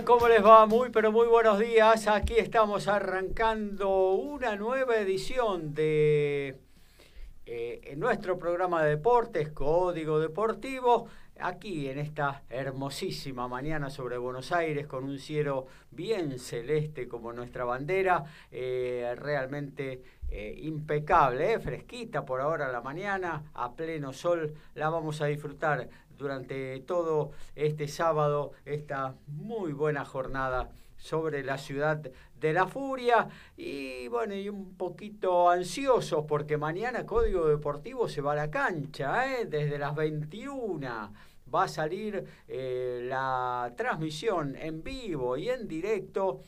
¿Cómo les va? Muy, pero muy buenos días. Aquí estamos arrancando una nueva edición de eh, nuestro programa de deportes, Código Deportivo, aquí en esta hermosísima mañana sobre Buenos Aires, con un cielo bien celeste como nuestra bandera, eh, realmente eh, impecable, fresquita por ahora la mañana, a pleno sol, la vamos a disfrutar durante todo este sábado, esta muy buena jornada sobre la ciudad de la furia y bueno, y un poquito ansiosos porque mañana Código Deportivo se va a la cancha, ¿eh? desde las 21 va a salir eh, la transmisión en vivo y en directo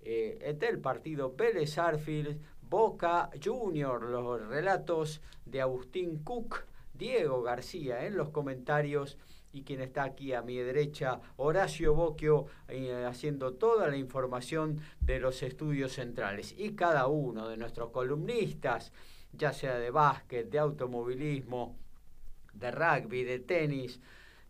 eh, del partido Pérez Arfield Boca Junior, los relatos de Agustín Cook Diego García en los comentarios y quien está aquí a mi derecha, Horacio Boquio, eh, haciendo toda la información de los estudios centrales. Y cada uno de nuestros columnistas, ya sea de básquet, de automovilismo, de rugby, de tenis,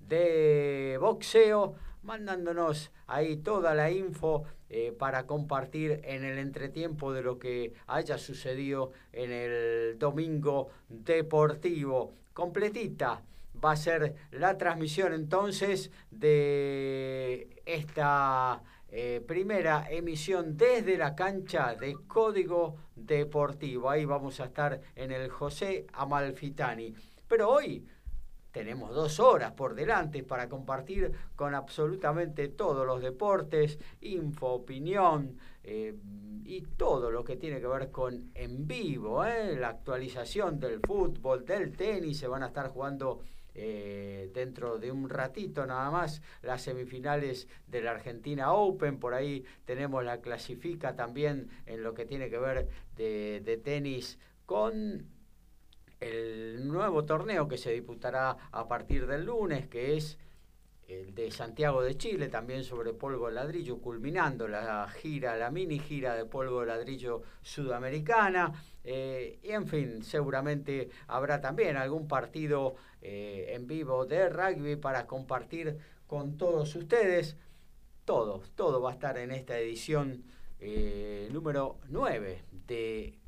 de boxeo, mandándonos ahí toda la info eh, para compartir en el entretiempo de lo que haya sucedido en el domingo deportivo completita va a ser la transmisión entonces de esta eh, primera emisión desde la cancha de Código Deportivo. Ahí vamos a estar en el José Amalfitani. Pero hoy tenemos dos horas por delante para compartir con absolutamente todos los deportes, info, opinión, eh, y todo lo que tiene que ver con en vivo, ¿eh? la actualización del fútbol, del tenis, se van a estar jugando eh, dentro de un ratito nada más las semifinales de la Argentina Open, por ahí tenemos la clasifica también en lo que tiene que ver de, de tenis con el nuevo torneo que se disputará a partir del lunes, que es el de Santiago de Chile, también sobre polvo de ladrillo, culminando la gira, la mini gira de polvo de ladrillo sudamericana. Eh, y en fin, seguramente habrá también algún partido eh, en vivo de rugby para compartir con todos ustedes. Todo, todo va a estar en esta edición eh, número 9 de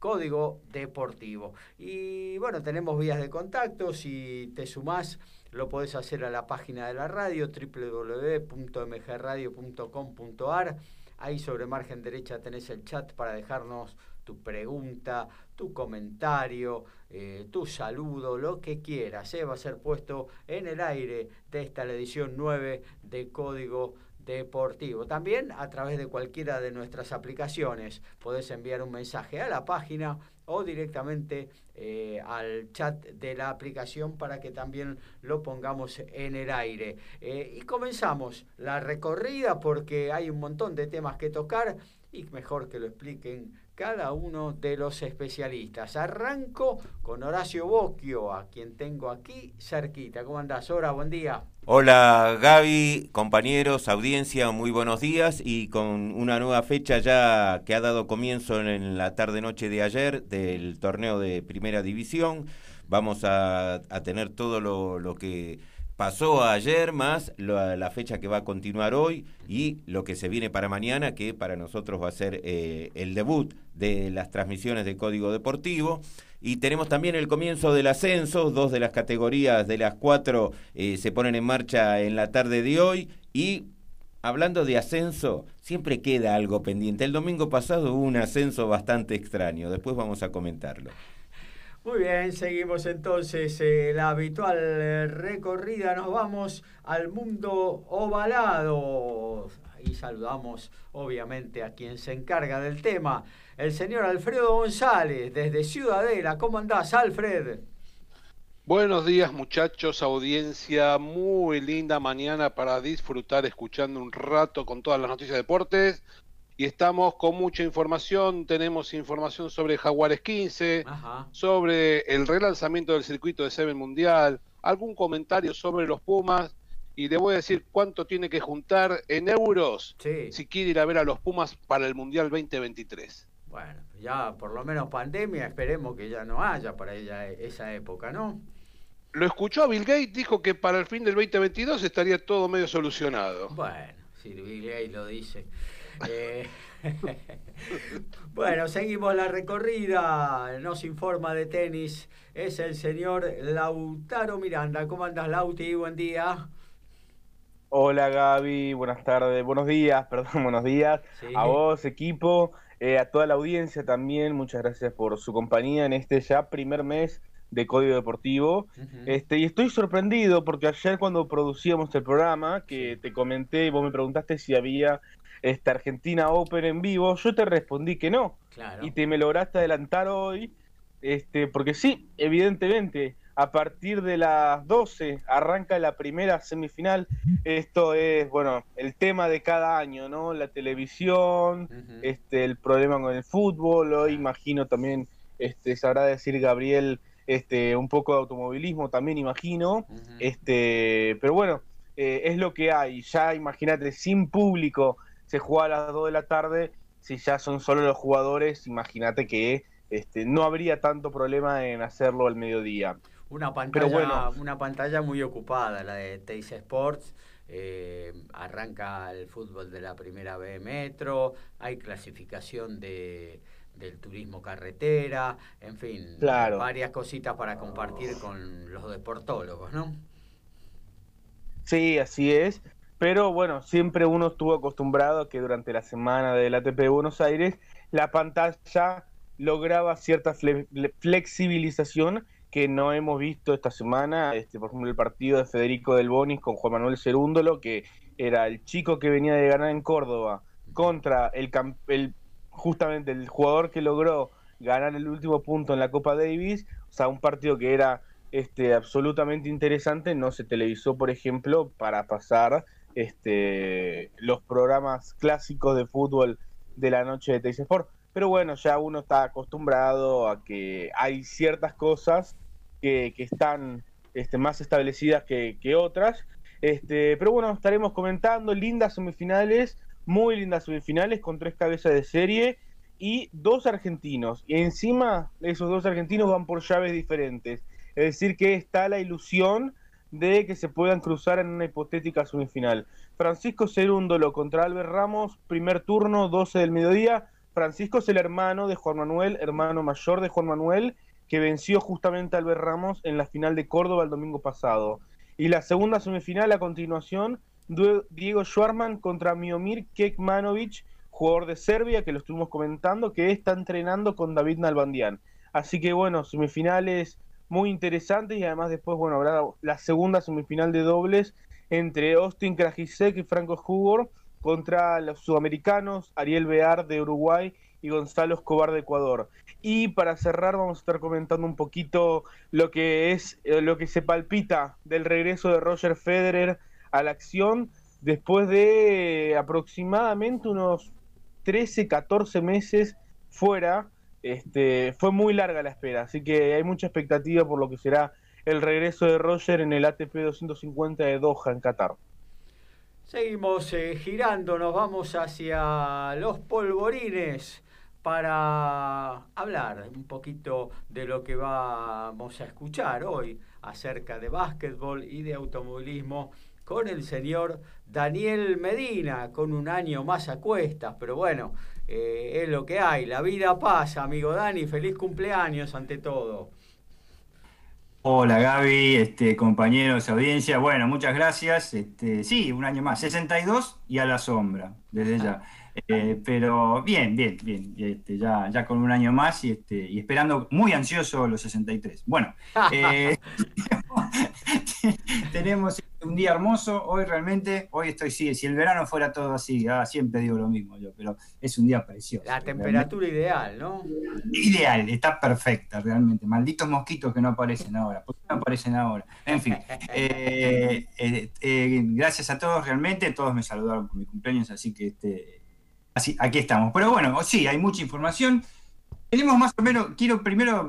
Código Deportivo. Y bueno, tenemos vías de contacto, si te sumás lo podés hacer a la página de la radio www.mgradio.com.ar. Ahí sobre margen derecha tenés el chat para dejarnos tu pregunta, tu comentario, eh, tu saludo, lo que quieras. Eh, va a ser puesto en el aire de esta edición 9 de Código Deportivo. También a través de cualquiera de nuestras aplicaciones podés enviar un mensaje a la página o directamente eh, al chat de la aplicación para que también lo pongamos en el aire. Eh, y comenzamos la recorrida porque hay un montón de temas que tocar y mejor que lo expliquen cada uno de los especialistas. Arranco con Horacio Bocchio, a quien tengo aquí cerquita. ¿Cómo andás, Hora? Buen día. Hola Gaby, compañeros, audiencia, muy buenos días y con una nueva fecha ya que ha dado comienzo en la tarde-noche de ayer del torneo de Primera División. Vamos a, tener todo lo que pasó ayer más la, fecha que va a continuar hoy y lo que se viene para mañana, que para nosotros va a ser eh, el debut de las transmisiones de Código Deportivo. Y tenemos también el comienzo del ascenso, dos de las categorías de las cuatro eh, se ponen en marcha en la tarde de hoy y hablando de ascenso, siempre queda algo pendiente. El domingo pasado hubo un ascenso bastante extraño, después vamos a comentarlo. Muy bien, seguimos entonces eh, la habitual eh, recorrida. Nos vamos al mundo ovalado. Y saludamos, obviamente, a quien se encarga del tema, el señor Alfredo González, desde Ciudadela. ¿Cómo andás, Alfred? Buenos días muchachos, audiencia, muy linda mañana para disfrutar escuchando un rato con todas las noticias de deportes y estamos con mucha información, tenemos información sobre Jaguares 15, sobre el relanzamiento del circuito de Seven Mundial, algún comentario sobre los Pumas y le voy a decir cuánto tiene que juntar en euros si quiere ir a ver a los Pumas para el Mundial 2023. Bueno, ya por lo menos pandemia, esperemos que ya no haya para ella esa época, ¿no? Lo escuchó a Bill Gates, dijo que para el fin del 2022 estaría todo medio solucionado. Bueno, si Bill Gates lo dice. Eh, bueno, seguimos la recorrida. Nos informa de tenis. Es el señor Lautaro Miranda. ¿Cómo andas, Lauti? Buen día. Hola, Gaby. Buenas tardes. Buenos días, perdón, buenos días. A vos, equipo. Eh, a toda la audiencia también. Muchas gracias por su compañía en este ya primer mes de Código Deportivo. este, y estoy sorprendido porque ayer cuando producíamos el programa, que te comenté y vos me preguntaste si había esta Argentina Open en vivo, yo te respondí que no. Y te me lograste adelantar hoy, este, porque sí, evidentemente, a partir de las 12 arranca la primera semifinal. Esto es, bueno, el tema de cada año, ¿no? La televisión, este, el problema con el fútbol, hoy imagino también, este, sabrá decir Gabriel, este, un poco de automovilismo también imagino, este, pero bueno, eh, es lo que hay, ya imagínate, sin público se juega a las 2 de la tarde, si ya son solo los jugadores, imagínate que este, no habría tanto problema en hacerlo al mediodía. Una pantalla, una pantalla muy ocupada, la de Teis Sports. Eh, arranca el fútbol de la primera B Metro, hay clasificación de, del turismo carretera, en fin, varias cositas para compartir con los deportólogos, ¿no? Sí, así es. Pero bueno, siempre uno estuvo acostumbrado a que durante la semana del ATP de Buenos Aires la pantalla lograba cierta flexibilización que no hemos visto esta semana. Este, por ejemplo, el partido de Federico Del Bonis con Juan Manuel Cerúndolo, que era el chico que venía de ganar en Córdoba contra el, el justamente el jugador que logró ganar el último punto en la Copa Davis, o sea, un partido que era este, absolutamente interesante, no se televisó, por ejemplo, para pasar este, los programas clásicos de fútbol de la noche de Teis Sport. Pero bueno, ya uno está acostumbrado a que hay ciertas cosas que, están este, más establecidas que, que otras. Este, pero bueno, estaremos comentando lindas semifinales muy lindas semifinales con tres cabezas de serie y dos argentinos. Y encima esos dos argentinos van por llaves diferentes. Es decir, que está la ilusión de que se puedan cruzar en una hipotética semifinal. Francisco Cerúndolo contra Albert Ramos, primer turno, 12 del mediodía. Francisco es el hermano de Juan Manuel, hermano mayor de Juan Manuel, que venció justamente a Albert Ramos en la final de Córdoba el domingo pasado. Y la segunda semifinal a continuación Diego Schwarman contra Miomir Kekmanovic, jugador de Serbia, que lo estuvimos comentando, que está entrenando con David Nalbandian. Así que bueno, semifinales muy interesantes y además después, bueno, habrá la segunda semifinal de dobles entre Austin Krajicek y Franco Jugor contra los sudamericanos, Ariel Bear de Uruguay y Gonzalo Escobar de Ecuador. Y para cerrar vamos a estar comentando un poquito lo que es eh, lo que se palpita del regreso de Roger Federer a la acción después de aproximadamente unos 13, 14 meses fuera. Este, fue muy larga la espera, así que hay mucha expectativa por lo que será el regreso de Roger en el ATP 250 de Doha, en Qatar. Seguimos eh, girando, nos vamos hacia los polvorines para hablar un poquito de lo que vamos a escuchar hoy acerca de básquetbol y de automovilismo con el señor Daniel Medina, con un año más a cuestas, pero bueno, eh, es lo que hay, la vida pasa, amigo Dani, feliz cumpleaños ante todo. Hola Gaby, este, compañeros, audiencia. Bueno, muchas gracias. Este, sí, un año más, 62 y a la sombra, desde ya. Eh, pero bien, bien, bien, este, ya, ya con un año más y, este, y esperando muy ansioso los 63. Bueno, eh, tenemos un día hermoso, hoy realmente, hoy estoy, sí, si el verano fuera todo así, ah, siempre digo lo mismo yo, pero es un día precioso. La temperatura ideal, ¿no? Ideal, está perfecta realmente. Malditos mosquitos que no aparecen ahora, ¿por qué no aparecen ahora? En fin, eh, eh, eh, gracias a todos realmente, todos me saludaron por mi cumpleaños, así que este, así, aquí estamos. Pero bueno, sí, hay mucha información. Tenemos más o menos, quiero primero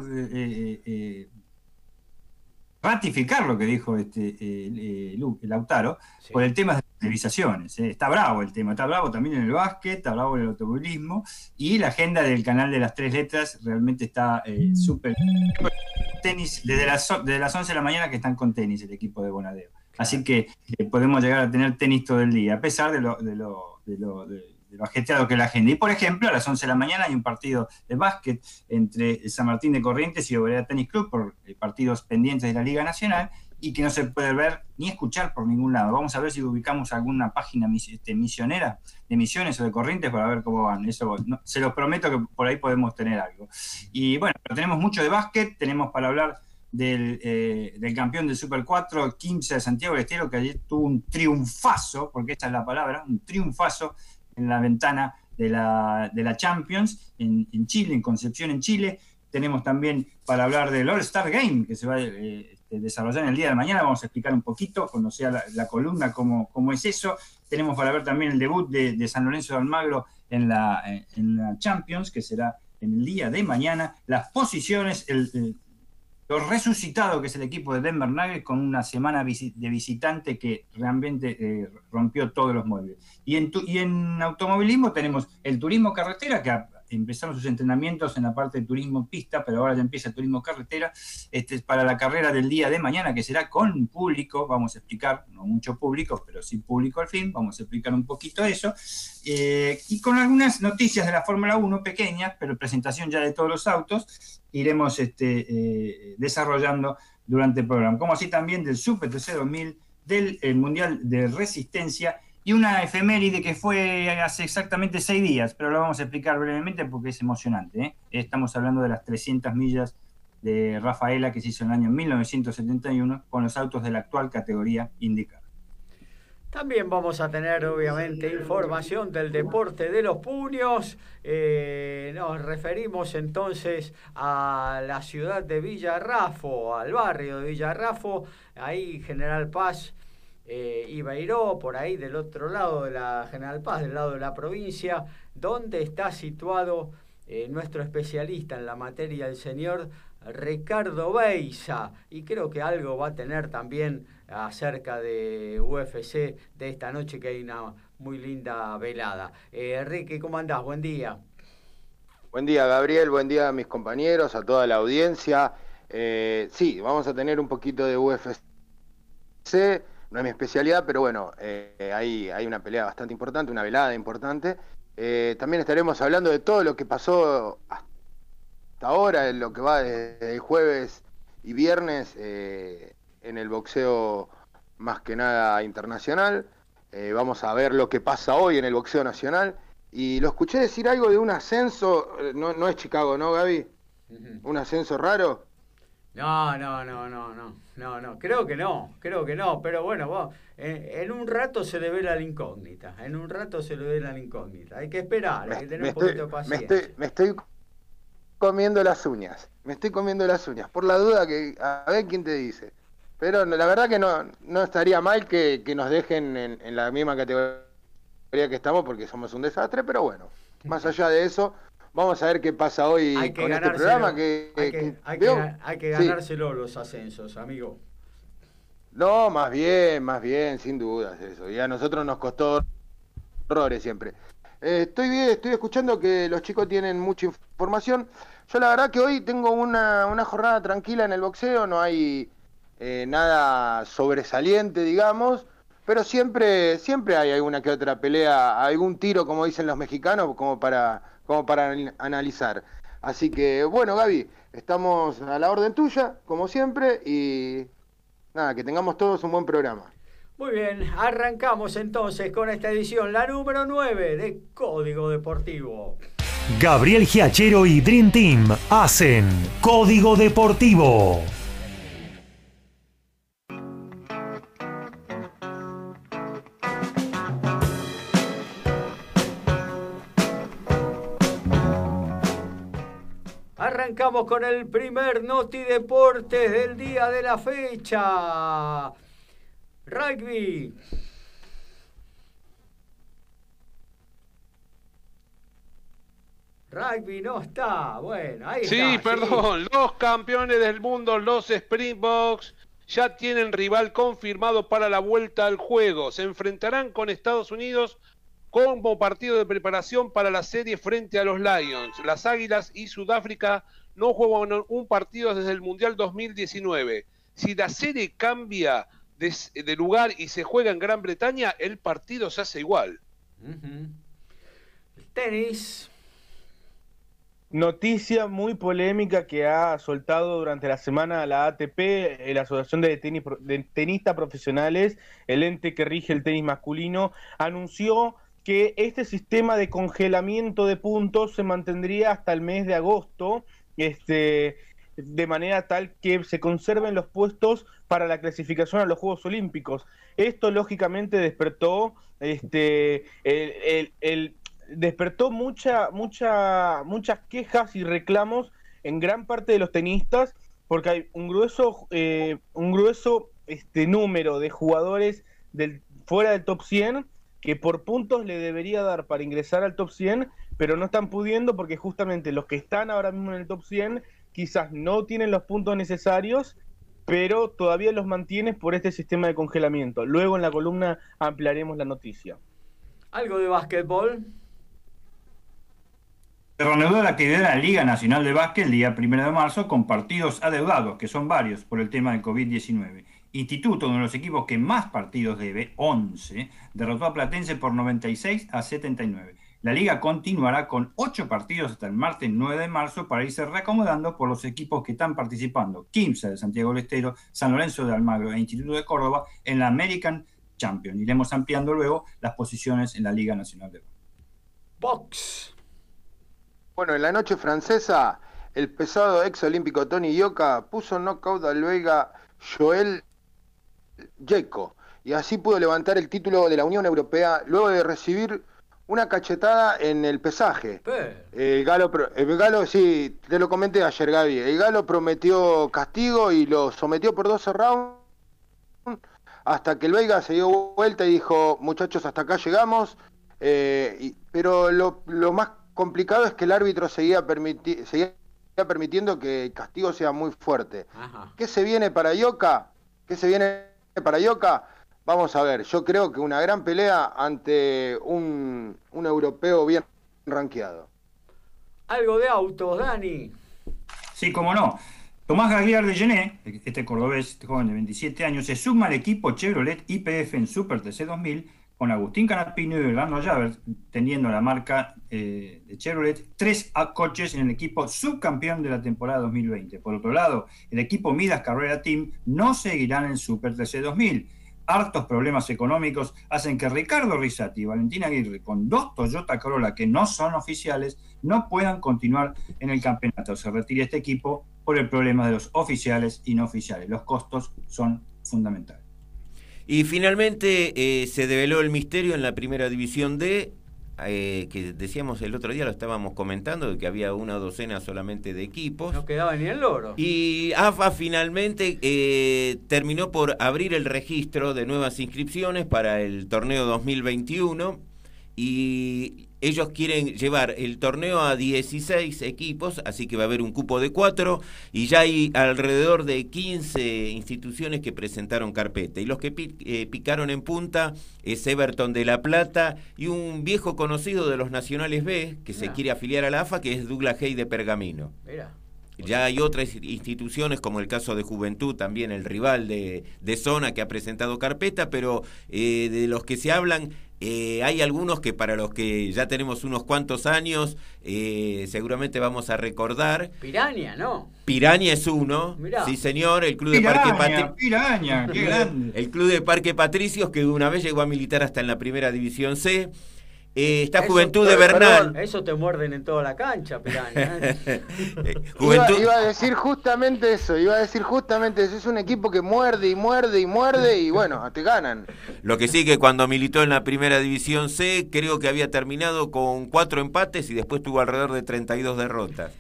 ratificar lo que dijo este, eh, Lautaro por el tema de las televisaciones. Eh. Está bravo el tema, está bravo también en el básquet, está bravo en el automovilismo y la agenda del canal de las tres letras realmente está eh, mm. súper. Tenis, desde las, desde las 11 de la mañana que están con tenis el equipo de Bonadeo. Así que podemos llegar a tener tenis todo el día, a pesar de lo, de lo, de lo lo ajetreado que es la agenda. Y por ejemplo, a las 11 de la mañana hay un partido de básquet entre San Martín de Corrientes y Obrera Tenis Club por eh, partidos pendientes de la Liga Nacional y que no se puede ver ni escuchar por ningún lado. Vamos a ver si ubicamos alguna página este, misionera de misiones o de corrientes para ver cómo van. Eso se los prometo que por ahí podemos tener algo. Y bueno, pero tenemos mucho de básquet, tenemos para hablar del, eh, campeón del Super 4, 15 de Santiago del Estero, que ayer tuvo un triunfazo, porque esta es la palabra, un triunfazo en la ventana de la, de la Champions en, en, Chile, en Concepción, en Chile. Tenemos también para hablar del All-Star Game, que se va a eh, este, desarrollar en el día de mañana. Vamos a explicar un poquito, cuando sea la, columna, cómo, cómo, es eso. Tenemos para ver también el debut de, San Lorenzo de Almagro en la, en la Champions, que será en el día de mañana. Las posiciones, el, lo resucitado que es el equipo de Denver Nuggets con una semana de visitante que realmente eh, rompió todos los muebles. Y en, y en automovilismo tenemos el turismo carretera, que empezaron sus entrenamientos en la parte de turismo pista, pero ahora ya empieza el turismo carretera, este es para la carrera del día de mañana, que será con público, vamos a explicar, no mucho público, pero sí público al fin, vamos a explicar un poquito eso, eh, y con algunas noticias de la Fórmula 1 pequeñas, pero presentación ya de todos los autos, iremos este, eh, desarrollando durante el programa, como así también del Super TC 2000, del Mundial de Resistencia, y una efeméride que fue hace exactamente seis días, pero lo vamos a explicar brevemente porque es emocionante. ¿eh? Estamos hablando de las 300 millas de Rafaela que se hizo en el año 1971 con los autos de la actual categoría IndyCar. También vamos a tener, obviamente, información del deporte de los puños. Eh, nos referimos entonces a la ciudad de Villarrafo, al barrio de Villarrafo. Ahí General Paz eh, por ahí del otro lado de la General Paz, del lado de la provincia, donde está situado eh, nuestro especialista en la materia, el señor Ricardo Beisa. Y creo que algo va a tener también acerca de UFC de esta noche, que hay una muy linda velada. Eh, Enrique, ¿cómo andás? Buen día. Buen día, Gabriel. Buen día a mis compañeros, a toda la audiencia. Eh, sí, vamos a tener un poquito de UFC no es mi especialidad, pero bueno, eh, hay, hay una pelea bastante importante, una velada importante. Eh, también estaremos hablando de todo lo que pasó hasta ahora, en lo que va desde el jueves y viernes eh, en el boxeo más que nada internacional. vamos a ver lo que pasa hoy en el boxeo nacional. Y lo escuché decir algo de un ascenso, no, no es Chicago, ¿no, Gaby? Un ascenso raro. No, no, no, no, no, no, no, creo que no, creo que no, pero bueno, en, un rato se le ve la incógnita, en un rato se le ve la incógnita, hay que esperar, hay que tener un poquito de paciencia. Me estoy, comiendo las uñas, me estoy comiendo las uñas, por la duda que, a ver quién te dice, pero la verdad que no, no estaría mal que, nos dejen en, en la misma categoría que estamos porque somos un desastre, pero bueno, más allá de eso Vamos a ver qué pasa hoy con este programa. Que, hay, que, hay, que, ganárselo los ascensos, amigo. No, más bien, más bien, sin dudas eso. Y a nosotros nos costó errores siempre. Eh, estoy bien, estoy escuchando que los chicos tienen mucha información. Yo la verdad que hoy tengo una, una jornada tranquila en el boxeo, no hay eh, nada sobresaliente, digamos, pero siempre, siempre hay alguna que otra pelea, algún tiro, como dicen los mexicanos, como para como para analizar. Así que bueno, Gaby, estamos a la orden tuya, como siempre, y nada, que tengamos todos un buen programa. Muy bien, arrancamos entonces con esta edición, la número 9 de Código Deportivo. Gabriel Giachero y Dream Team hacen Código Deportivo. Arrancamos con el primer Noti Deportes del día de la fecha. Rugby. Rugby no está. Bueno, ahí sí, está. Perdón, los campeones del mundo, los Springboks, ya tienen rival confirmado para la vuelta al juego. Se enfrentarán con Estados Unidos como partido de preparación para la serie frente a los Lions. Las Águilas y Sudáfrica no juegan un partido desde el Mundial 2019. Si la serie cambia de, lugar y se juega en Gran Bretaña, el partido se hace igual. Tenis. Noticia muy polémica que ha soltado durante la semana la ATP, eh, la Asociación de, Tenis, de Tenistas Profesionales, el ente que rige el tenis masculino, anunció que este sistema de congelamiento de puntos se mantendría hasta el mes de agosto, este, de manera tal que se conserven los puestos para la clasificación a los Juegos Olímpicos. Esto lógicamente despertó este el, despertó mucha, mucha, muchas quejas y reclamos en gran parte de los tenistas porque hay un grueso, eh, un grueso este, número de jugadores del, fuera del top 100 que por puntos le debería dar para ingresar al top 100, pero no están pudiendo porque justamente los que están ahora mismo en el top 100 quizás no tienen los puntos necesarios, pero todavía los mantienes por este sistema de congelamiento. Luego en la columna ampliaremos la noticia. ¿Algo de básquetbol? Se reanudó la actividad de la Liga Nacional de Básquet el día 1 de marzo con partidos adeudados, que son varios por el tema del COVID-19. Instituto, uno de los equipos que más partidos debe, 11, derrotó a Platense por 96 a 79. La liga continuará con ocho partidos hasta el martes 9 de marzo para irse reacomodando por los equipos que están participando. Quimsa de Santiago del Estero, San Lorenzo de Almagro e Instituto de Córdoba en la American Champion. Iremos ampliando luego las posiciones en la Liga Nacional de Box. Bueno, en la noche francesa, el pesado ex olímpico Tony Yoka puso knockout al belga Joel Jeco y así pudo levantar el título de la Unión Europea luego de recibir una cachetada en el pesaje. El Galo, el Galo, sí, te lo comenté ayer, Gaby. El Galo prometió castigo y lo sometió por 12 rounds hasta que el Veiga se dio vuelta y dijo, muchachos, hasta acá llegamos. Eh, pero lo, más complicado es que el árbitro seguía, seguía permitiendo que el castigo sea muy fuerte. ¿Qué se viene para Yoka? ¿Qué se viene para Yoka? Vamos a ver, yo creo que una gran pelea ante un, europeo bien rankeado. Algo de autos, Dani. Sí, cómo no. Tomás Gagliar de Gené, este cordobés, este joven de 27 años, se suma al equipo Chevrolet IPF en Super TC 2000 con Agustín Canapino y Orlando Llaver, teniendo la marca eh, de Chevrolet tres coches en el equipo subcampeón de la temporada 2020. Por otro lado, el equipo Midas Carrera Team no seguirán en Super TC 2000 hartos problemas económicos hacen que Ricardo Risati y Valentina Aguirre, con dos Toyota Corolla que no son oficiales, no puedan continuar en el campeonato. Se retira este equipo por el problema de los oficiales y no oficiales. Los costos son fundamentales. Y finalmente eh, se develó el misterio en la primera división D eh, que decíamos el otro día, lo estábamos comentando, de que había una docena solamente de equipos. No quedaba ni el loro. Y AFA finalmente eh, terminó por abrir el registro de nuevas inscripciones para el torneo 2021 y ellos quieren llevar el torneo a 16 equipos, así que va a haber un cupo de 4 y ya hay alrededor de 15 instituciones que presentaron carpeta. Y los que eh, picaron en punta es Everton de La Plata y un viejo conocido de los Nacionales B que se quiere afiliar a la AFA, que es Douglas Hay de Pergamino. Mira. Ya hay otras instituciones, como el caso de Juventud, también el rival de, zona que ha presentado carpeta, pero eh, de los que se hablan, Eh, hay algunos que para los que ya tenemos unos cuantos años, eh, seguramente vamos a recordar. Piraña, ¿no? Piraña es uno. Sí, señor, el Club de Parque Patricios. Piraña, qué grande. El Club de Parque Patricios, que una vez llegó a militar hasta en la primera división C. Eh, está Juventud de Bernal. eso te muerden en toda la cancha, piraña. ¿eh? Juventud... Iba, a decir justamente eso, iba a decir justamente eso. Es un equipo que muerde y muerde y muerde y bueno, te ganan. Lo que sí que cuando militó en la primera división C, creo que había terminado con cuatro empates y después tuvo alrededor de 32 derrotas.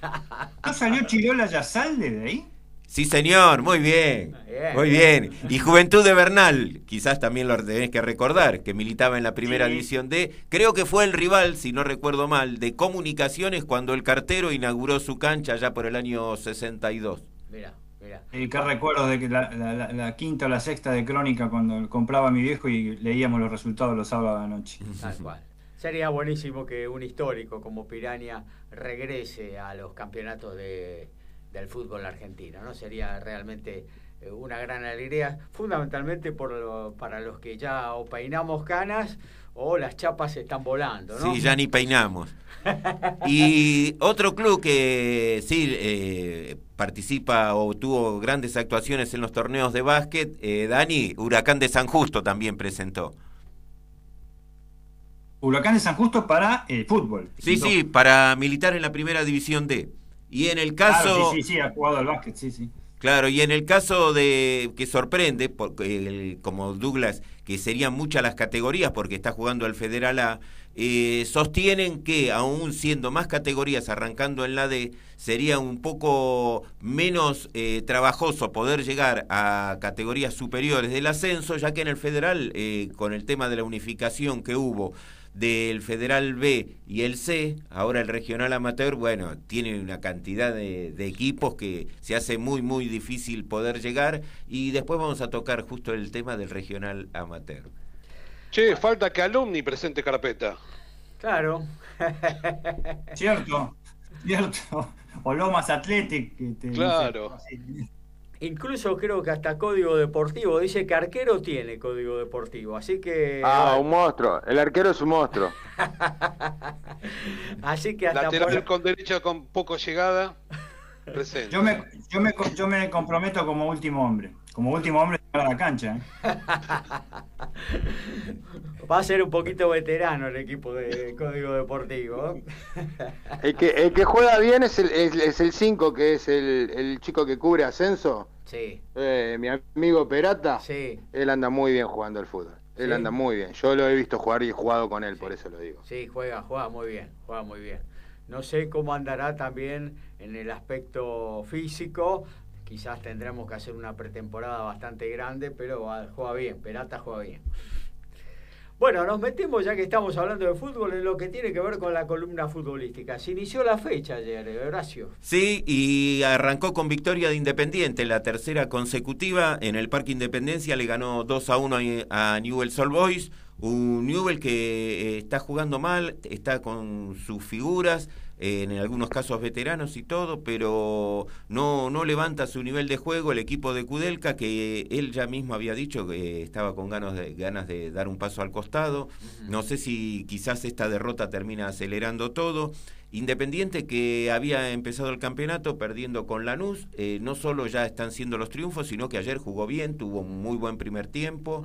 ¿No salió Chirola Yasalde de ahí? Sí, señor, muy bien, muy bien. Y Juventud de Bernal, quizás también lo tenés que recordar, que militaba en la primera división D. Creo que fue el rival, si no recuerdo mal, de Comunicaciones cuando el cartero inauguró su cancha ya por el año 62. Mira. Mira. Y qué recuerdo de que la, quinta o la sexta de Crónica cuando compraba a mi viejo y leíamos los resultados los sábados de la noche. Tal cual. Sería buenísimo que un histórico como Piraña regrese a los campeonatos de, del fútbol argentino, ¿no? Sería realmente eh, una gran alegría, fundamentalmente por para los que ya o peinamos canas o las chapas están volando, ¿no? Sí, ya ni peinamos. y otro club que sí eh, participa o tuvo grandes actuaciones en los torneos de básquet, eh, Dani, Huracán de San Justo también presentó. Huracán de San Justo para el fútbol. Sí, sí, para militar en la primera división D. Y en el caso... sí, sí, sí, ha jugado al básquet, sí, sí. Claro, y en el caso de que sorprende, porque, como Douglas, que serían muchas las categorías porque está jugando al Federal A, eh, sostienen que aún siendo más categorías arrancando en la D, sería un poco menos eh, trabajoso poder llegar a categorías superiores del ascenso, ya que en el Federal, eh, con el tema de la unificación que hubo, del Federal B y el C, ahora el Regional Amateur, bueno, tiene una cantidad de, equipos que se hace muy, muy difícil poder llegar y después vamos a tocar justo el tema del Regional Amateur. Che, falta que Alumni presente carpeta. Claro. cierto, cierto. O Lomas Athletic. claro. Incluso creo que hasta código deportivo. Dice que arquero tiene código deportivo. Así que. Ah, un monstruo. El arquero es un monstruo. así que hasta. Lateral con derecha con poco llegada. Presente. Yo me, yo, me, yo me comprometo como último hombre. Como último hombre a la cancha. ¿eh? Va a ser un poquito veterano el equipo de Código Deportivo. el, que, el que juega bien es el 5, es el cinco, que es el, el, chico que cubre ascenso. Sí. Eh, mi amigo Perata. Sí. Él anda muy bien jugando al fútbol. Él anda muy bien. Yo lo he visto jugar y he jugado con él, por eso lo digo. Sí, juega, juega muy bien, juega muy bien. No sé cómo andará también en el aspecto físico, quizás tendremos que hacer una pretemporada bastante grande, pero juega bien, Perata juega bien. Bueno, nos metemos ya que estamos hablando de fútbol en lo que tiene que ver con la columna futbolística. Se inició la fecha ayer, Horacio. Sí, y arrancó con victoria de Independiente, la tercera consecutiva. En el Parque Independencia le ganó 2 a 1 a Newell's Old Boys. Un Newell que eh, está jugando mal, está con sus figuras en algunos casos veteranos y todo, pero no, no levanta su nivel de juego el equipo de Kudelka, que él ya mismo había dicho que estaba con ganas de, ganas de dar un paso al costado. No sé si quizás esta derrota termina acelerando todo. Independiente que había empezado el campeonato perdiendo con Lanús, eh, no solo ya están siendo los triunfos, sino que ayer jugó bien, tuvo un muy buen primer tiempo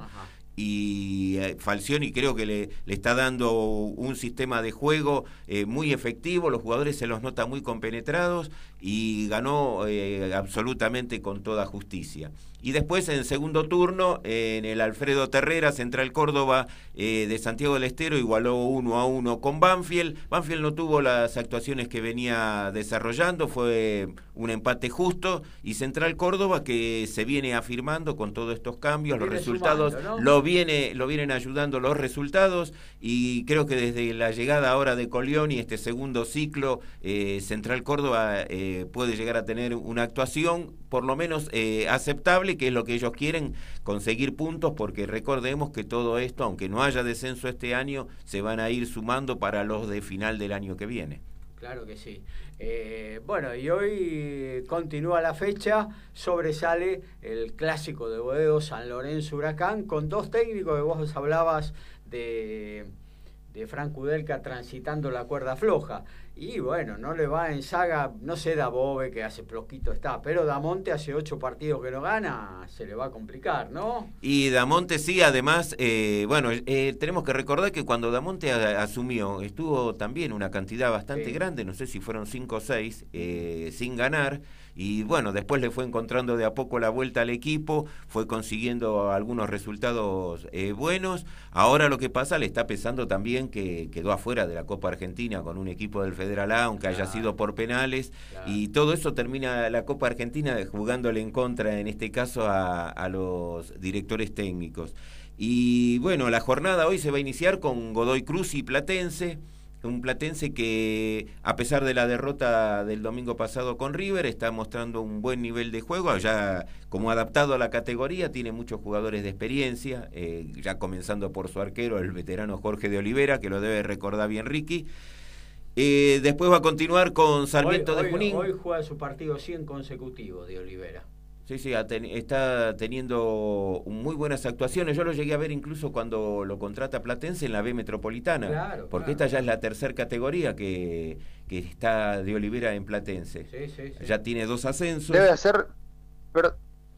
y eh, Falcioni creo que le, le, está dando un sistema de juego eh, muy efectivo, los jugadores se los nota muy compenetrados y ganó eh, absolutamente con toda justicia. Y después en segundo turno, en el Alfredo Terrera, Central Córdoba eh, de Santiago del Estero, igualó uno a uno con Banfield. Banfield no tuvo las actuaciones que venía desarrollando, fue un empate justo. Y Central Córdoba que se viene afirmando con todos estos cambios, los resultados lo, viene, lo vienen ayudando los resultados. Y creo que desde la llegada ahora de Colión y este segundo ciclo, eh, Central Córdoba puede llegar a tener una actuación por lo menos eh, aceptable, que es lo que ellos quieren, conseguir puntos, porque recordemos que todo esto, aunque no haya descenso este año, se van a ir sumando para los de final del año que viene. claro que sí. Eh, bueno, y hoy continúa la fecha, sobresale el clásico de Boedo San Lorenzo Huracán, con dos técnicos que vos hablabas de, de Frank Udelka transitando la cuerda floja. Y bueno, no le va en saga, no sé Dabove que hace poquito está, pero Damonte hace ocho partidos que no gana, se le va a complicar, ¿no? Y Damonte sí, además, eh, bueno, eh, tenemos que recordar que cuando Damonte asumió, estuvo también una cantidad bastante grande, no sé si fueron cinco o seis, eh, sin ganar y bueno, después le fue encontrando de a poco la vuelta al equipo, fue consiguiendo algunos resultados eh, buenos. Ahora lo que pasa le está pesando también que quedó afuera de la Copa Argentina con un equipo del Federal A, aunque haya sido por penales, y todo eso termina la Copa Argentina jugándole en contra, en este caso, a, a los directores técnicos. Y bueno, la jornada hoy se va a iniciar con Godoy Cruz y Platense un platense que a pesar de la derrota del domingo pasado con River está mostrando un buen nivel de juego, ya como adaptado a la categoría, tiene muchos jugadores de experiencia, eh, ya comenzando por su arquero, el veterano Jorge de Olivera, que lo debe recordar bien Ricky. Eh, después va a continuar con Sarmiento de Junín. Hoy juega su partido 100 consecutivo de Olivera. Sí, sí, está teniendo muy buenas actuaciones. Yo lo llegué a ver incluso cuando lo contrata Platense en la B Metropolitana. Claro, porque esta ya es la tercera categoría que, que, está de Olivera en Platense. Sí, sí, Ya tiene dos ascensos. Debe hacer,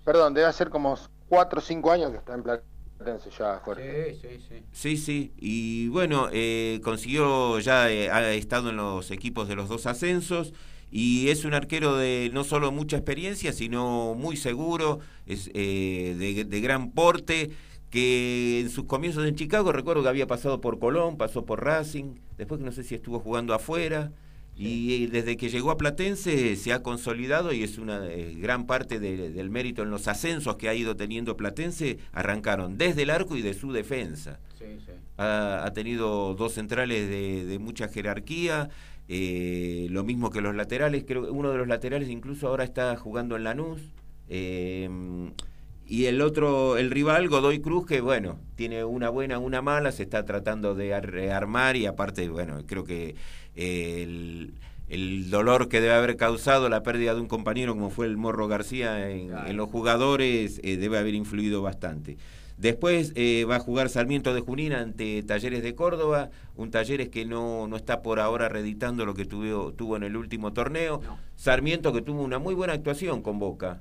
perdón, debe hacer como cuatro o cinco años que está en Platense ya, Jorge. Sí, sí, sí. Sí, sí. Y bueno, eh, consiguió, ya eh, ha estado en los equipos de los dos ascensos y es un arquero de no solo mucha experiencia, sino muy seguro, es eh, de, gran porte, que en sus comienzos en Chicago recuerdo que había pasado por Colón, pasó por Racing, después que no sé si estuvo jugando afuera, y desde que llegó a Platense se ha consolidado y es una eh, gran parte del mérito en los ascensos que ha ido teniendo Platense, arrancaron desde el arco y de su defensa. Ha, tenido dos centrales de, de mucha jerarquía, eh, lo mismo que los laterales, creo que uno de los laterales incluso ahora está jugando en Lanús. Eh, y el otro, el rival, Godoy Cruz, que bueno, tiene una buena, una mala, se está tratando de armar y aparte, bueno, creo que el, dolor que debe haber causado la pérdida de un compañero como fue el Morro García en, los jugadores eh, debe haber influido bastante. Después eh, va a jugar Sarmiento de Junín ante Talleres de Córdoba, un Talleres que no, no está por ahora reeditando lo que tuvo, tuvo en el último torneo. Sarmiento que tuvo una muy buena actuación con Boca,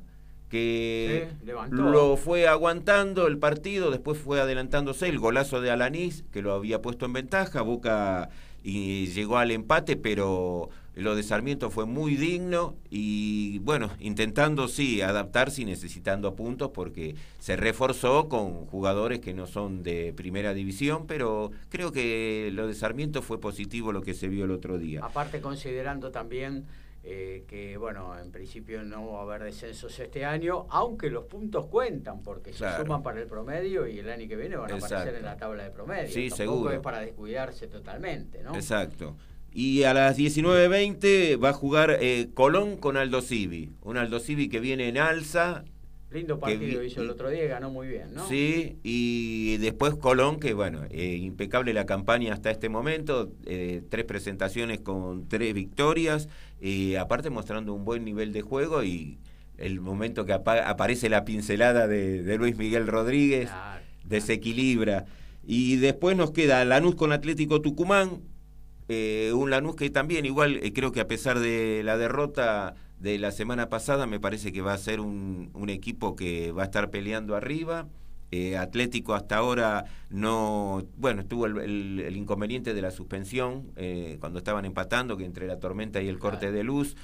que lo fue aguantando el partido, después fue adelantándose el golazo de Alanís, que lo había puesto en ventaja, Boca y llegó al empate, pero lo de Sarmiento fue muy digno y bueno, intentando sí adaptarse y necesitando puntos porque se reforzó con jugadores que no son de primera división, pero creo que lo de Sarmiento fue positivo lo que se vio el otro día. Aparte considerando también eh, que bueno, en principio no va a haber descensos este año, aunque los puntos cuentan porque se suman para el promedio y el año que viene van a aparecer en la tabla de promedio. Sí, Tampoco seguro. es para descuidarse totalmente, ¿no? Exacto. Y a las 19.20 va a jugar eh, Colón con Aldo Civi. Un Aldo Civi que viene en alza. Lindo partido hizo el otro día ganó muy bien, ¿no? Sí, y después Colón, que bueno, eh, impecable la campaña hasta este momento. Eh, tres presentaciones con tres victorias. y aparte mostrando un buen nivel de juego y el momento que aparece la pincelada de, Luis Miguel Rodríguez, desequilibra. Y después nos queda Lanús con Atlético Tucumán, eh, un Lanús que también, igual, eh, creo que a pesar de la derrota de la semana pasada, me parece que va a ser un, equipo que va a estar peleando arriba. Eh, Atlético hasta ahora no, bueno, estuvo el, inconveniente de la suspensión cuando estaban empatando, que entre la tormenta y el corte de luz,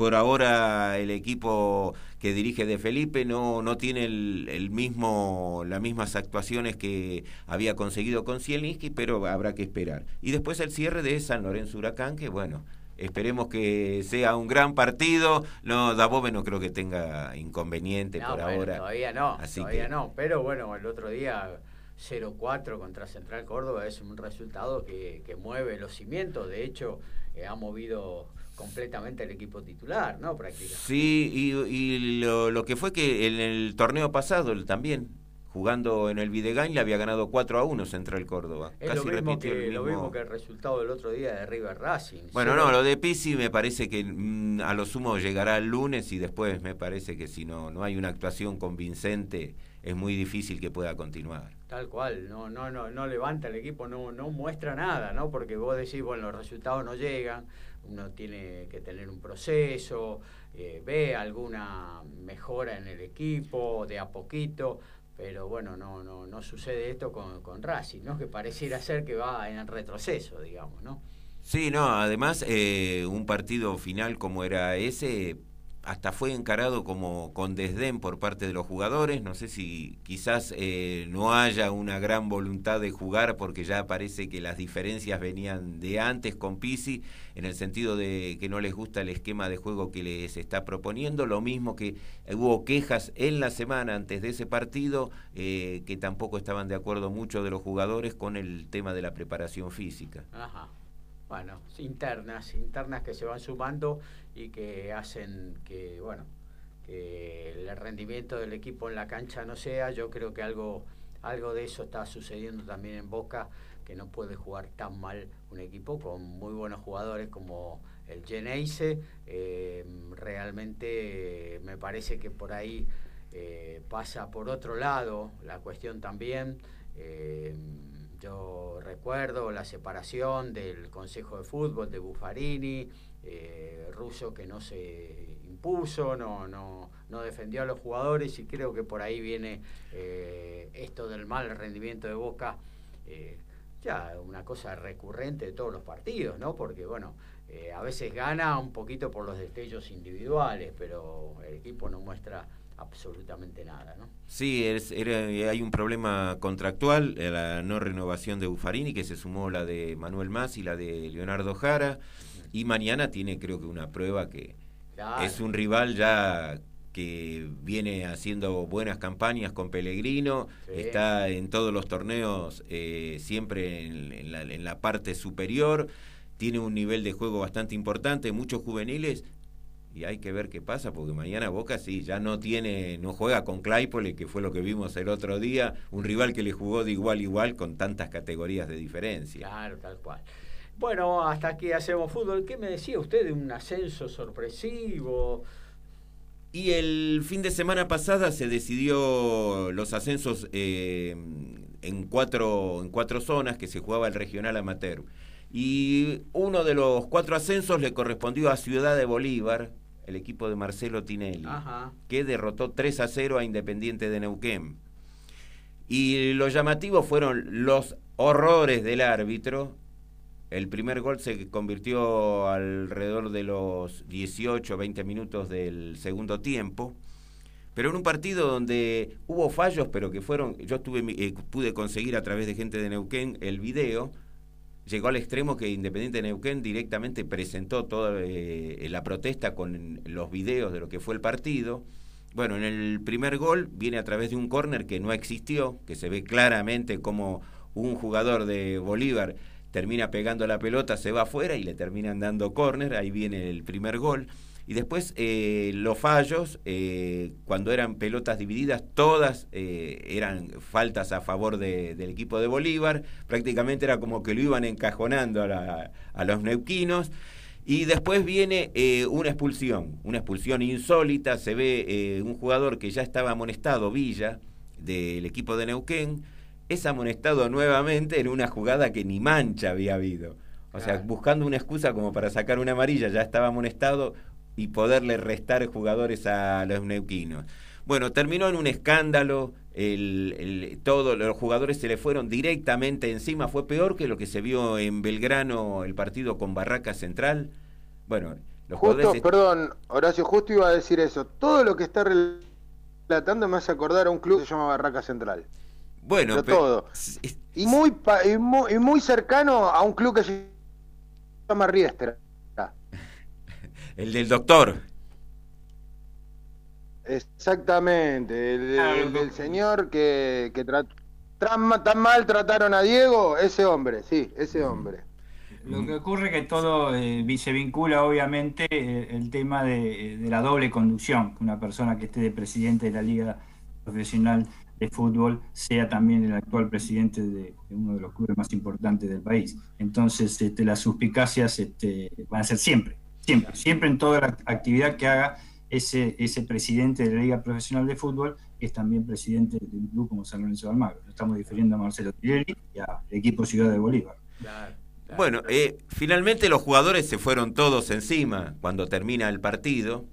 por ahora el equipo que dirige de Felipe no, no tiene el, mismo, las mismas actuaciones que había conseguido con Zielinski, pero habrá que esperar. Y después el cierre de San Lorenzo Huracán, que bueno, esperemos que sea un gran partido. No, Dabove no creo que tenga inconveniente por ahora. Todavía no, todavía no. Pero bueno, el otro día 0-4 contra Central Córdoba es un resultado que, que mueve los cimientos. De hecho, eh, ha movido completamente el equipo titular, ¿no? Prácticamente. Sí, y, lo, que fue que en el torneo pasado también, jugando en el Videgain le había ganado 4 a 1 Central Córdoba. Es lo, mismo que, lo, mismo... que el resultado del otro día de River Racing. Bueno, no, lo de Pisi me parece que mm, a lo sumo llegará el lunes y después me parece que si no, no hay una actuación convincente es muy difícil que pueda continuar. Tal cual, no, no, no, no levanta el equipo, no, no muestra nada, ¿no? Porque vos decís, bueno, los resultados no llegan, uno tiene que tener un proceso, eh, ve alguna mejora en el equipo de a poquito, pero bueno, no, no, no sucede esto con, con Racing, ¿no? Que pareciera ser que va en retroceso, digamos, ¿no? Sí, no, además eh, un partido final como era ese hasta fue encarado como con desdén por parte de los jugadores. No sé si quizás eh, no haya una gran voluntad de jugar porque ya parece que las diferencias venían de antes con Pisi, en el sentido de que no les gusta el esquema de juego que les está proponiendo. Lo mismo que hubo quejas en la semana antes de ese partido eh, que tampoco estaban de acuerdo muchos de los jugadores con el tema de la preparación física. Ajá bueno, internas, internas que se van sumando y que hacen que, bueno, que el rendimiento del equipo en la cancha no sea. Yo creo que algo, algo de eso está sucediendo también en Boca, que no puede jugar tan mal un equipo con muy buenos jugadores como el Geneise. Eh, realmente me parece que por ahí eh, pasa por otro lado la cuestión también. Eh, yo recuerdo la separación del Consejo de Fútbol de Buffarini, eh, Russo que no se impuso, no, no, no, defendió a los jugadores y creo que por ahí viene eh, esto del mal rendimiento de Boca, eh, ya una cosa recurrente de todos los partidos, ¿no? Porque bueno, eh, a veces gana un poquito por los destellos individuales, pero el equipo no muestra absolutamente nada. ¿no? Sí, es, hay un problema contractual, eh, la no renovación de Buffarini, que se sumó la de Manuel Más y la de Leonardo Jara, y mañana tiene creo que una prueba que es un rival ya que viene haciendo buenas campañas con Pellegrino, está en todos los torneos eh, siempre en, la, en la parte superior, tiene un nivel de juego bastante importante, muchos juveniles y hay que ver qué pasa porque mañana Boca sí ya no tiene no juega con Claypole que fue lo que vimos el otro día un rival que le jugó de igual a igual con tantas categorías de diferencia. Claro tal cual. Bueno hasta aquí hacemos fútbol. Qué me decía usted de un ascenso sorpresivo y el fin de semana pasada se decidió los ascensos eh, en cuatro en cuatro zonas que se jugaba el regional amateur. Y uno de los cuatro ascensos le correspondió a Ciudad de Bolívar, el equipo de Marcelo Tinelli, que derrotó 3 a 0 a Independiente de Neuquén. Y los llamativos fueron los horrores del árbitro. El primer gol se convirtió alrededor de los 18 20 minutos del segundo tiempo. Pero en un partido donde hubo fallos, pero que fueron, yo tuve, eh, pude conseguir a través de gente de Neuquén el video, llegó al extremo que Independiente de Neuquén directamente presentó toda eh, la protesta con los videos de lo que fue el partido. Bueno, en el primer gol viene a través de un córner que no existió, que se ve claramente como un jugador de Bolívar termina pegando la pelota, se va afuera y le terminan dando córner, ahí viene el primer gol. Y después eh, los fallos, eh, cuando eran pelotas divididas, todas eh, eran faltas a favor del equipo de Bolívar. Prácticamente era como que lo iban encajonando a, a los neuquinos. Y después viene una expulsión, una expulsión insólita. Se ve un jugador que ya estaba amonestado, Villa, del equipo de Neuquén. Es amonestado nuevamente en una jugada que ni mancha había habido. O sea, buscando una excusa como para sacar una amarilla, ya estaba amonestado y poderle restar jugadores a los neuquinos. Bueno, terminó en un escándalo, el, todos los jugadores se le fueron directamente encima, fue peor que lo que se vio en Belgrano, el partido con Barraca Central. Bueno, los justo, perdón, Horacio, justo iba a decir eso. Todo lo que está relatando me hace acordar a un club que se llama Barraca Central. Bueno, pero, todo. Y muy, y muy, y muy cercano a un club que se llama Riestra. El del doctor. Exactamente, el, del señor que, que tan, mal trataron a Diego, ese hombre, sí, ese hombre. Lo que ocurre es que todo eh, se vincula obviamente eh, el tema de, la doble conducción, una persona que esté de presidente de la Liga Profesional de fútbol sea también el actual presidente de, uno de los clubes más importantes del país. Entonces, este, las suspicacias este, van a ser siempre, siempre, siempre en toda la actividad que haga ese, ese presidente de la Liga Profesional de Fútbol, que es también presidente de un club como San Lorenzo de Almagro. Estamos difiriendo a Marcelo Tirelli y al equipo Ciudad de Bolívar. Bueno, eh, finalmente los jugadores se fueron todos encima cuando termina el partido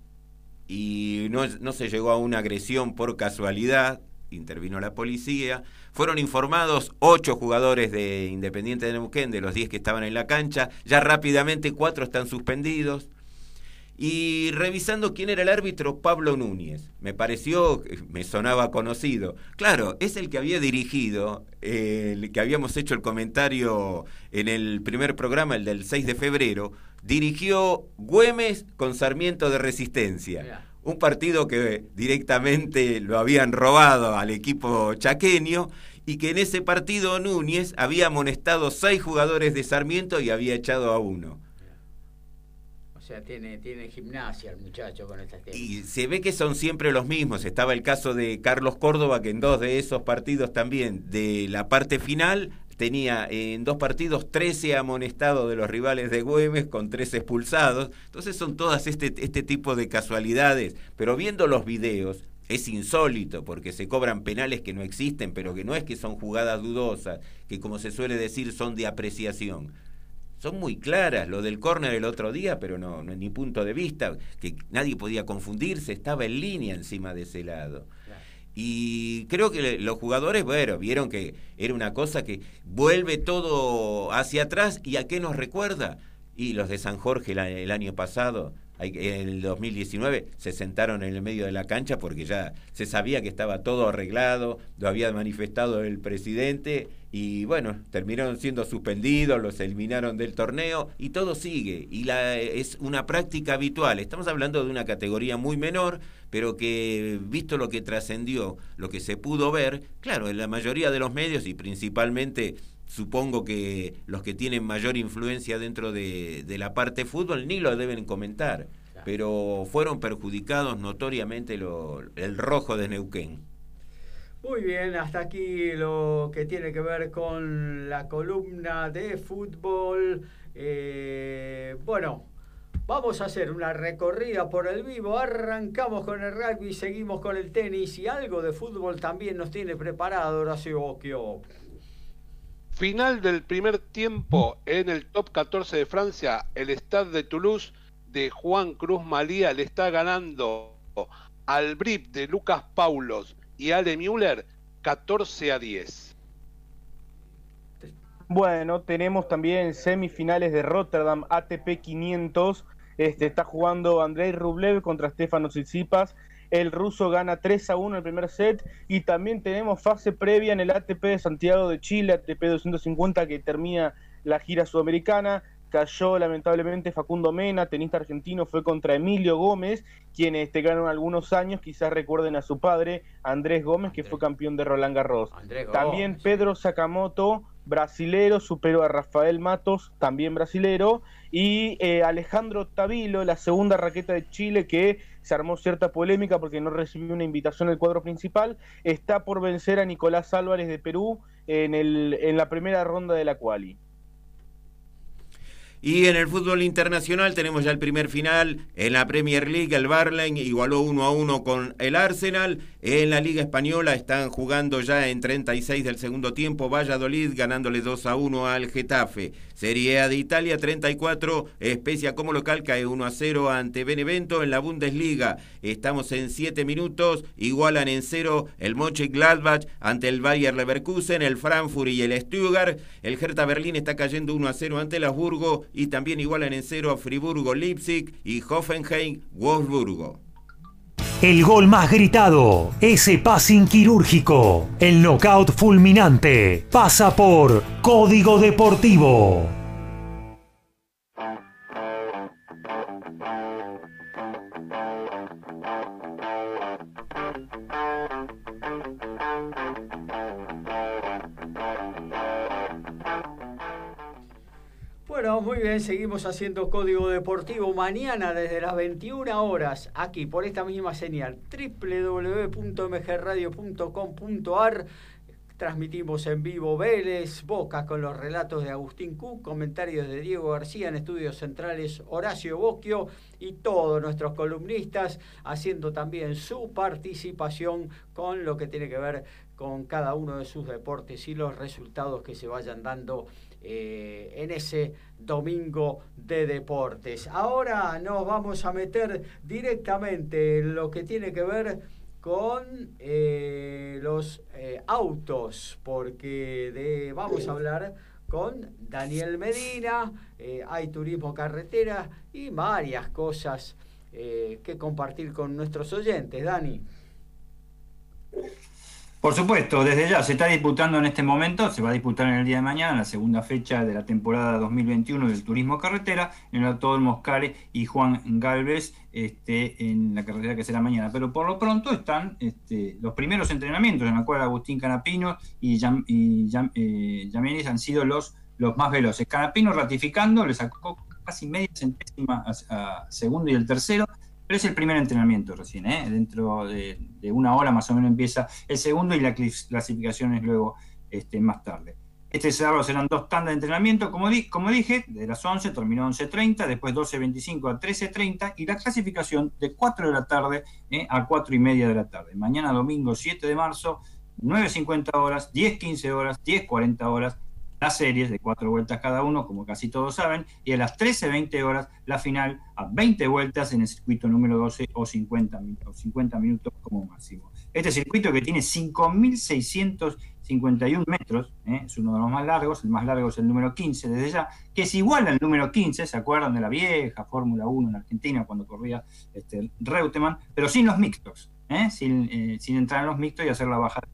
y no, no se llegó a una agresión por casualidad, intervino la policía. Fueron informados ocho jugadores de Independiente de Neuquén, de los diez que estaban en la cancha. Ya rápidamente cuatro están suspendidos. Y revisando quién era el árbitro, Pablo Núñez. Me pareció, me sonaba conocido. Claro, es el que había dirigido, el que habíamos hecho el comentario en el primer programa, el del 6 de febrero. Dirigió Güemes con Sarmiento de Resistencia un partido que directamente lo habían robado al equipo chaqueño y que en ese partido Núñez había amonestado seis jugadores de Sarmiento y había echado a uno. O sea, tiene, tiene gimnasia el muchacho con estas temas. Y se ve que son siempre los mismos. Estaba el caso de Carlos Córdoba, que en dos de esos partidos también, de la parte final, tenía en dos partidos 13 amonestados de los rivales de Güemes con tres expulsados. Entonces son todas este, este tipo de casualidades. Pero viendo los videos, es insólito porque se cobran penales que no existen, pero que no es que son jugadas dudosas, que como se suele decir son de apreciación. Son muy claras, lo del córner el otro día, pero no, no ni punto de vista, que nadie podía confundirse, estaba en línea encima de ese lado. Y creo que los jugadores, bueno, vieron que era una cosa que vuelve todo hacia atrás. ¿Y a qué nos recuerda? Y los de San Jorge el, año pasado, en el 2019, se sentaron en el medio de la cancha porque ya se sabía que estaba todo arreglado, lo había manifestado el presidente y bueno, terminaron siendo suspendidos, los eliminaron del torneo y todo sigue. Y la, es una práctica habitual. Estamos hablando de una categoría muy menor, pero que visto lo que trascendió, lo que se pudo ver, claro, en la mayoría de los medios y principalmente supongo que los que tienen mayor influencia dentro de, de la parte fútbol ni lo deben comentar, pero fueron perjudicados notoriamente lo, el rojo de Neuquén. Muy bien, hasta aquí lo que tiene que ver con la columna de fútbol. Eh, bueno, vamos a hacer una recorrida por el vivo. Arrancamos con el rugby, seguimos con el tenis y algo de fútbol también nos tiene preparado Horacio Occhio. Final del primer tiempo en el top 14 de Francia, el Stade de Toulouse de Juan Cruz Malía le está ganando al BRIP de Lucas Paulos y Ale Müller 14 a 10. Bueno, tenemos también semifinales de Rotterdam ATP 500. Este, está jugando Andrei Rublev contra Stefano Tsitsipas. El ruso gana 3 a 1 el primer set. Y también tenemos fase previa en el ATP de Santiago de Chile, ATP 250, que termina la gira sudamericana. Cayó lamentablemente Facundo Mena, tenista argentino, fue contra Emilio Gómez, quienes te ganan algunos años, quizás recuerden a su padre, Andrés Gómez, que fue campeón de Roland Garros. También Pedro Sakamoto, brasilero, superó a Rafael Matos, también brasilero, y eh, Alejandro Tavilo, la segunda raqueta de Chile, que se armó cierta polémica porque no recibió una invitación al cuadro principal, está por vencer a Nicolás Álvarez de Perú en, el, en la primera ronda de la quali. Y en el fútbol internacional tenemos ya el primer final. En la Premier League el Barley igualó 1 a 1 con el Arsenal. En la Liga Española están jugando ya en 36 del segundo tiempo Valladolid ganándole 2 a 1 al Getafe. Serie A de Italia 34, Especia como local cae 1 a 0 ante Benevento en la Bundesliga. Estamos en 7 minutos, igualan en 0 el Moche Gladbach ante el Bayer Leverkusen, el Frankfurt y el Stuttgart. El Hertha Berlín está cayendo 1 a 0 ante el Habsburgo y también igualan en 0 a Friburgo Leipzig y Hoffenheim Wolfsburgo. El gol más gritado, ese passing quirúrgico, el knockout fulminante, pasa por Código Deportivo. Bueno, muy bien, seguimos haciendo Código Deportivo mañana desde las 21 horas, aquí por esta misma señal, www.mgradio.com.ar. Transmitimos en vivo Vélez, Boca con los relatos de Agustín Cook, comentarios de Diego García en estudios centrales Horacio Bocchio y todos nuestros columnistas haciendo también su participación con lo que tiene que ver con cada uno de sus deportes y los resultados que se vayan dando eh, en ese domingo de deportes. Ahora nos vamos a meter directamente en lo que tiene que ver con eh, los eh, autos, porque vamos a hablar con Daniel Medina, hay turismo carretera y varias cosas que compartir con nuestros oyentes. Dani. Por supuesto, desde ya se está disputando en este momento, se va a disputar en el día de mañana la segunda fecha de la temporada 2021 del turismo carretera en el Autódromo Moscare y Juan Galvez este, en la carretera que será mañana. Pero por lo pronto están este, los primeros entrenamientos en los cuales Agustín Canapino y, Yam, eh, han sido los más veloces. Canapino ratificando, le sacó casi media centésima a segundo y el tercero pero es el primer entrenamiento recién, ¿eh? dentro de, una hora más o menos empieza el segundo y la clasificación es luego este, más tarde. Este sábado serán dos tandas de entrenamiento, como, como dije, de las 11 terminó 11.30, después 12.25 a 13.30 y la clasificación de 4 de la tarde ¿eh? a 4 y media de la tarde. Mañana domingo 7 de marzo, 9.50 horas, 10.15 horas, 10.40 horas, las series de cuatro vueltas cada uno, como casi todos saben, y a las 13.20 horas la final a 20 vueltas en el circuito número 12 o 50 minutos, 50 minutos como máximo. Este circuito que tiene 5.651 metros, ¿eh? es uno de los más largos, el más largo es el número 15 desde ya, que es igual al número 15, ¿se acuerdan de la vieja Fórmula 1 en Argentina cuando corría este, Reutemann? Pero sin los mixtos, ¿eh? sin, eh, sin entrar en los mixtos y hacer la bajada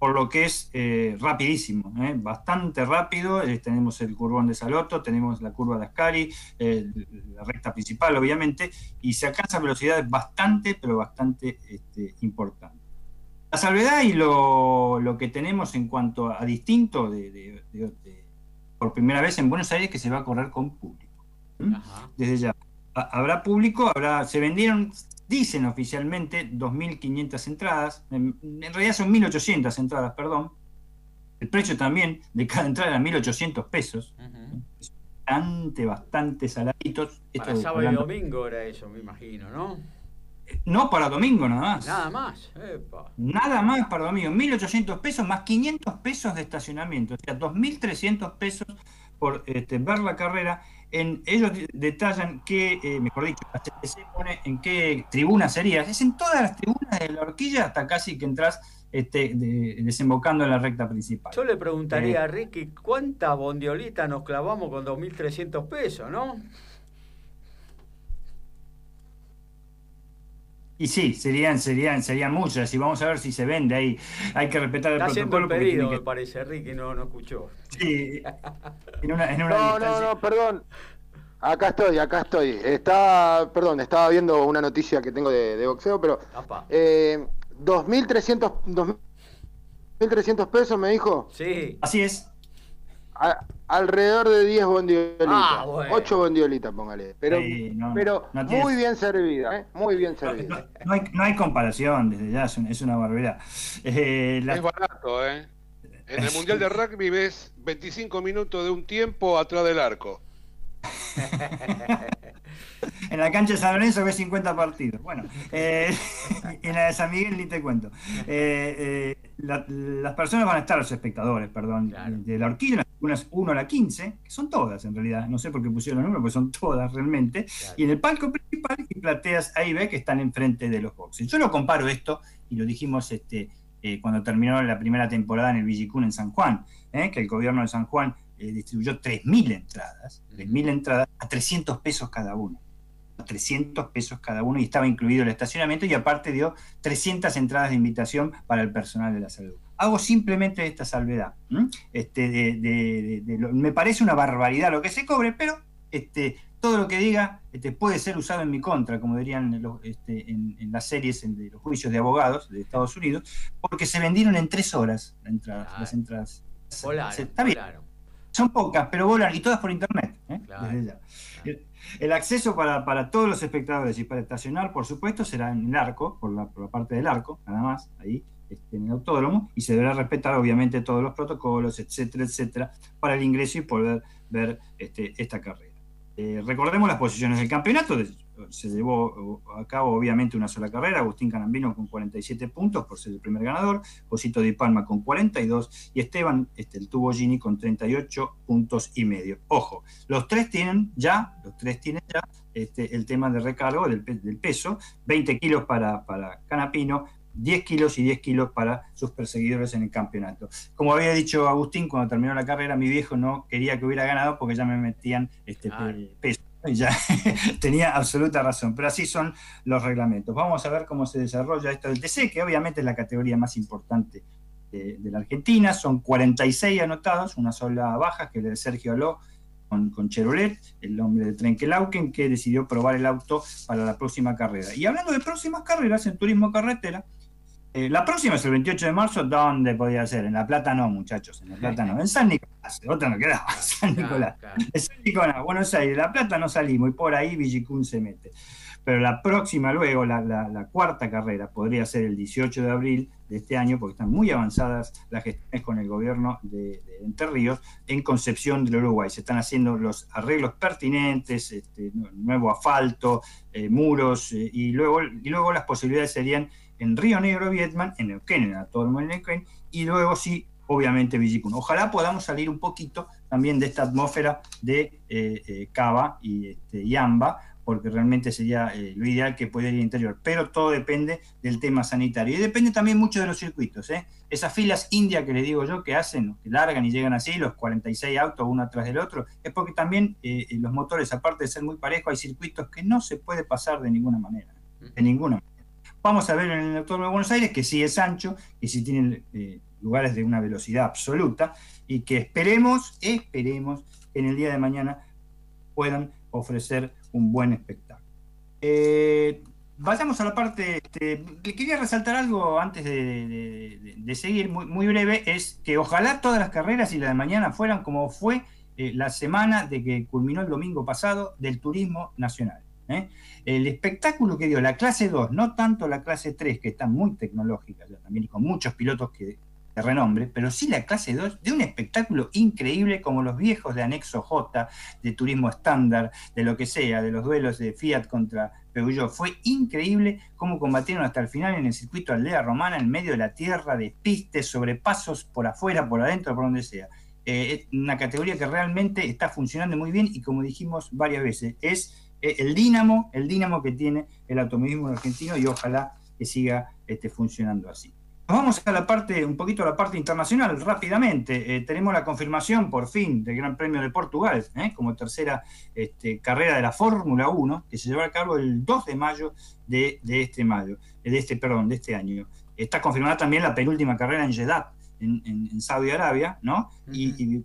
por lo que es eh, rapidísimo, ¿eh? bastante rápido. Eh, tenemos el curvón de Saloto, tenemos la curva de Ascari, la recta principal, obviamente, y se alcanza velocidades bastante, pero bastante este, importantes. La salvedad y lo, que tenemos en cuanto a distinto de, por primera vez en Buenos Aires que se va a correr con público. Desde ya. Habrá público, habrá, se vendieron Dicen oficialmente 2.500 entradas, en, realidad son 1.800 entradas, perdón. El precio también de cada entrada era 1.800 pesos. Bastante, bastante saladitos. Para sábado y domingo era eso, me imagino, ¿no? No para domingo nada más. Nada más. Nada más para domingo. 1.800 pesos más 500 pesos de estacionamiento. O sea, 2.300 pesos por este, ver la carrera ellos detallan qué, eh, mejor dicho, se pone en qué tribuna sería. Es en todas las tribunas de la horquilla hasta casi que entras este, desembocando en la recta principal. Yo le preguntaría a eh, Ricky, ¿cuántas bondiolitas nos clavamos con 2.300 pesos, no? Y sí, serían, serían, serían muchas. Y vamos a ver si se vende ahí. Hay que respetar el protocolo. el pedido, me parece, Ricky, no, no escuchó. Sí. En una, en una no, no, no, perdón. Acá estoy, acá estoy. Está, perdón, estaba viendo una noticia que tengo de, boxeo, pero eh, 2.300 2.300 pesos me dijo. Sí. Así es alrededor de 10 bondiolitas. Ah, 8 bondiolitas, póngale. Pero, pero muy bien servida, ¿eh? muy bien servida. No, hay, no hay comparación, desde ya es, una barbaridad. Eh, Es barato, ¿eh? En el Mundial de Rugby ves 25 minutos de un tiempo atrás del arco. en la cancha de San Lorenzo ves 50 partidos. Bueno, eh, en la de San Miguel ni te cuento. Eh, eh, las personas van a estar, los espectadores, perdón, de la horquilla, unas 1 a la 15, que son todas en realidad, no sé por qué pusieron los números, porque son todas realmente, y en el palco principal y plateas ahí ve que están enfrente de los boxes. Yo lo comparo esto, y lo dijimos este, cuando terminó la primera temporada en el Villicún en San Juan, que el gobierno de San Juan eh, distribuyó 3.000 entradas, 3.000 entradas a 300 pesos cada uno. 300 pesos cada uno y estaba incluido el estacionamiento y aparte dio 300 entradas de invitación para el personal de la salud. Hago simplemente esta salvedad. Este, me parece una barbaridad lo que se cobre, pero este, todo lo que diga este, puede ser usado en mi contra, como dirían este, en, las series de los juicios de abogados de Estados Unidos, porque se vendieron en tres horas las entradas. está bien. Son pocas, pero volan y todas por internet. ¿eh? El, acceso para, todos los espectadores y para estacionar, por supuesto, será en el arco, por la, parte del arco, nada más, ahí, este, en el autódromo, y se deberá respetar, obviamente, todos los protocolos, etcétera, etcétera, para el ingreso y poder ver este, esta carrera. Eh, recordemos las posiciones del campeonato, se llevó a cabo obviamente una sola carrera, Agustín Canambino con 47 puntos por ser el primer ganador, Josito Di Palma con 42 y Esteban este, el Tubo Gini con 38 puntos y medio. Ojo, los tres tienen ya, los tres tienen ya este, el tema de recargo del, peso, 20 kilos para, para Canapino, 10 kilos y 10 kilos para sus perseguidores en el campeonato. Como había dicho Agustín cuando terminó la carrera, mi viejo no quería que hubiera ganado porque ya me metían este peso. Ya tenía absoluta razón, pero así son los reglamentos. Vamos a ver cómo se desarrolla esto del TC, que obviamente es la categoría más importante de, la Argentina. Son 46 anotados, una sola baja, que es de Sergio Aló con, con Cherolet, el hombre de Trenkelauken, que decidió probar el auto para la próxima carrera. Y hablando de próximas carreras en turismo carretera, eh, la próxima es el 28 de marzo, ¿dónde podía ser? En La Plata no, muchachos, en La Plata no. En San Nicolás, otra no quedaba, San Nicolás. En San Nicolás, Buenos Aires, La Plata no salimos y por ahí Villicún se mete. Pero la próxima, luego, la, cuarta carrera, podría ser el 18 de abril de este año, porque están muy avanzadas las gestiones con el gobierno de, de Entre Ríos en Concepción del Uruguay. Se están haciendo los arreglos pertinentes, este, nuevo asfalto, eh, muros, eh, y, luego, y luego las posibilidades serían en Río Negro, Vietnam, en Neuquén, en Atormo, en Neuquén, y luego sí, obviamente, Villicún. Ojalá podamos salir un poquito también de esta atmósfera de eh, eh, Cava y, este, y, Amba, porque realmente sería eh, lo ideal que pudiera ir interior. Pero todo depende del tema sanitario. Y depende también mucho de los circuitos. Esas filas indias que les digo yo que hacen, que largan y llegan así, los 46 autos uno atrás del otro, es porque también los motores, aparte de ser muy parejos, hay circuitos que no se puede pasar de ninguna manera. De ninguna manera. Vamos a ver en el Autódromo de Buenos Aires que sí es ancho y sí tiene eh, lugares de una velocidad absoluta y que esperemos, esperemos en el día de mañana puedan ofrecer un buen espectáculo. Eh, vayamos a la parte, este, quería resaltar algo antes de, seguir, muy, breve, es que ojalá todas las carreras y la de mañana fueran como fue eh, la semana de que culminó el domingo pasado del turismo nacional. ¿Eh? El espectáculo que dio la clase 2, no tanto la clase 3, que está muy tecnológica también y con muchos pilotos que, de renombre, pero sí la clase 2 de un espectáculo increíble como los viejos de anexo J, de turismo estándar, de lo que sea, de los duelos de Fiat contra Peugeot. Fue increíble cómo combatieron hasta el final en el circuito aldea romana, en medio de la tierra, de pistes, sobrepasos por afuera, por adentro, por donde sea. Eh, es una categoría que realmente está funcionando muy bien y como dijimos varias veces, es el dínamo, el dínamo que tiene el automovilismo argentino y ojalá que siga este, funcionando así. Vamos a la parte, un poquito a la parte internacional, rápidamente. Eh, tenemos la confirmación, por fin, del Gran Premio de Portugal, eh, como tercera este, carrera de la Fórmula 1, que se llevará a cabo el 2 de mayo de, este mayo, de este, perdón, de este año. Está confirmada también la penúltima carrera en Jeddah, en, Saudi Arabia, ¿no? y,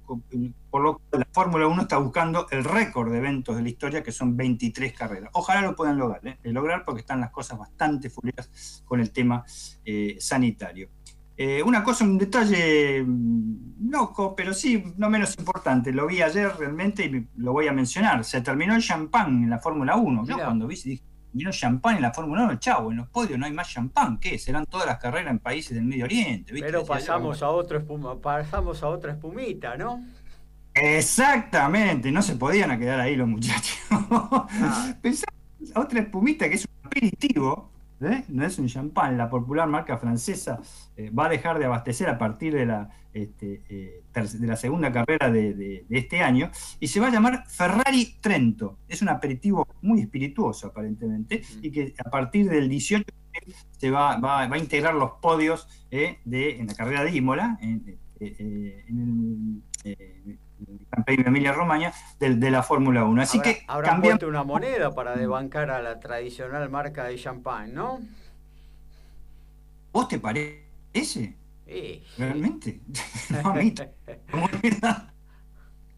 por lo que la Fórmula 1 está buscando el récord de eventos de la historia, que son 23 carreras. Ojalá lo puedan lograr, ¿eh? lograr porque están las cosas bastante furiosas con el tema eh, sanitario. Eh, una cosa, un detalle mm, loco, pero sí, no menos importante. Lo vi ayer realmente y lo voy a mencionar. Se terminó el champán en la Fórmula 1. Yo cuando vi, dije, vino champán en la Fórmula 1, chavo, en los podios no hay más champán, ¿qué? Serán todas las carreras en países del Medio Oriente. Pero pasamos a, otro espuma, pasamos a otra espumita, ¿no? Exactamente, no se podían quedar ahí los muchachos. Ah. otra espumita que es un aperitivo, ¿eh? no es un champán, la popular marca francesa eh, va a dejar de abastecer a partir de la, este, eh, de la segunda carrera de, este año y se va a llamar Ferrari Trento. Es un aperitivo muy espirituoso aparentemente y que a partir del 18 se va, va, a integrar los podios de, en la carrera de Imola, en, en el Campeón Emilia Romagna de, la Fórmula 1. Así que habrá una moneda para debancar a la tradicional marca de champán, ¿no? ¿Vos te parece? Sí. ¿Realmente? no, a mí.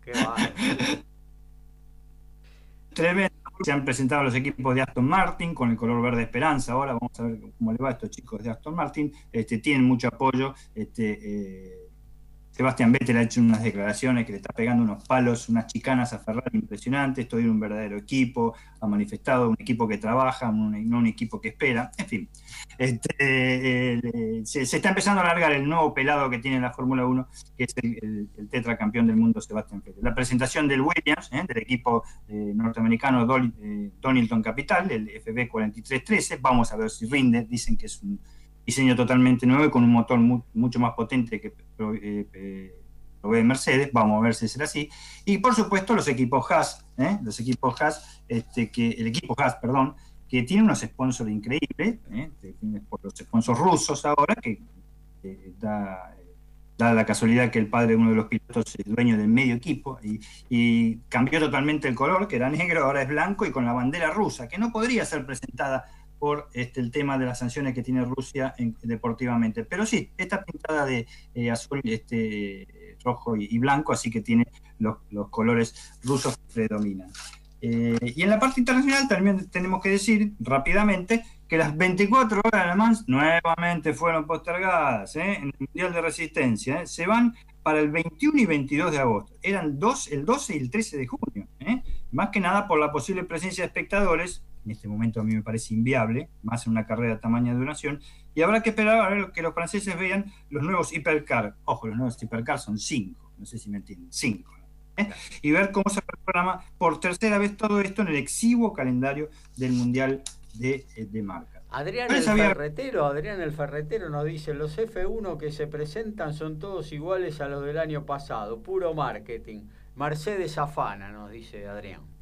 Qué Tremendo. Se han presentado los equipos de Aston Martin con el color verde esperanza. Ahora vamos a ver cómo le va a estos chicos de Aston Martin. Este, tienen mucho apoyo. Este, eh, Sebastián Vettel ha hecho unas declaraciones que le está pegando unos palos, unas chicanas a Ferrari impresionantes, estoy en un verdadero equipo, ha manifestado un equipo que trabaja, no un equipo que espera, en fin. Este, eh, se, está empezando a alargar el nuevo pelado que tiene la Fórmula 1, que es el, tetracampeón del mundo Sebastián Vettel. La presentación del Williams, eh, del equipo eh, norteamericano Donington Capital, el FB 4313, vamos a ver si rinde, dicen que es un diseño totalmente nuevo y con un motor mucho más potente que eh, eh, lo ve Mercedes, vamos a ver si será así. Y por supuesto los equipos Haas, ¿eh? los equipos Haas, este, que, el equipo Haas, perdón, que tiene unos sponsors increíbles, por los sponsors rusos ahora, que da, la casualidad que el padre de uno de los pilotos es dueño del medio equipo, y, cambió totalmente el color, que era negro, ahora es blanco y con la bandera rusa, que no podría ser presentada por este, el tema de las sanciones que tiene Rusia deportivamente. Pero sí, está pintada de eh, azul, este, rojo y, blanco, así que tiene los, colores rusos que predominan. Eh, y en la parte internacional también tenemos que decir rápidamente que las 24 horas de Mans nuevamente fueron postergadas ¿eh? en el Mundial de Resistencia. Se van para el 21 y 22 de agosto. Eran dos, el 12 y el 13 de junio. Más que nada por la posible presencia de espectadores en este momento a mí me parece inviable, más en una carrera de tamaño de duración, y habrá que esperar a ver que los franceses vean los nuevos hipercar. Ojo, los nuevos hipercar son cinco, no sé si me entienden, cinco. ¿eh? Y ver cómo se programa por tercera vez todo esto en el exiguo calendario del Mundial de, eh, de marca. Adrián el Ferretero, Adrián el Ferretero nos dice, los F1 que se presentan son todos iguales a los del año pasado, puro marketing. Mercedes afana, nos dice Adrián.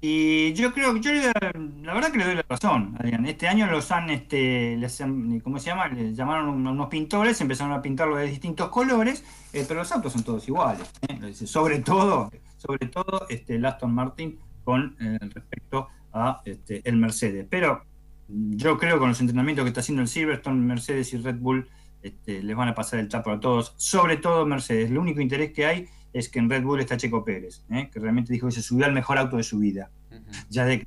Y yo creo que yo la verdad que le doy la razón, Adrián. Este año los han, este, ¿cómo se llama? Le llamaron unos pintores, empezaron a pintarlo de distintos colores, eh, pero los autos son todos iguales. ¿eh? Sobre todo, sobre todo este, el Aston Martin con eh, respecto a este, el Mercedes. Pero yo creo que con los entrenamientos que está haciendo el Silverstone, Mercedes y Red Bull este, les van a pasar el tapo a todos, sobre todo Mercedes. El único interés que hay es que en Red Bull está Checo Pérez, ¿eh? que realmente dijo que se subió al mejor auto de su vida. Ya de,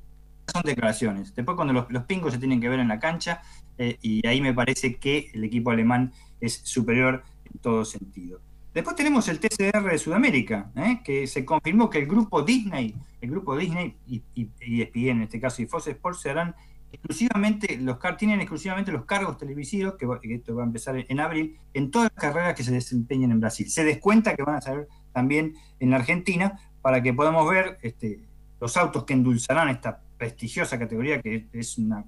son declaraciones. Después cuando los, pingos se tienen que ver en la cancha, eh, y ahí me parece que el equipo alemán es superior en todo sentido. Después tenemos el TCR de Sudamérica, ¿eh? que se confirmó que el grupo Disney, el grupo Disney y, y, ESPN en este caso y Fox Sports serán exclusivamente, los tienen exclusivamente los cargos televisivos, que, esto va a empezar en abril, en todas las carreras que se desempeñen en Brasil. Se descuenta que van a ser también en la Argentina para que podamos ver este, los autos que endulzarán esta prestigiosa categoría que es una,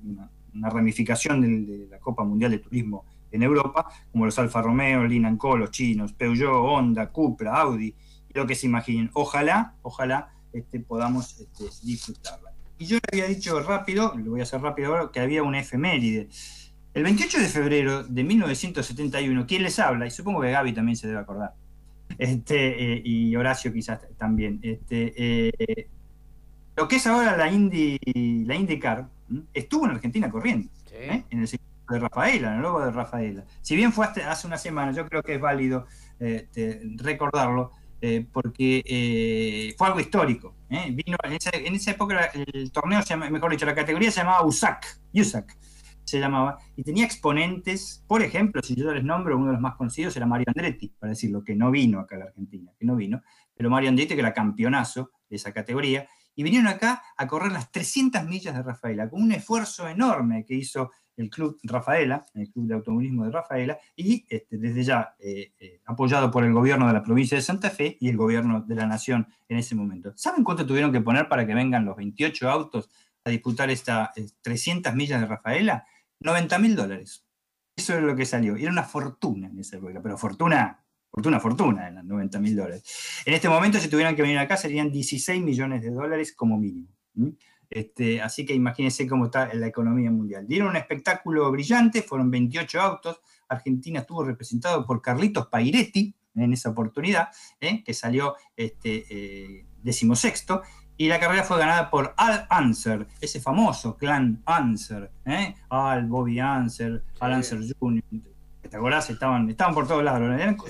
ramificación de, la Copa Mundial de Turismo en Europa, como los Alfa Romeo, Linan Co, los chinos, Peugeot, Honda, Cupra, Audi, lo que se imaginen. Ojalá, ojalá este, podamos este, disfrutarla. Y yo le había dicho rápido, lo voy a hacer rápido ahora, que había una efeméride. El 28 de febrero de 1971, ¿quién les habla? Y supongo que Gaby también se debe acordar este, eh, y Horacio quizás también. Este, eh, lo que es ahora la Indy, la IndyCar, estuvo en Argentina corriendo, ¿eh? en el circuito de Rafaela, en el logo de Rafaela. Si bien fue hace una semana, yo creo que es válido este, recordarlo, porque fue algo histórico. Vino en esa, época el torneo, mejor dicho, la categoría se llamaba USAC, USAC se llamaba, y tenía exponentes, por ejemplo, si yo les nombro, uno de los más conocidos era Mario Andretti, para decirlo, que no vino acá a la Argentina, que no vino, pero Mario Andretti, que era campeonazo de esa categoría, y vinieron acá a correr las 300 millas de Rafaela, con un esfuerzo enorme que hizo el Club Rafaela, el Club de Automovilismo de Rafaela, y este, desde ya eh, eh, apoyado por el gobierno de la provincia de Santa Fe y el gobierno de la nación en ese momento. ¿Saben cuánto tuvieron que poner para que vengan los 28 autos a disputar estas 300 eh, millas de Rafaela? 90 mil dólares. Eso es lo que salió. Era una fortuna en esa época, pero fortuna, fortuna, fortuna, eran 90 mil dólares. En este momento, si tuvieran que venir acá, serían 16 millones de dólares como mínimo. Este, así que imagínense cómo está la economía mundial. Dieron un espectáculo brillante, fueron 28 autos. Argentina estuvo representado por Carlitos Pairetti en esa oportunidad, ¿eh? que salió este, eh, decimosexto y la carrera fue ganada por Al Anser, ese famoso clan Anser, ¿eh? Al, Bobby Anser, Al Anser Jr., ¿te acordás? Estaban, estaban por todos lados,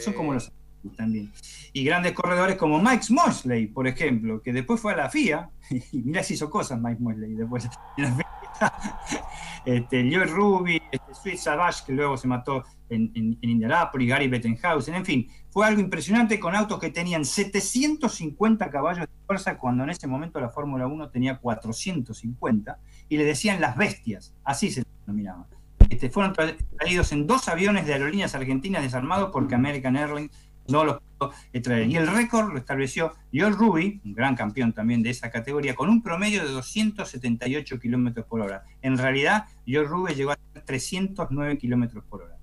son como los también. Y grandes corredores como Mike Mosley, por ejemplo, que después fue a la FIA, y mirá si hizo cosas Mike Mosley después. este, Joe Ruby, este, Sweet Savage, que luego se mató en, en, en Indianapolis, Gary Bettenhausen, en fin, fue algo impresionante con autos que tenían 750 caballos de fuerza cuando en ese momento la Fórmula 1 tenía 450 y le decían las bestias, así se denominaban. Este, fueron traídos en dos aviones de aerolíneas argentinas desarmados porque American Airlines no los pudo traer. Y el récord lo estableció George Ruby, un gran campeón también de esa categoría, con un promedio de 278 kilómetros por hora. En realidad, George Ruby llegó a 309 kilómetros por hora.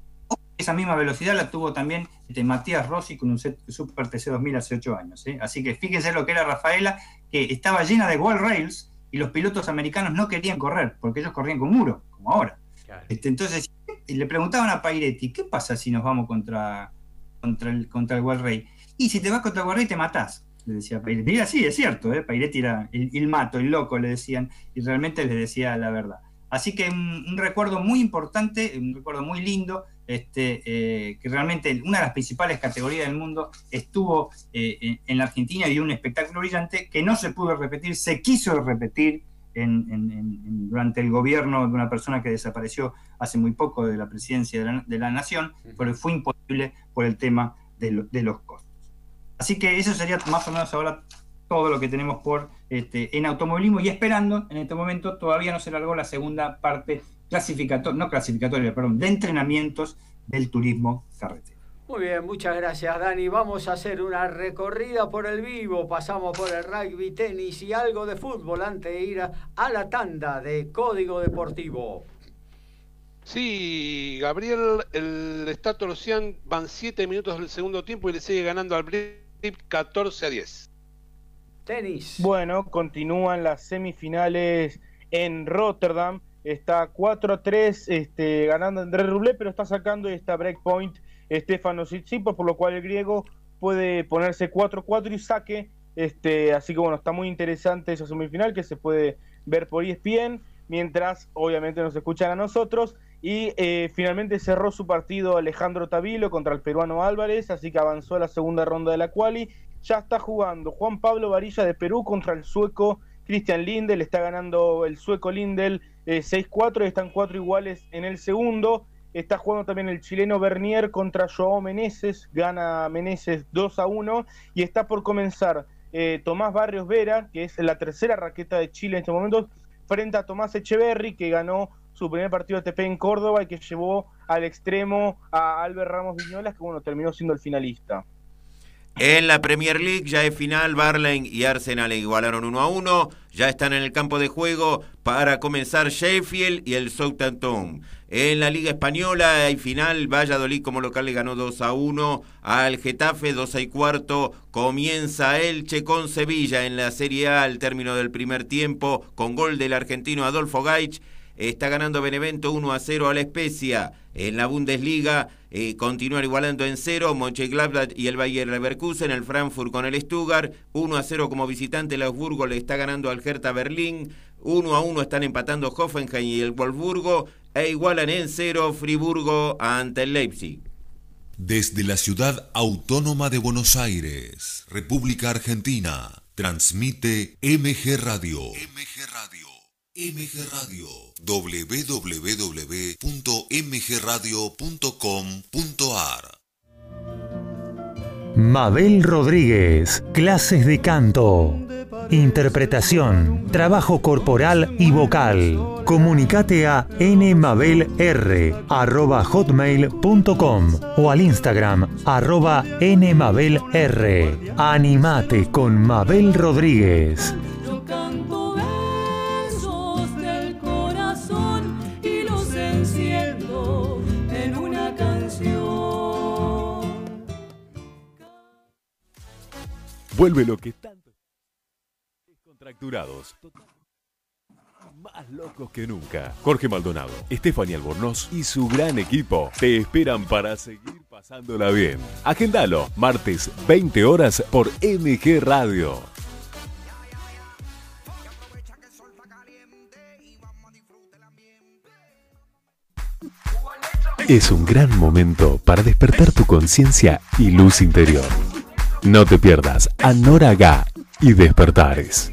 Esa misma velocidad la tuvo también este, Matías Rossi con un Super TC2000 hace 8 años. ¿eh? Así que fíjense lo que era Rafaela, que estaba llena de wall rails y los pilotos americanos no querían correr, porque ellos corrían con muro, como ahora. Este, entonces, le preguntaban a Pairetti, ¿qué pasa si nos vamos contra, contra el, contra el rail? Y si te vas contra el rail te matás, le decía Pairetti. Y así, es cierto, ¿eh? Pairetti era el, el mato, el loco, le decían, y realmente les decía la verdad. Así que un, recuerdo muy importante, un recuerdo muy lindo, este, eh, que realmente una de las principales categorías del mundo estuvo eh, en la Argentina y un espectáculo brillante que no se pudo repetir, se quiso repetir en, en, en, durante el gobierno de una persona que desapareció hace muy poco de la presidencia de la, de la nación, pero fue imposible por el tema de, lo, de los costos. Así que eso sería más o menos ahora todo lo que tenemos por este, en automovilismo y esperando, en este momento todavía no se largó la segunda parte clasificatoria, no clasificatoria, perdón, de entrenamientos del turismo carretera. Muy bien, muchas gracias Dani. Vamos a hacer una recorrida por el vivo, pasamos por el rugby, tenis y algo de fútbol antes de ir a, a la tanda de Código Deportivo. Sí, Gabriel, el Estato Ocean van 7 minutos del segundo tiempo y le sigue ganando al Brip 14 a 10. Tenis. Bueno, continúan las semifinales en Rotterdam. Está 4 a 3 este, ganando Andrés Rublé, pero está sacando esta breakpoint Stefano Tsitsipas, por lo cual el griego puede ponerse 4-4 y saque. Este, así que bueno, está muy interesante esa semifinal que se puede ver por ESPN, mientras obviamente nos escuchan a nosotros. Y eh, finalmente cerró su partido Alejandro Tavilo contra el peruano Álvarez, así que avanzó a la segunda ronda de la quali. Ya está jugando Juan Pablo Varilla de Perú contra el sueco Christian Lindel, está ganando el sueco Lindel eh, 6-4, están cuatro iguales en el segundo. Está jugando también el chileno Bernier contra Joao Meneses, gana Meneses 2 a 1 y está por comenzar eh, Tomás Barrios Vera, que es la tercera raqueta de Chile en este momento, frente a Tomás Echeverry, que ganó su primer partido de TP en Córdoba y que llevó al extremo a Albert Ramos Viñolas, que bueno, terminó siendo el finalista. En la Premier League ya es final, Barley y Arsenal igualaron 1 a 1, ya están en el campo de juego para comenzar Sheffield y el Southampton. En la Liga Española hay final, Valladolid como local le ganó 2 a 1 al Getafe, 2 a y cuarto, comienza Elche con Sevilla en la Serie A al término del primer tiempo con gol del argentino Adolfo Gaich. Está ganando Benevento 1 a 0 a la Especia. En la Bundesliga eh, continúan igualando en 0 Mönchengladbach y el Bayer Leverkusen. El Frankfurt con el Stuttgart 1 a 0 como visitante. El Augsburgo le está ganando al Hertha Berlín. 1 a 1 están empatando Hoffenheim y el Wolfsburgo. E igualan en 0 Friburgo ante el Leipzig. Desde la ciudad autónoma de Buenos Aires, República Argentina, transmite MG Radio. MG Radio. MG Radio, www.mgradio.com.ar Mabel Rodríguez, clases de canto, interpretación, trabajo corporal y vocal. Comunicate a nmabelr@hotmail.com o al Instagram arroba nmabelr. Animate con Mabel Rodríguez. Vuelve lo que tanto contracturados. Más locos que nunca. Jorge Maldonado, Estefania Albornoz y su gran equipo te esperan para seguir pasándola bien. Agendalo, martes 20 horas por MG Radio. Es un gran momento para despertar tu conciencia y luz interior. No te pierdas a Nora Gá y Despertares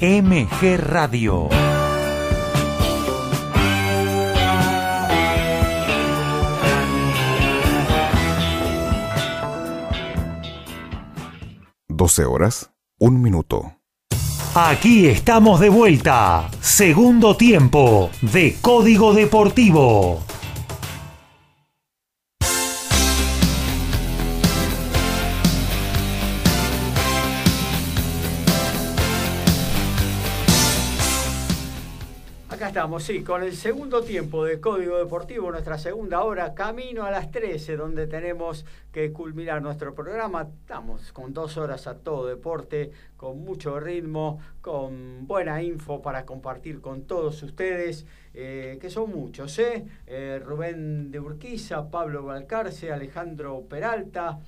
MG Radio. Doce horas, un minuto. Aquí estamos de vuelta. Segundo tiempo de Código Deportivo. Estamos, sí, con el segundo tiempo de Código Deportivo, nuestra segunda hora, camino a las 13, donde tenemos que culminar nuestro programa. Estamos con dos horas a todo deporte, con mucho ritmo, con buena info para compartir con todos ustedes, eh, que son muchos, ¿eh? ¿eh? Rubén de Urquiza, Pablo Valcarce, Alejandro Peralta.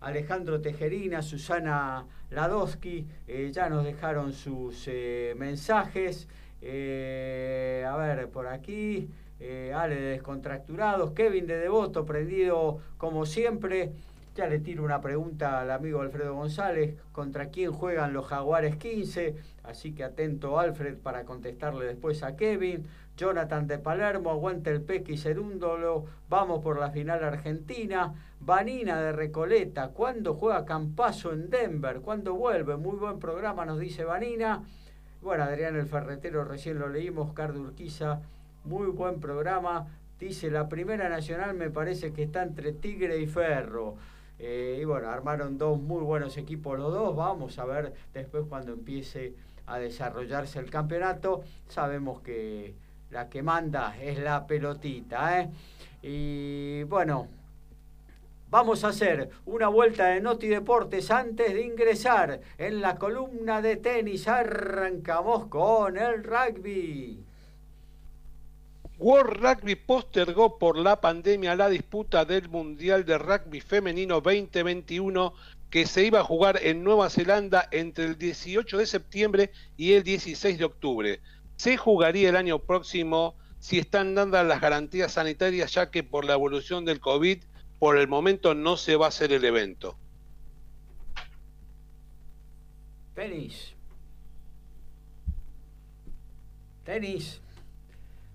Alejandro Tejerina, Susana Ladowski, eh, ya nos dejaron sus mensajes. Eh, a ver, por aquí, eh, Ale de Descontracturados, Kevin de Devoto, prendido como siempre. Ya le tiro una pregunta al amigo Alfredo González, ¿contra quién juegan los Jaguares 15? Así que atento Alfred para contestarle después a Kevin. Jonathan de Palermo, aguanta el Pequi Cerúndolo, vamos por la final argentina. Vanina de Recoleta, ¿cuándo juega Campazo en Denver? ¿Cuándo vuelve? Muy buen programa, nos dice Vanina. Bueno, Adrián el Ferretero, recién lo leímos, Oscar Urquiza, muy buen programa. Dice, la primera nacional me parece que está entre Tigre y Ferro. Eh, y bueno, armaron dos muy buenos equipos los dos. Vamos a ver después cuando empiece a desarrollarse el campeonato. Sabemos que la que manda es la pelotita. ¿eh? Y bueno, Vamos a hacer una vuelta de Noti Deportes antes de ingresar en la columna de tenis. Arrancamos con el rugby. World Rugby postergó por la pandemia la disputa del Mundial de Rugby Femenino 2021 que se iba a jugar en Nueva Zelanda entre el 18 de septiembre y el 16 de octubre. Se jugaría el año próximo si están dando las garantías sanitarias ya que por la evolución del COVID por el momento no se va a hacer el evento. Tenis. Tenis.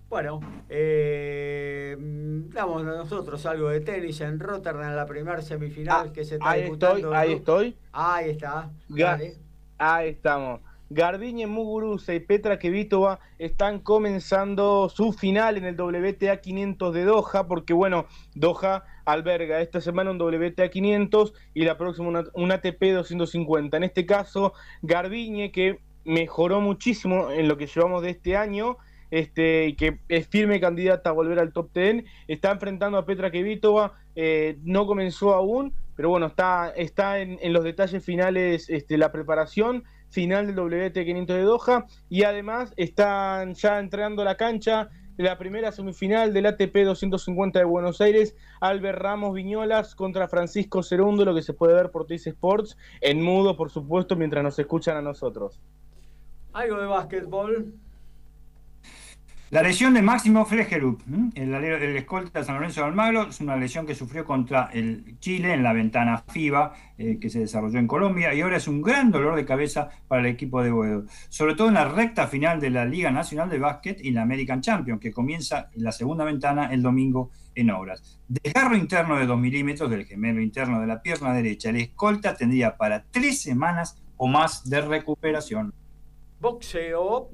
Bueno, eh, damos a nosotros algo de tenis en Rotterdam, la primera semifinal Ah, que se está ahí disputando. estoy, ahí estoy. Ahí está. Dale. Ahí estamos. Garbiñe Muguruza y Petra Kvitova están comenzando su final en el WTA 500 de Doha, porque bueno, Doha alberga esta semana un WTA 500 y la próxima un ATP 250. En este caso, Garbiñe, que mejoró muchísimo en lo que llevamos de este año, este, que es firme candidata a volver al top 10, está enfrentando a Petra Kvitova, eh, no comenzó aún, pero bueno, está, está en, en los detalles finales este, la preparación final del WT 500 de Doha y además están ya entrando a la cancha la primera semifinal del ATP 250 de Buenos Aires, Albert Ramos Viñolas contra Francisco Cerundo, lo que se puede ver por Teis Sports, en mudo por supuesto, mientras nos escuchan a nosotros. Algo de básquetbol. La lesión de Máximo Flegerup, ¿m? el, alero- escolta San Lorenzo de Almagro, es una lesión que sufrió contra el Chile en la ventana FIBA eh, que se desarrolló en Colombia y ahora es un gran dolor de cabeza para el equipo de Boedo, sobre todo en la recta final de la Liga Nacional de Básquet y la American Champions, que comienza en la segunda ventana el domingo en obras. Desgarro interno de 2 milímetros del gemelo interno de la pierna derecha, el escolta tendría para tres semanas o más de recuperación. Boxeo.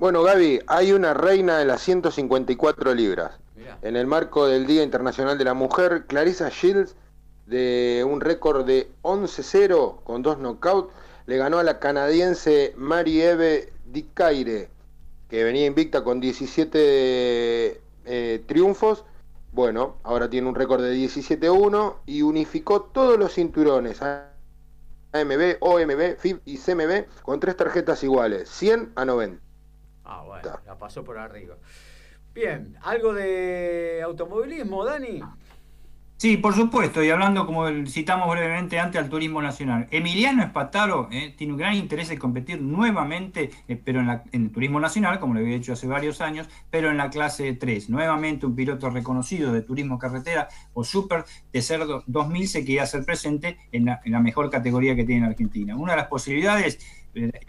Bueno, Gaby, hay una reina de las 154 libras. Mirá. En el marco del Día Internacional de la Mujer, Clarissa Shields, de un récord de 11-0 con dos knockouts, le ganó a la canadiense Marie-Eve Dicaire, que venía invicta con 17 eh, triunfos. Bueno, ahora tiene un récord de 17-1 y unificó todos los cinturones AMB, OMB, FIB y CMB con tres tarjetas iguales, 100 a 90. Ah, bueno, la pasó por arriba. Bien, algo de automovilismo, Dani. Sí, por supuesto, y hablando como citamos brevemente antes al turismo nacional, Emiliano Espataro eh, tiene un gran interés en competir nuevamente, eh, pero en, la- en el turismo nacional, como lo había hecho hace varios años, pero en la clase 3. Nuevamente un piloto reconocido de turismo carretera o super de ser do- 2000 se quería hacer presente en la, en la mejor categoría que tiene Argentina. Una de las posibilidades es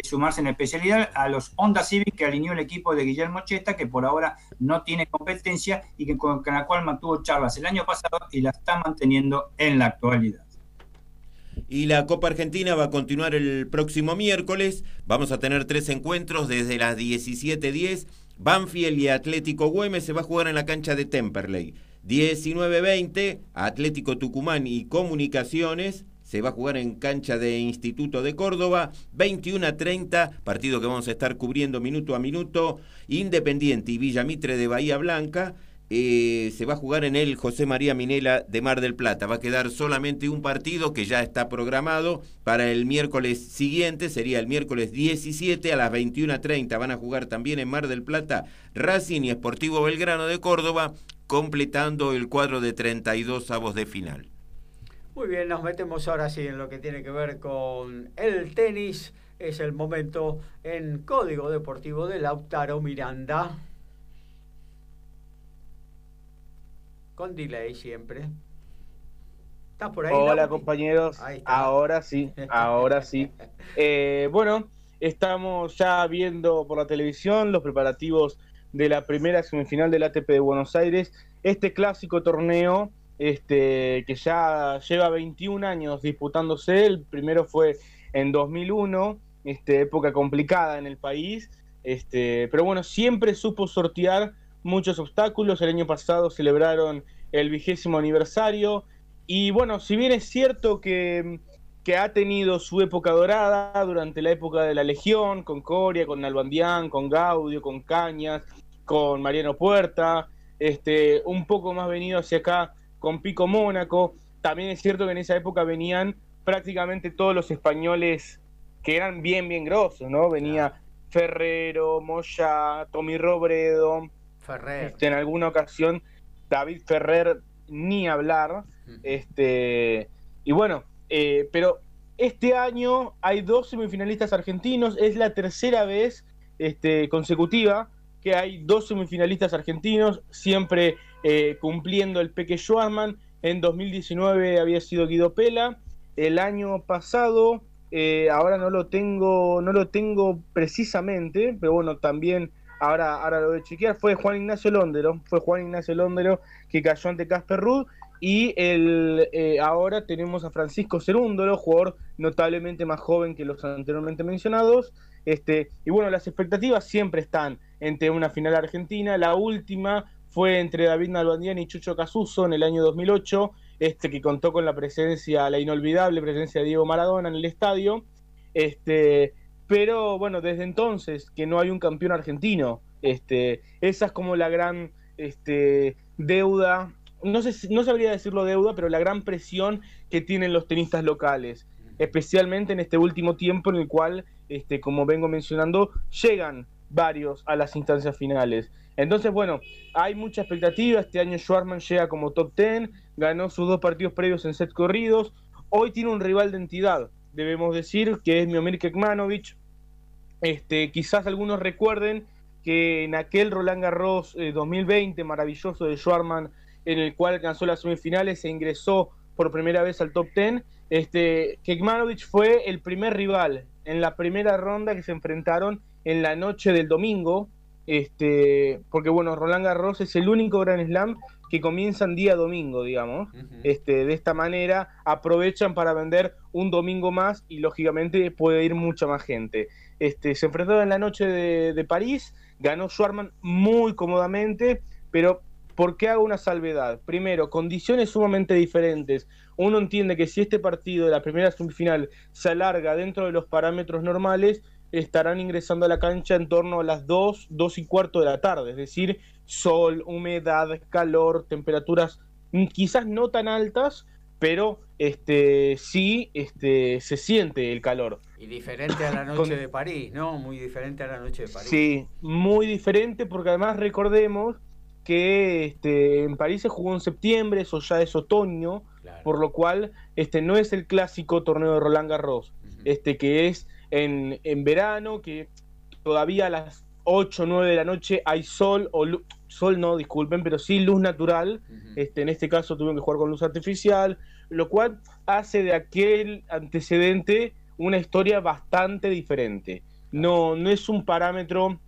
sumarse en especialidad a los Honda Civic que alineó el equipo de Guillermo Chesta, que por ahora no tiene competencia y que con, con la cual mantuvo charlas el año pasado y la está manteniendo en la actualidad. Y la Copa Argentina va a continuar el próximo miércoles. Vamos a tener tres encuentros desde las 17.10. Banfield y Atlético Güemes se va a jugar en la cancha de Temperley. 19.20, Atlético Tucumán y Comunicaciones se va a jugar en cancha de Instituto de Córdoba. 21.30, partido que vamos a estar cubriendo minuto a minuto. Independiente y Villamitre de Bahía Blanca eh, se va a jugar en el José María Minela de Mar del Plata. Va a quedar solamente un partido que ya está programado para el miércoles siguiente, sería el miércoles 17 a las 21.30. Van a jugar también en Mar del Plata Racing y Sportivo Belgrano de Córdoba, completando el cuadro de 32 avos de final. Muy bien, nos metemos ahora sí en lo que tiene que ver con el tenis. Es el momento en Código Deportivo de Lautaro Miranda. Con delay siempre. ¿Estás por ahí? Hola Lauti? compañeros, Ahí ahora sí, ahora sí. Eh, bueno, estamos ya viendo por la televisión los preparativos de la primera semifinal del ATP de Buenos Aires, este clásico torneo este, que ya lleva 21 años disputándose, el primero fue en 2001, este, época complicada en el país, este, pero bueno, siempre supo sortear muchos obstáculos, el año pasado celebraron el vigésimo aniversario, y bueno, si bien es cierto que, que ha tenido su época dorada durante la época de la Legión, con Coria, con Nalbandián, con Gaudio, con Cañas, con Mariano Puerta, este, un poco más venido hacia acá con Pico Mónaco. También es cierto que en esa época venían prácticamente todos los españoles que eran bien, bien grosos, ¿no? Venía Ferrero, Moya, Tommy Robredo, Ferrer. este, en alguna ocasión David Ferrer ni hablar. Este, y bueno, eh, pero este año hay dos semifinalistas argentinos, es la tercera vez este, consecutiva que hay dos semifinalistas argentinos, siempre eh, cumpliendo el Peque Schwarman. En 2019 había sido Guido Pela. El año pasado, eh, ahora no lo tengo, no lo tengo precisamente, pero bueno, también ahora, ahora lo de chequear, fue Juan Ignacio Londero, fue Juan Ignacio Londero que cayó ante Casper Ruud y el, eh, ahora tenemos a Francisco Cerúndolo, jugador notablemente más joven que los anteriormente mencionados. Este, y bueno, las expectativas siempre están entre una final argentina. La última fue entre David Nalbandián y Chucho Casuso en el año 2008, este, que contó con la presencia, la inolvidable presencia de Diego Maradona en el estadio. Este, pero bueno, desde entonces que no hay un campeón argentino, este, esa es como la gran este, deuda, no, sé, no sabría decirlo deuda, pero la gran presión que tienen los tenistas locales, especialmente en este último tiempo en el cual, este, como vengo mencionando, llegan varios a las instancias finales. Entonces, bueno, hay mucha expectativa. Este año Schwarman llega como top 10, ganó sus dos partidos previos en set corridos. Hoy tiene un rival de entidad, debemos decir, que es Miomir Kekmanovic, este, quizás algunos recuerden que en aquel Roland Garros 2020 eh, maravilloso de Schwarman, en el cual alcanzó las semifinales e ingresó por primera vez al top 10, este, Kekmanovic fue el primer rival en la primera ronda que se enfrentaron en la noche del domingo, este, porque bueno, Roland Garros es el único Grand Slam que comienzan día domingo, digamos. este, de esta manera aprovechan para vender un domingo más y lógicamente puede ir mucha más gente. Este, se enfrentó en la noche de, París, ganó Schwarman muy cómodamente, pero ¿por qué hago una salvedad? Primero, condiciones sumamente diferentes. Uno entiende que si este partido de la primera semifinal se alarga dentro de los parámetros normales, estarán ingresando a la cancha en torno a las 2, 2 y cuarto de la tarde, es decir, sol, humedad, calor, temperaturas mm, quizás no tan altas, pero este sí este se siente el calor. Y diferente a la noche de París, ¿no? Muy diferente a la noche de París. Sí, muy diferente porque además recordemos que este, en París se jugó en septiembre, eso ya es otoño, por lo cual este, no es el clásico torneo de Roland Garros, este, que es en, en, verano, que todavía a las 8 o 9 de la noche hay sol, o sol no, disculpen, pero sí luz natural, este, en este caso tuvieron que jugar con luz artificial, lo cual hace de aquel antecedente una historia bastante diferente. No, no es un parámetro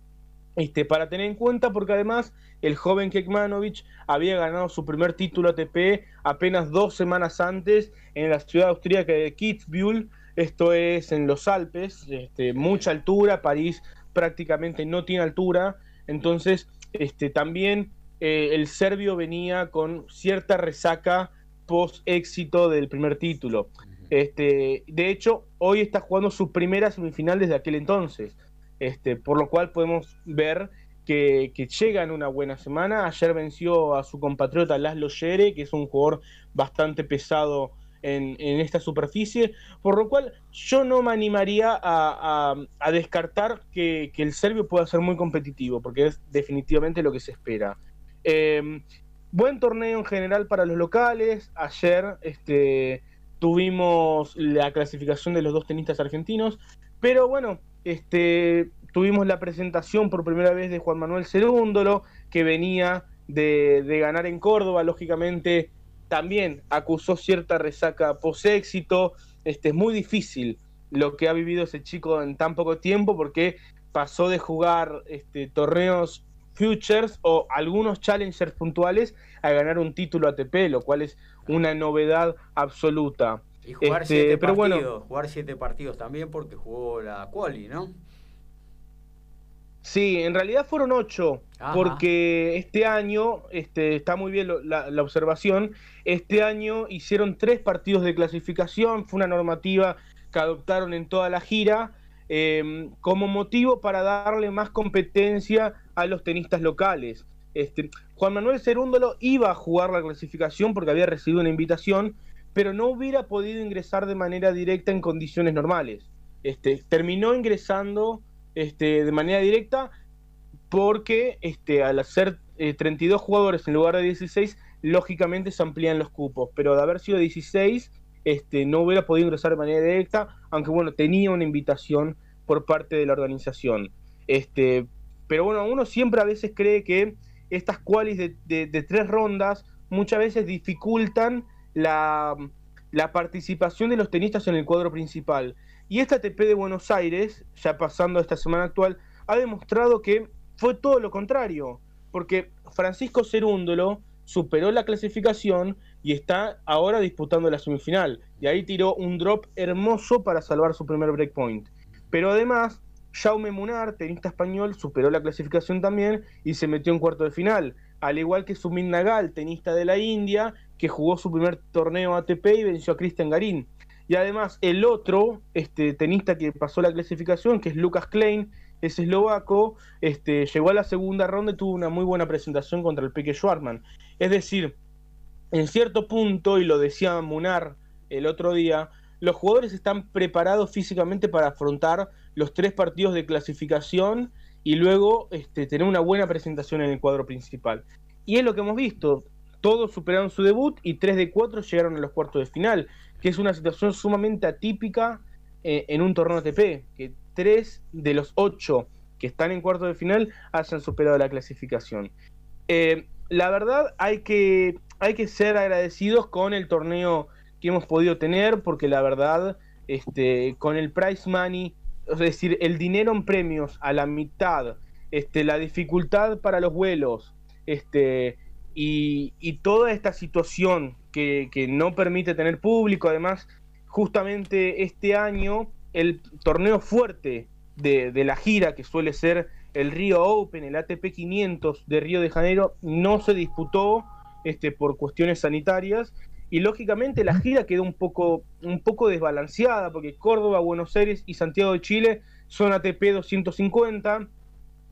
este, para tener en cuenta porque además el joven Kekmanovic había ganado su primer título ATP apenas dos semanas antes en la ciudad austríaca de Kitzbühel, esto es en los Alpes, este, mucha altura, París prácticamente no tiene altura, entonces este, también eh, el serbio venía con cierta resaca post éxito del primer título. Este, de hecho, hoy está jugando su primera semifinal desde aquel entonces, este, por lo cual podemos ver que, llega en una buena semana. Ayer venció a su compatriota Laszlo Yere, que es un jugador bastante pesado en, esta superficie, por lo cual yo no me animaría a, descartar que, el serbio pueda ser muy competitivo, porque es definitivamente lo que se espera. Em, buen torneo en general para los locales. Ayer este, tuvimos la clasificación de los dos tenistas argentinos, pero bueno, este, tuvimos la presentación por primera vez de Juan Manuel Cerúndolo, que venía de, ganar en Córdoba, lógicamente también acusó cierta resaca post-éxito. Este, es muy difícil lo que ha vivido ese chico en tan poco tiempo porque pasó de jugar este, torneos futures o algunos challengers puntuales a ganar un título ATP, lo cual es una novedad absoluta. Y jugar este, siete pero partidos, jugar siete partidos también porque jugó la quali, ¿no? Sí, en realidad fueron ocho, porque este año, este, está muy bien la, observación, este año hicieron tres partidos de clasificación, fue una normativa que adoptaron en toda la gira, em, como motivo para darle más competencia a los tenistas locales. Este, Juan Manuel Cerúndolo iba a jugar la clasificación porque había recibido una invitación, pero no hubiera podido ingresar de manera directa en condiciones normales. Este, terminó ingresando este, de manera directa porque este, al hacer 32 eh, jugadores en lugar de 16, lógicamente se amplían los cupos, pero de haber sido 16, este, no hubiera podido ingresar de manera directa, aunque bueno, tenía una invitación por parte de la organización. Este, pero bueno, uno siempre a veces cree que estas cuales de, tres rondas muchas veces dificultan la, participación de los tenistas en el cuadro principal. Y esta ATP de Buenos Aires, ya pasando a esta semana actual, ha demostrado que fue todo lo contrario, porque Francisco Cerúndolo superó la clasificación y está ahora disputando la semifinal. Y ahí tiró un drop hermoso para salvar su primer breakpoint. Pero además, Jaume Munar, tenista español, superó la clasificación también y se metió en cuarto de final. Al igual que Sumit Nagal, tenista de la India, que jugó su primer torneo ATP y venció a Christian Garín. Y además, el otro este, tenista que pasó la clasificación, que es Lucas Klein, es eslovaco, este, llegó a la segunda ronda y tuvo una muy buena presentación contra el Peque Schwartzman. Es decir, en cierto punto, y lo decía Munar el otro día, los jugadores están preparados físicamente para afrontar los tres partidos de clasificación y luego este, tener una buena presentación en el cuadro principal. Y es lo que hemos visto. Todos superaron su debut y tres de cuatro llegaron a los cuartos de final, que es una situación sumamente atípica eh, en un torneo ATP, que tres de los ocho que están en cuarto de final hayan superado la clasificación. Eh, la verdad hay que, hay que ser agradecidos con el torneo que hemos podido tener, porque la verdad, este, con el prize money, es decir, el dinero en premios a la mitad, este, la dificultad para los vuelos, este, y, toda esta situación que, que no permite tener público, además, justamente este año el torneo fuerte de, la gira, que suele ser el Río Open, el ATP 500 de Río de Janeiro, no se disputó este, por cuestiones sanitarias. Y lógicamente la gira quedó un poco, un poco desbalanceada porque Córdoba, Buenos Aires y Santiago de Chile son ATP 250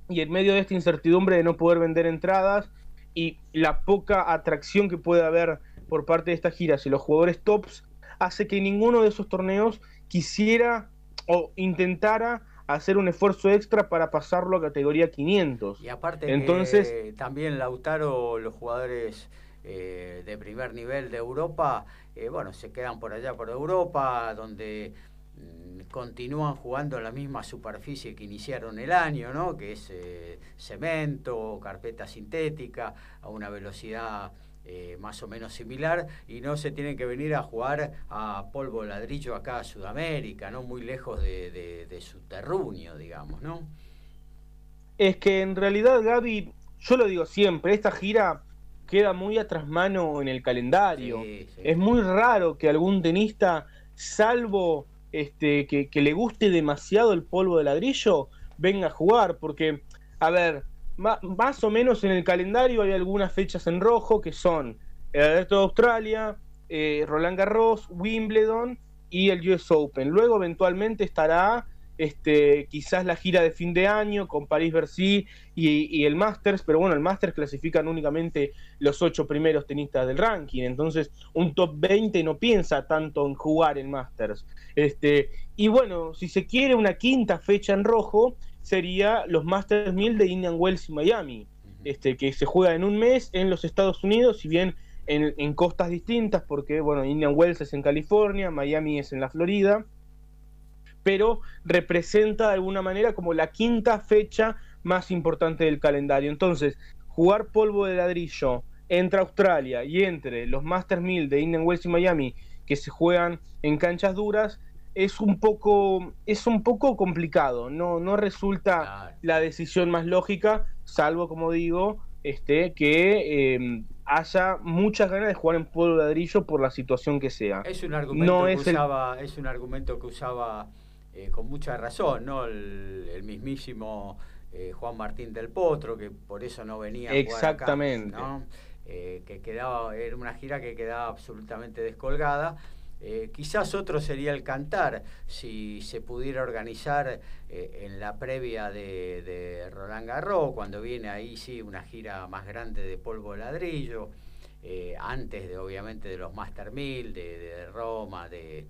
y en medio de esta incertidumbre de no poder vender entradas y la poca atracción que puede haber por parte de estas giras y los jugadores tops hace que ninguno de esos torneos quisiera o intentara hacer un esfuerzo extra para pasarlo a categoría 500. Y aparte Entonces, también Lautaro, los jugadores eh, de primer nivel de Europa, eh, bueno, se quedan por allá por Europa, donde continúan jugando en la misma superficie que iniciaron el año, ¿no? que es eh, cemento, carpeta sintética, a una velocidad eh, más o menos similar y no se tienen que venir a jugar a polvo ladrillo acá a Sudamérica, ¿no? Muy lejos de, su terruño, digamos, ¿no? Es que en realidad, Gaby, yo lo digo siempre, esta gira queda muy atrás mano en el calendario. Es muy raro que algún tenista, salvo este, que, le guste demasiado el polvo de ladrillo, venga a jugar, porque, a ver, más o menos en el calendario hay algunas fechas en rojo que son el Abierto de Australia, eh, Roland Garros, Wimbledon y el US Open. Luego eventualmente estará este, quizás la gira de fin de año con París-Bercy y, el Masters, pero bueno, el Masters clasifican únicamente los ocho primeros tenistas del ranking, entonces un top 20 no piensa tanto en jugar el Masters. Este, y bueno, si se quiere una quinta fecha en rojo, sería los Masters 1000 de Indian Wells y Miami, este, que se juega en un mes en los Estados Unidos, si bien en, costas distintas, porque bueno, Indian Wells es en California, Miami es en la Florida, pero representa de alguna manera como la quinta fecha más importante del calendario. Entonces, jugar polvo de ladrillo entre Australia y entre los Masters 1000 de Indian Wells y Miami, que se juegan en canchas duras, es un poco es un poco complicado. No no resulta la decisión más lógica salvo como digo este que em, haya muchas ganas de jugar en polvo ladrillo por la situación que sea. Es un argumento que usaba es un argumento que usaba eh, con mucha razón no el, mismísimo eh, Juan Martín del Potro que por eso no venía a exactamente. ¿no? Eh, que quedaba era una gira que quedaba absolutamente descolgada. Quizás otro sería el cantar, si se pudiera organizar en la previa de, Roland Garros, cuando viene ahí sí una gira más grande de polvo de ladrillo, antes de obviamente de los Master 1000, de, Roma, de,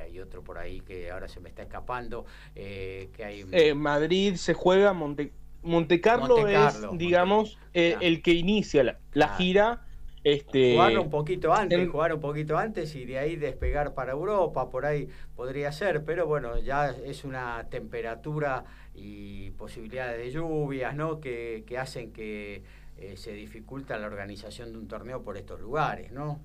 hay otro por ahí que ahora se me está escapando, que hay... Madrid se juega, Monte, Montecarlo, es, digamos, el que inicia la, gira este, jugar un poquito antes, jugar un poquito antes y de ahí despegar para Europa, por ahí podría ser, pero bueno, ya es una temperatura y posibilidades de lluvias, ¿no? Que, hacen que eh, se dificulta la organización de un torneo por estos lugares, ¿no?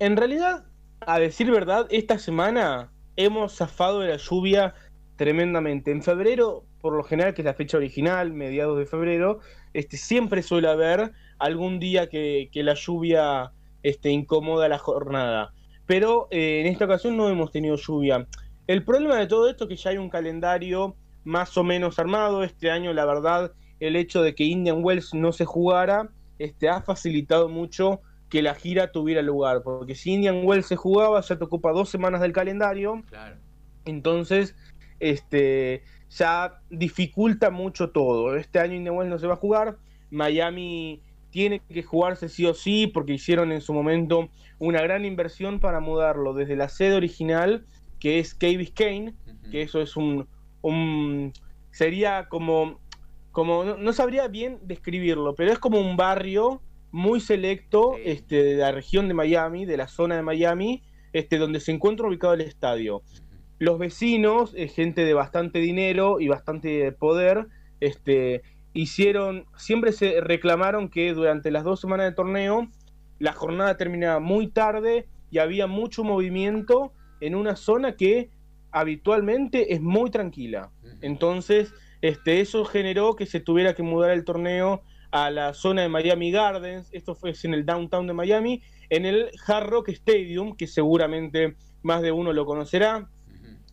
En realidad, a decir verdad, esta semana hemos zafado de la lluvia tremendamente. En febrero, por lo general, que es la fecha original, mediados de febrero, este, siempre suele haber algún día que, la lluvia este, incomoda la jornada. Pero eh, en esta ocasión no hemos tenido lluvia. El problema de todo esto es que ya hay un calendario más o menos armado. Este año, la verdad, el hecho de que Indian Wells no se jugara este, ha facilitado mucho que la gira tuviera lugar. Porque si Indian Wells se jugaba, ya te ocupa dos semanas del calendario. Entonces, este, ya dificulta mucho todo. Este año Indian Wells no se va a jugar. Miami tiene que jugarse sí o sí porque hicieron en su momento una gran inversión para mudarlo desde la sede original, que es Key Biscayne, que eso es un, un sería como como no, sabría bien describirlo, pero es como un barrio muy selecto este, de la región de Miami, de la zona de Miami, este, donde se encuentra ubicado el estadio. Los vecinos, eh, gente de bastante dinero y bastante poder, este, hicieron, siempre se reclamaron que durante las dos semanas de torneo la jornada terminaba muy tarde y había mucho movimiento en una zona que habitualmente es muy tranquila. Entonces, este, eso generó que se tuviera que mudar el torneo a la zona de Miami Gardens, esto fue en el downtown de Miami, en el Hard Rock Stadium, que seguramente más de uno lo conocerá.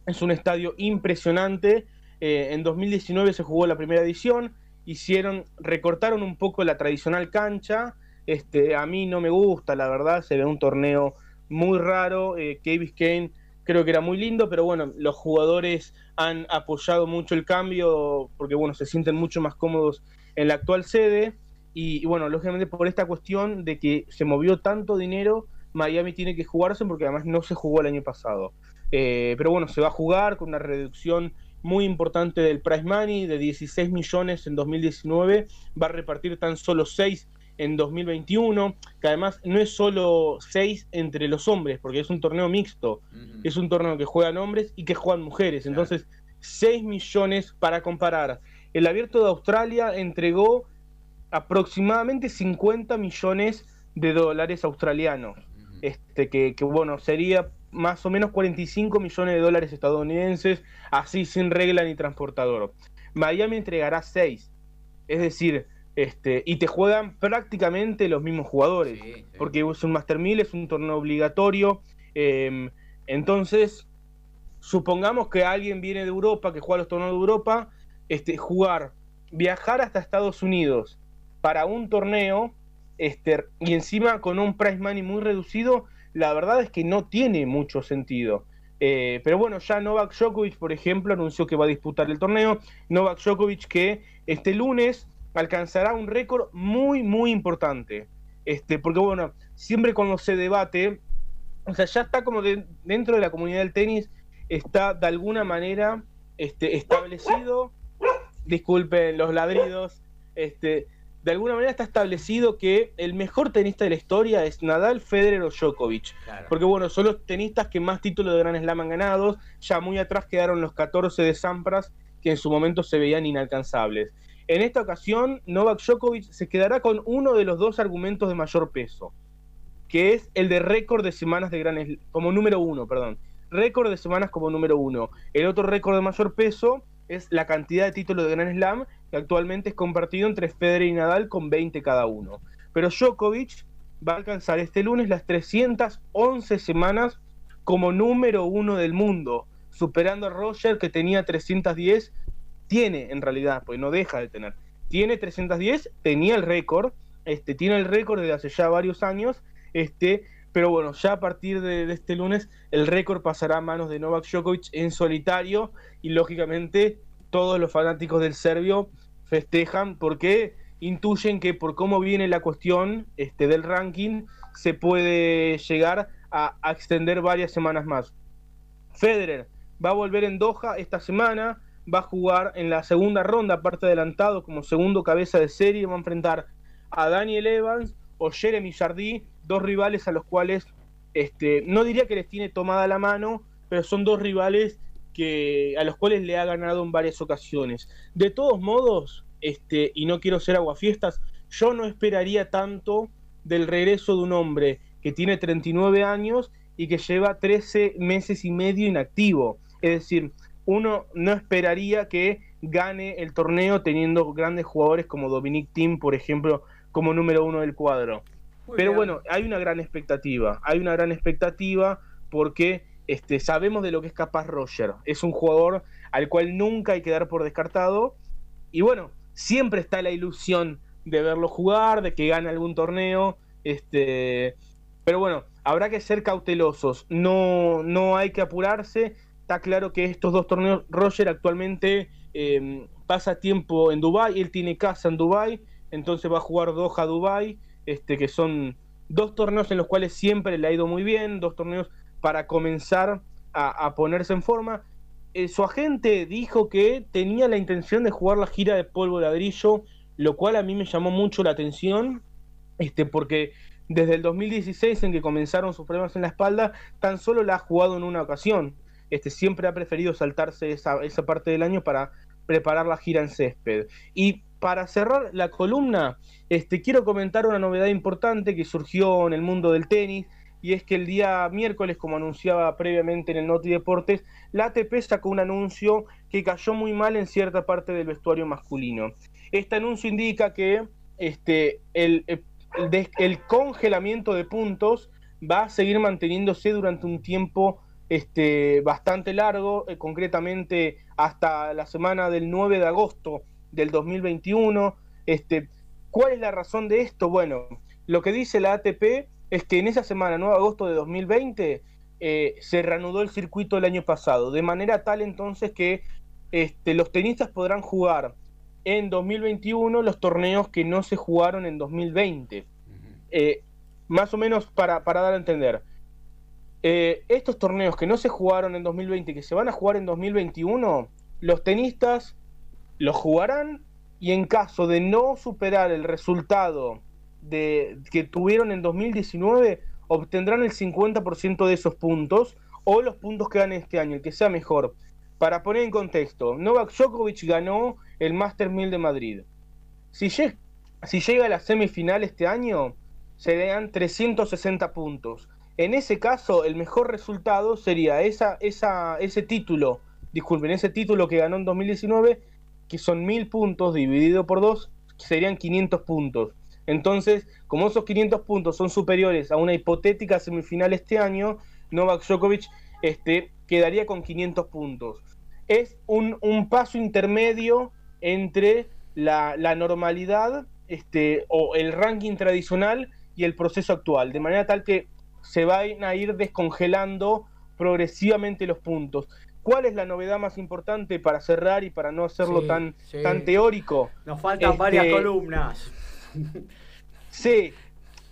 Es un estadio impresionante. Eh, en 2019 se jugó la primera edición, hicieron, recortaron un poco la tradicional cancha. Este, a mí no me gusta, la verdad, se ve un torneo muy raro. Eh, Kane creo que era muy lindo, pero bueno, los jugadores han apoyado mucho el cambio porque bueno, se sienten mucho más cómodos en la actual sede y, bueno, lógicamente por esta cuestión de que se movió tanto dinero, Miami tiene que jugarse porque además no se jugó el año pasado. Eh, pero bueno, se va a jugar con una reducción muy importante del price money de 16 millones en 2019, va a repartir tan solo 6 en 2021, que además no es solo 6 entre los hombres, porque es un torneo mixto, es un torneo que juegan hombres y que juegan mujeres, entonces 6 millones para comparar. El abierto de Australia entregó aproximadamente 50 millones de dólares australianos, este, que, que bueno, sería más o menos 45 millones de dólares estadounidenses, así sin regla ni transportador. Miami entregará 6, es decir, este, y te juegan prácticamente los mismos jugadores, porque es un Master 1000, es un torneo obligatorio. Em, entonces, supongamos que alguien viene de Europa, que juega los torneos de Europa, este, jugar, viajar hasta Estados Unidos para un torneo este, y encima con un price money muy reducido, la verdad es que no tiene mucho sentido. Eh, pero bueno, ya Novak Djokovic, por ejemplo, anunció que va a disputar el torneo. Novak Djokovic que este lunes alcanzará un récord muy, muy importante. Este, porque bueno, siempre cuando se debate, o sea, ya está como dentro de la comunidad del tenis, está de alguna manera este, establecido, disculpen los ladridos, este, de alguna manera está establecido que el mejor tenista de la historia es Nadal, Federer o Djokovic. Porque bueno, son los tenistas que más títulos de Gran Slam han ganado. Ya muy atrás quedaron los 14 de Sampras, que en su momento se veían inalcanzables. En esta ocasión, Novak Djokovic se quedará con uno de los dos argumentos de mayor peso, que es el de récord de semanas de Gran Slam, como número uno, perdón. Récord de semanas como número uno. El otro récord de mayor peso es la cantidad de títulos de Gran Slam, que actualmente es compartido entre Federer y Nadal con 20 cada uno. Pero Djokovic va a alcanzar este lunes las 311 semanas como número uno del mundo, superando a Roger que tenía 310 tiene en realidad, pues no deja de tener. Tiene 310, tenía el récord, este, tiene el récord desde hace ya varios años, este, pero bueno, ya a partir de, este lunes el récord pasará a manos de Novak Djokovic en solitario y lógicamente todos los fanáticos del serbio festejan porque intuyen que por cómo viene la cuestión este, del ranking se puede llegar a, extender varias semanas más. Federer va a volver en Doha esta semana, va a jugar en la segunda ronda, aparte adelantado como segundo cabeza de serie, va a enfrentar a Daniel Evans o Jeremy Jardí, dos rivales a los cuales este, no diría que les tiene tomada la mano, pero son dos rivales que, a los cuales le ha ganado en varias ocasiones. De todos modos, este, y no quiero ser aguafiestas, yo no esperaría tanto del regreso de un hombre que tiene 39 años y que lleva 13 meses y medio inactivo. Es decir, uno no esperaría que gane el torneo teniendo grandes jugadores como Dominic Thiem, por ejemplo, como número uno del cuadro. Pero bueno, hay una gran expectativa, hay una gran expectativa porque este, sabemos de lo que es capaz Roger. Es un jugador al cual nunca hay que dar por descartado. Y bueno, siempre está la ilusión de verlo jugar, de que gane algún torneo. Este, pero bueno, habrá que ser cautelosos. No, no hay que apurarse. Está claro que estos dos torneos, Roger actualmente em, pasa tiempo en Dubai, él tiene casa en Dubai, entonces va a jugar Doha Dubai, este, que son dos torneos en los cuales siempre le ha ido muy bien, dos torneos para comenzar a, ponerse en forma. Eh, su agente dijo que tenía la intención de jugar la gira de polvo ladrillo, lo cual a mí me llamó mucho la atención, este, porque desde el 2016 en que comenzaron sus problemas en la espalda, tan solo la ha jugado en una ocasión. Este, siempre ha preferido saltarse esa, esa parte del año para preparar la gira en césped. Y para cerrar la columna, este, quiero comentar una novedad importante que surgió en el mundo del tenis y es que el día miércoles, como anunciaba previamente en el Noti Deportes, la ATP sacó un anuncio que cayó muy mal en cierta parte del vestuario masculino. Este anuncio indica que este, el, el, congelamiento de puntos va a seguir manteniéndose durante un tiempo este, bastante largo, eh, concretamente hasta la semana del 9 de agosto del 2021. Este, ¿Cuál es la razón de esto? Bueno, lo que dice la ATP es que en esa semana, 9 de agosto de 2020, eh, se reanudó el circuito el año pasado, de manera tal entonces que este, los tenistas podrán jugar en 2021 los torneos que no se jugaron en 2020. Eh, más o menos para, dar a entender. Eh, estos torneos que no se jugaron en 2020 y que se van a jugar en 2021, los tenistas los jugarán y en caso de no superar el resultado de, que tuvieron en 2019 obtendrán el 50% de esos puntos o los puntos que ganen este año, el que sea mejor. Para poner en contexto, Novak Djokovic ganó el Master 1000 de Madrid. Si, si llega a la semifinal este año, serían 360 puntos. En ese caso, el mejor resultado sería esa, esa, ese título, disculpen, ese título que ganó en 2019, que son 1000 puntos dividido por 2, serían 500 puntos. Entonces, como esos 500 puntos son superiores a una hipotética semifinal este año, Novak Djokovic este, quedaría con 500 puntos. Es un, paso intermedio entre la, normalidad este, o el ranking tradicional y el proceso actual, de manera tal que se van a ir descongelando progresivamente los puntos. ¿Cuál es la novedad más importante para cerrar y para no hacerlo tan, tan teórico? Nos faltan varias este, columnas. Sí,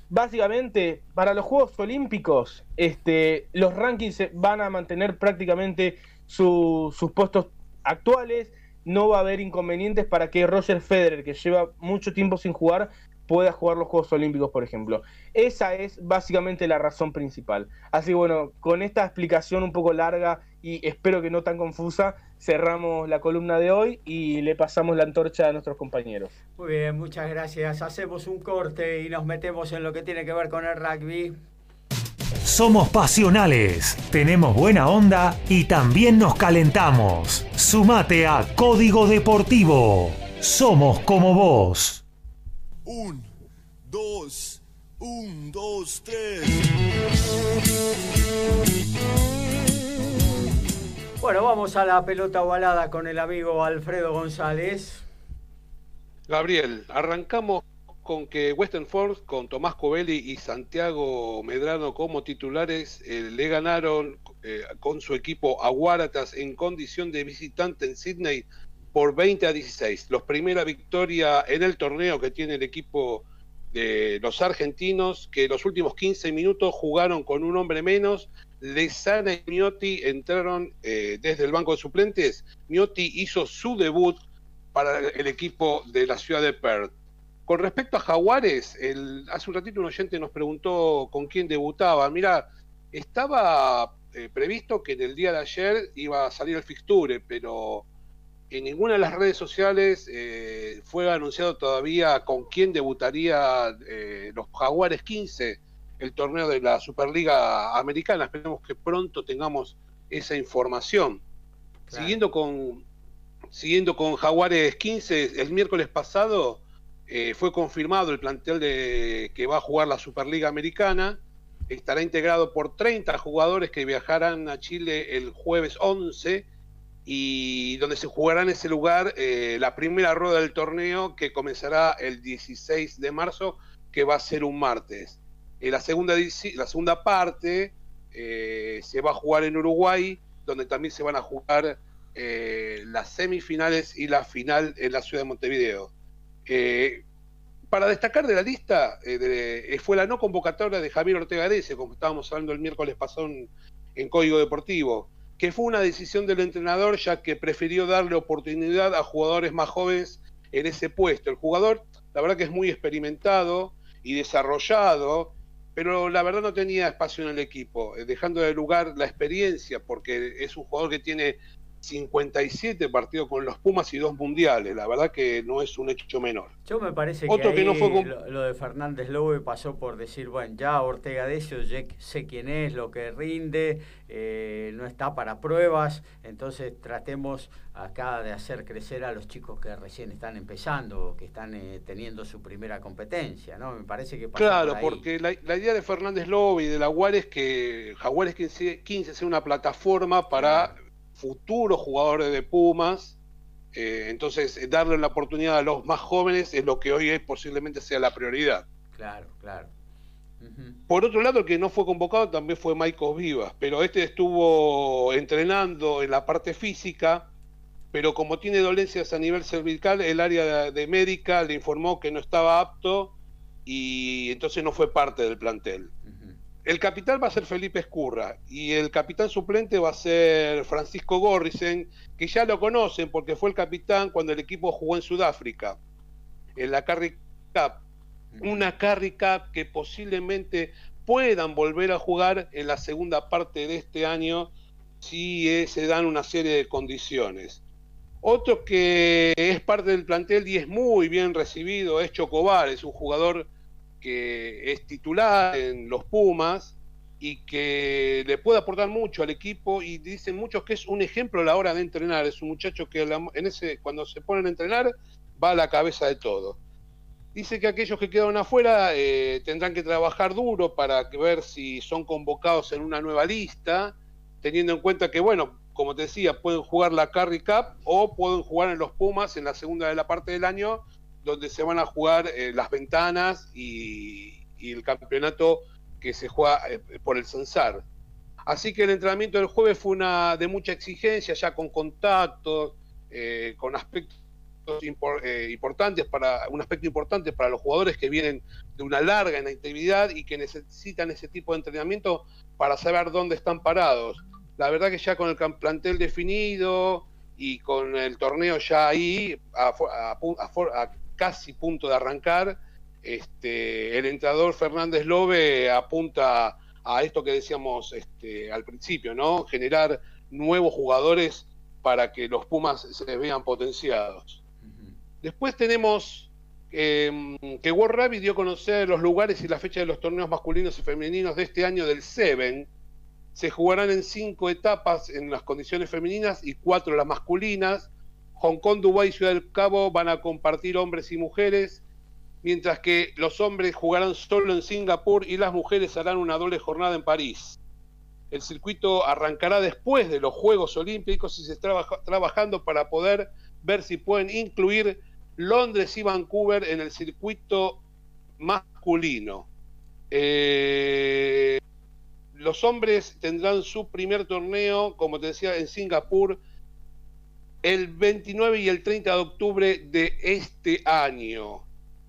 básicamente para los Juegos Olímpicos, este, los rankings van a mantener prácticamente sus puestos actuales. No va a haber inconvenientes para que Roger Federer, que lleva mucho tiempo sin jugar, pueda jugar los Juegos Olímpicos, por ejemplo. Esa es básicamente la razón principal. Así bueno, con esta explicación un poco larga y espero que no tan confusa, cerramos la columna de hoy y le pasamos la antorcha a nuestros compañeros. Muy bien, muchas gracias. Hacemos un corte y nos metemos en lo que tiene que ver con el rugby. Somos pasionales, tenemos buena onda y también nos calentamos. Sumate a Código Deportivo. Somos como vos. Un, dos, un, dos, tres. Bueno, vamos a la pelota ovalada con el amigo Alfredo González. Gabriel, arrancamos con que Western Force, con Tomás Covelli y Santiago Medrano como titulares, eh, le ganaron eh, con su equipo a Guaratas en condición de visitante en Sydney por 20 a 16. Los primera victoria en el torneo que tiene el equipo de los argentinos, que los últimos 15 minutos jugaron con un hombre menos. Lesana y Miotti entraron eh, desde el banco de suplentes. Miotti hizo su debut para el equipo de la ciudad de Perth. Con respecto a Jaguares, el, hace un ratito un oyente nos preguntó con quién debutaba. Mira, estaba eh, previsto que en el día de ayer iba a salir el fixture, pero en ninguna de las redes sociales eh, fue anunciado todavía con quién debutaría eh, los Jaguares 15, el torneo de la Superliga Americana. Esperemos que pronto tengamos esa información. Siguiendo con siguiendo con Jaguares 15, el miércoles pasado eh, fue confirmado el plantel de que va a jugar la Superliga Americana. Estará integrado por 30 jugadores que viajarán a Chile el jueves 11 y donde se jugará en ese lugar eh, la primera rueda del torneo que comenzará el 16 de marzo, que va a ser un martes. Eh, la, segunda, la segunda parte eh, se va a jugar en Uruguay, donde también se van a jugar las semifinales y la final en la ciudad de Montevideo. para destacar de la lista, fue la no convocatoria de Javier Ortega Arece, como estábamos hablando el miércoles pasado en Código Deportivo que fue una decisión del entrenador ya que prefirió darle oportunidad a jugadores más jóvenes en ese puesto. El jugador, la verdad que es muy experimentado y desarrollado, pero la verdad no tenía espacio en el equipo, eh, dejando de lugar la experiencia, porque es un jugador que tiene 57 partidos con los Pumas y dos mundiales. La verdad que no es un hecho menor. Yo me parece que, no fue lo, de Fernández Lobe pasó por decir, bueno, ya Ortega Decio, ya sé quién es, lo que rinde, eh, no está para pruebas, entonces tratemos acá de hacer crecer a los chicos que recién están empezando, que están eh, teniendo su primera competencia, ¿no? Me parece que Claro, porque la, idea de Fernández Lobe y de la UAR es que Jaguares 15, 15 sea una plataforma para futuros jugadores de Pumas. Eh, entonces, darle la oportunidad a los más jóvenes es lo que hoy es, posiblemente sea la prioridad. Claro, claro. Por otro lado, el que no fue convocado también fue Maicos Vivas, pero este estuvo entrenando en la parte física, pero como tiene dolencias a nivel cervical, el área de médica le informó que no estaba apto y entonces no fue parte del plantel. El capitán va a ser Felipe Escurra y el capitán suplente va a ser Francisco Gorrisen, que ya lo conocen porque fue el capitán cuando el equipo jugó en Sudáfrica, en la Carry Cup. Una Carry Cup que posiblemente puedan volver a jugar en la segunda parte de este año si eh, se dan una serie de condiciones. Otro que es parte del plantel y es muy bien recibido es Chocobar, es un jugador que es titular en los Pumas y que le puede aportar mucho al equipo y dicen muchos que es un ejemplo a la hora de entrenar, es un muchacho que en ese cuando se ponen a entrenar va a la cabeza de todo. Dice que aquellos que quedan afuera eh, tendrán que trabajar duro para ver si son convocados en una nueva lista, teniendo en cuenta que, bueno, como te decía, pueden jugar la Carry Cup o pueden jugar en los Pumas en la segunda de la parte del año donde se van a jugar eh, las ventanas y, el campeonato que se juega eh, por el Censar. Así que el entrenamiento del jueves fue una de mucha exigencia, ya con contactos, eh, con aspectos importantes para un aspecto importante para los jugadores que vienen de una larga inactividad y que necesitan ese tipo de entrenamiento para saber dónde están parados. La verdad que ya con el plantel definido y con el torneo ya ahí a, casi punto de arrancar, este, el entrenador Fernández Lobe apunta a esto que decíamos este, al principio, ¿no? Generar nuevos jugadores para que los Pumas se vean potenciados. Después tenemos em, que World Rugby dio a conocer los lugares y la fecha de los torneos masculinos y femeninos de este año del Seven. Se jugarán en cinco etapas en las condiciones femeninas y cuatro las masculinas. Hong Kong, Dubái y Ciudad del Cabo van a compartir hombres y mujeres, mientras que los hombres jugarán solo en Singapur y las mujeres harán una doble jornada en París. El circuito arrancará después de los Juegos Olímpicos y se está trabajando para poder ver si pueden incluir Londres y Vancouver en el circuito masculino. Eh, los hombres tendrán su primer torneo, como te decía, en Singapur el 29 y el 30 de octubre de este año.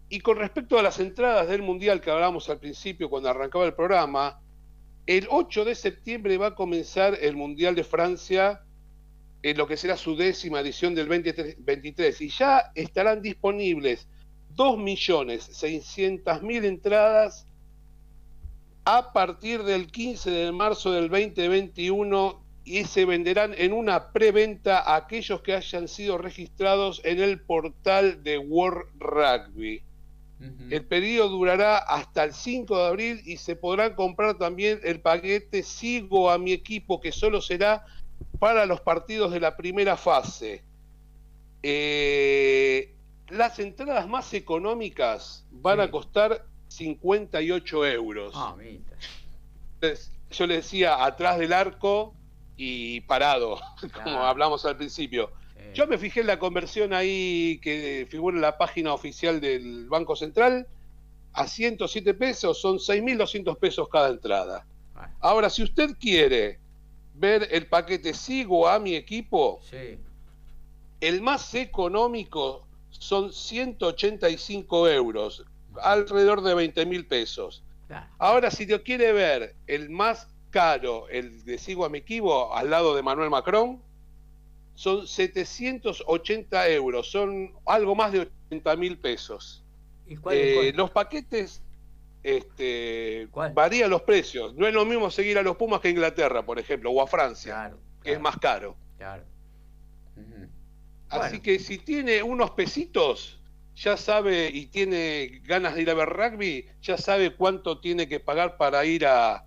Y con respecto a las entradas del Mundial que hablábamos al principio cuando arrancaba el programa, el 8 de septiembre va a comenzar el Mundial de Francia en lo que será su décima edición del 2023 y ya estarán disponibles 2.600.000 entradas a partir del 15 de marzo del 2021 y se venderán en una preventa a aquellos que hayan sido registrados en el portal de World Rugby. El pedido durará hasta el 5 de abril y se podrán comprar también el paquete Sigo a mi equipo, que solo será para los partidos de la primera fase. Eh, las entradas más económicas van a costar 58 euros. Ah, mira. Entonces, yo le decía atrás del arco y parado, como hablamos al principio. Yo me fijé en la conversión ahí que figura en la página oficial del Banco Central. A 107 pesos son 6.200 pesos cada entrada. Ahora, si usted quiere ver el paquete Sigo a mi equipo, el más económico son 185 euros, alrededor de 20 mil pesos. Ahora, si lo quiere ver el más caro, el de Sigo a mi equipo, al lado de Manuel Macron, son 780 euros, son algo más de 80 mil pesos. ¿Y eh, Los paquetes este, varían los precios. No es lo mismo seguir a los Pumas que a Inglaterra, por ejemplo, o a Francia, que es más caro. Claro. Así que si tiene unos pesitos, ya sabe y tiene ganas de ir a ver rugby, ya sabe cuánto tiene que pagar para ir a,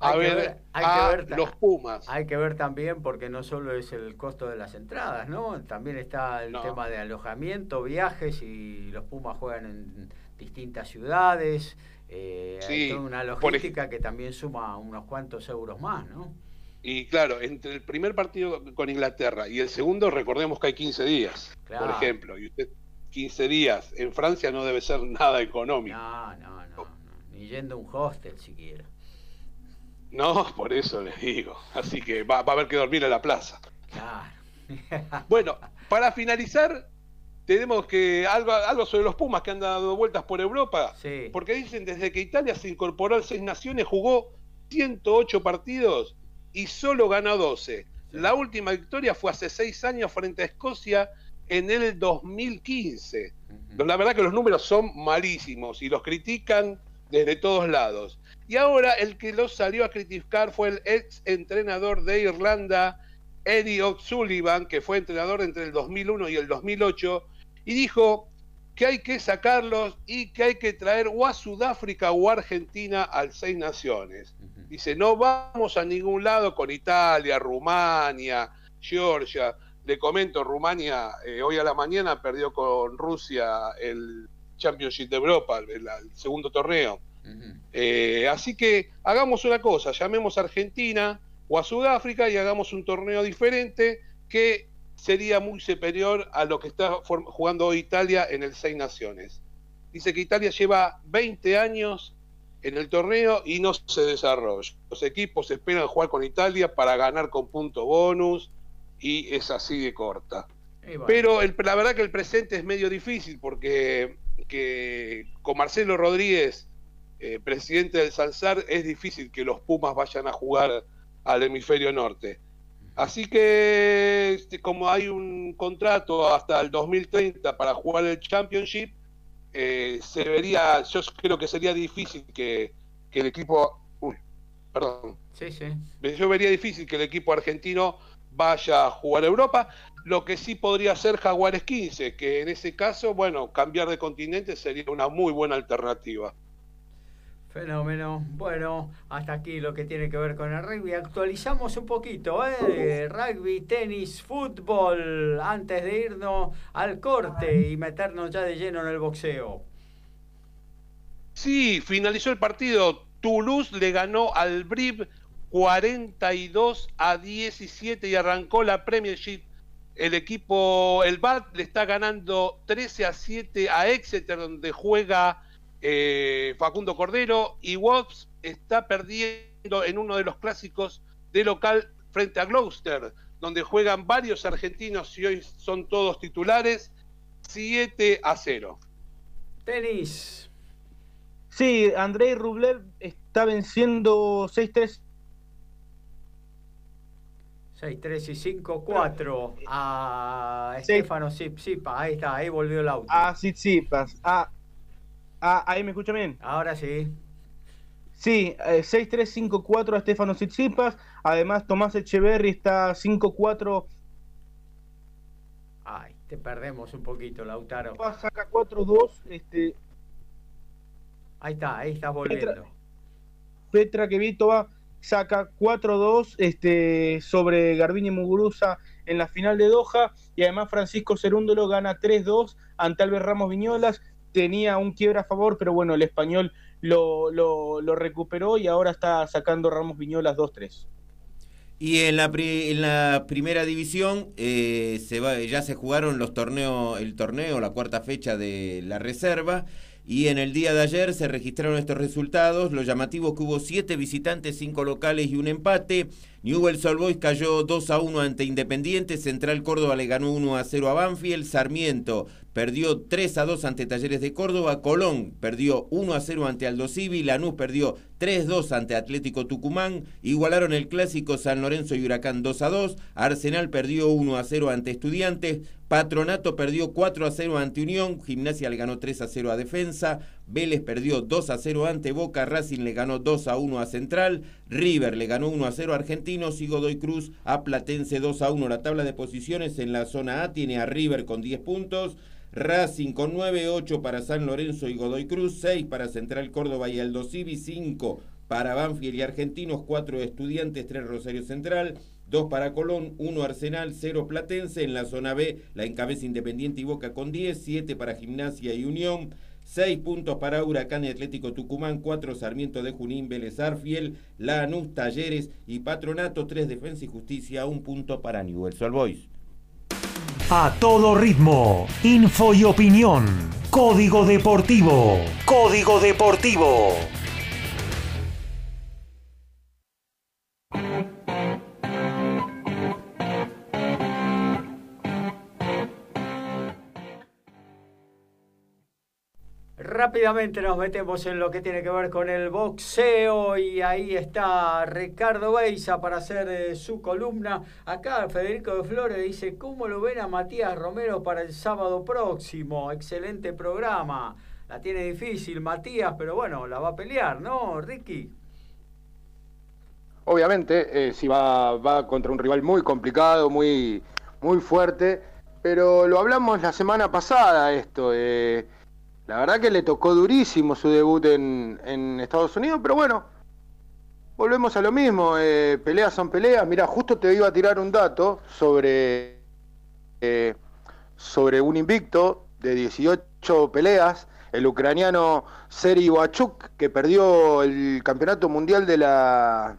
a ver, a los Pumas. Hay que ver también porque no solo es el costo de las entradas, ¿no? También está el tema de alojamiento, viajes y los Pumas juegan en distintas ciudades. Eh, hay toda una logística que también suma unos cuantos euros más, ¿no? Y claro, entre el primer partido con Inglaterra y el segundo, recordemos que hay 15 días, por ejemplo, y usted 15 días en Francia no debe ser nada económico. No, no, no, no. ni yendo a un hostel siquiera. No, por eso les digo. Así que va, a haber que dormir en la plaza. Claro. bueno, para finalizar, tenemos que algo, algo sobre los Pumas que han dado vueltas por Europa. Sí. Porque dicen desde que Italia se incorporó al Seis Naciones jugó 108 partidos y solo ganó 12. La última victoria fue hace seis años frente a Escocia en el 2015. La verdad que los números son malísimos y los critican desde todos lados. Y ahora el que los salió a criticar fue el ex entrenador de Irlanda, Eddie O'Sullivan, que fue entrenador entre el 2001 y el 2008, y dijo que hay que sacarlos y que hay que traer o a Sudáfrica o a Argentina al Seis Naciones. Dice, no vamos a ningún lado con Italia, Rumania, Georgia. Le comento, Rumania eh, hoy a la mañana perdió con Rusia el Championship de Europa, el segundo torneo. Eh, así que hagamos una cosa, llamemos a Argentina o a Sudáfrica y hagamos un torneo diferente que sería muy superior a lo que está jugando hoy Italia en el Seis Naciones. Dice que Italia lleva 20 años en el torneo y no se desarrolla. Los equipos esperan jugar con Italia para ganar con punto bonus y es así de corta. Pero la verdad que el presente es medio difícil porque que con Marcelo Rodríguez eh, presidente del Salzar, es difícil que los Pumas vayan a jugar al hemisferio norte. Así que este, como hay un contrato hasta el 2030 para jugar el Championship, eh, se vería, yo creo que sería difícil que, el equipo, uy, perdón, sí, sí. yo vería difícil que el equipo argentino vaya a jugar a Europa, lo que sí podría ser Jaguares 15, que en ese caso, bueno, cambiar de continente sería una muy buena alternativa. Fenómeno. Bueno, hasta aquí lo que tiene que ver con el rugby. Actualizamos un poquito, ¿eh? Rugby, tenis, fútbol, antes de irnos al corte y meternos ya de lleno en el boxeo. Sí, finalizó el partido. Toulouse le ganó al Brib 42 a 17 y arrancó la Premiership. El equipo, el BAT, le está ganando 13 a 7 a Exeter, donde juega eh, Facundo Cordero y Watts está perdiendo en uno de los clásicos de local frente a Gloucester, donde juegan varios argentinos y hoy son todos titulares, 7 a 0. Tenis. Sí, Andrei Rublev está venciendo 6-3. 6-3 y 5-4 a Estefano Sipa. Ahí está, ahí volvió el auto. A Tsitsipas. A Ah, ahí me escucha bien. Ahora sí. Sí, 6-3-5-4 a Stefano Tsitsipas. Además, Tomás Echeverry está 5-4. Ay, te perdemos un poquito, Lautaro. Saca 4-2. Este... Ahí está, ahí estás volviendo. Petra, Kvitova saca 4-2 este, sobre Garbini Muguruza en la final de Doha y además Francisco Cerúndolo gana 3-2 ante Albert Ramos Viñolas. Tenía un quiebra a favor, pero bueno, el español lo, lo, recuperó y ahora está sacando Ramos Viñolas 2-3. Y en la, en la primera división eh, se va, ya se jugaron los torneos, el torneo, la cuarta fecha de la reserva. Y en el día de ayer se registraron estos resultados. Lo llamativo que hubo siete visitantes, cinco locales y un empate. Newell's Old Boys cayó 2 a 1 ante Independiente. Central Córdoba le ganó 1 a 0 a Banfield. Sarmiento perdió 3 a 2 ante Talleres de Córdoba. Colón perdió 1 a 0 ante Aldo Civi. Lanús perdió 3 a 2 ante Atlético Tucumán. Igualaron el clásico San Lorenzo y Huracán 2 a 2. Arsenal perdió 1 a 0 ante Estudiantes. Patronato perdió 4 a 0 ante Unión. Gimnasia le ganó 3 a 0 a Defensa. Vélez perdió 2 a 0 ante Boca, Racing le ganó 2 a 1 a Central, River le ganó 1 a 0 a Argentinos y Godoy Cruz a Platense 2 a 1. La tabla de posiciones en la zona A tiene a River con 10 puntos, Racing con 9, 8 para San Lorenzo y Godoy Cruz, 6 para Central Córdoba y Aldo Civi, 5 para Banfield y Argentinos, 4 Estudiantes, 3 Rosario Central, 2 para Colón, 1 Arsenal, 0 Platense. En la zona B la encabeza Independiente y Boca con 10, 7 para Gimnasia y Unión. 6 puntos para Huracán y Atlético Tucumán, 4 Sarmiento de Junín, Vélez Arfiel, Lanús, Talleres y Patronato, 3 Defensa y Justicia, 1 punto para Newell's Old Boys. A todo ritmo, info y opinión. Código Deportivo. Código Deportivo. Rápidamente nos metemos en lo que tiene que ver con el boxeo y ahí está Ricardo Beisa para hacer eh, su columna. Acá Federico de Flores dice, ¿cómo lo ven a Matías Romero para el sábado próximo? Excelente programa. La tiene difícil Matías, pero bueno, la va a pelear, ¿no, Ricky? Obviamente, eh, si va, va contra un rival muy complicado, muy, muy fuerte, pero lo hablamos la semana pasada esto. Eh, la verdad que le tocó durísimo su debut en, Estados Unidos, pero bueno, volvemos a lo mismo. Eh, peleas son peleas. Mira, justo te iba a tirar un dato sobre, eh, sobre un invicto de 18 peleas, el ucraniano Seri Wachuk, que perdió el campeonato mundial de, la,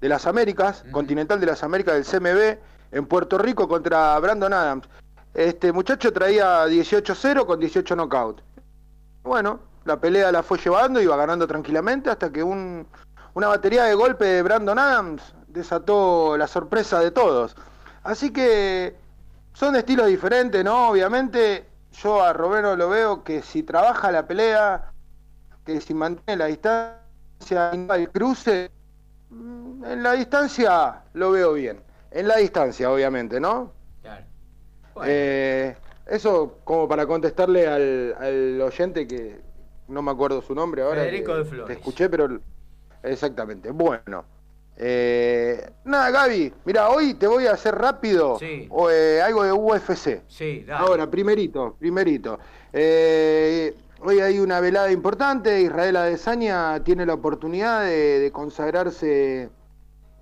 de las Américas, continental de las Américas del CMB, en Puerto Rico contra Brandon Adams. Este muchacho traía 18-0 con 18 knockout. Bueno, la pelea la fue llevando, iba ganando tranquilamente hasta que un, una batería de golpe de Brandon Adams desató la sorpresa de todos. Así que son estilos diferentes, ¿no? Obviamente yo a Romero lo veo que si trabaja la pelea, que si mantiene la distancia, el cruce, mm, en la distancia lo veo bien. En la distancia, obviamente, ¿no? Eh, eso como para contestarle al, oyente que no me acuerdo su nombre ahora. Federico de Flores. Te escuché, pero exactamente. Bueno. Eh, nada, Gaby, mira, hoy te voy a hacer rápido eh, algo de UFC. Sí, Ahora, primerito, primerito. hoy hay una velada importante, Israel Adesanya tiene la oportunidad de consagrarse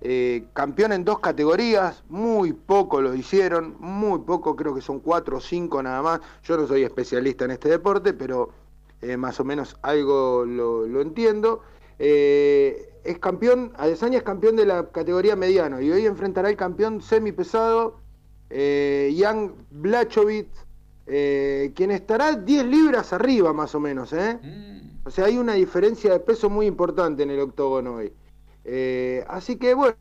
eh, campeón en dos categorías, muy poco lo hicieron, muy poco, creo que son cuatro o cinco nada más. Yo no soy especialista en este deporte, pero eh, más o menos algo lo, entiendo. Eh, es campeón, Adesanya es campeón de la categoría mediano y hoy enfrentará al campeón semipesado, Jan Blachowicz, quien estará 10 libras arriba más o menos. Mm. O sea, hay una diferencia de peso muy importante en el octógono hoy. Eh, así que bueno,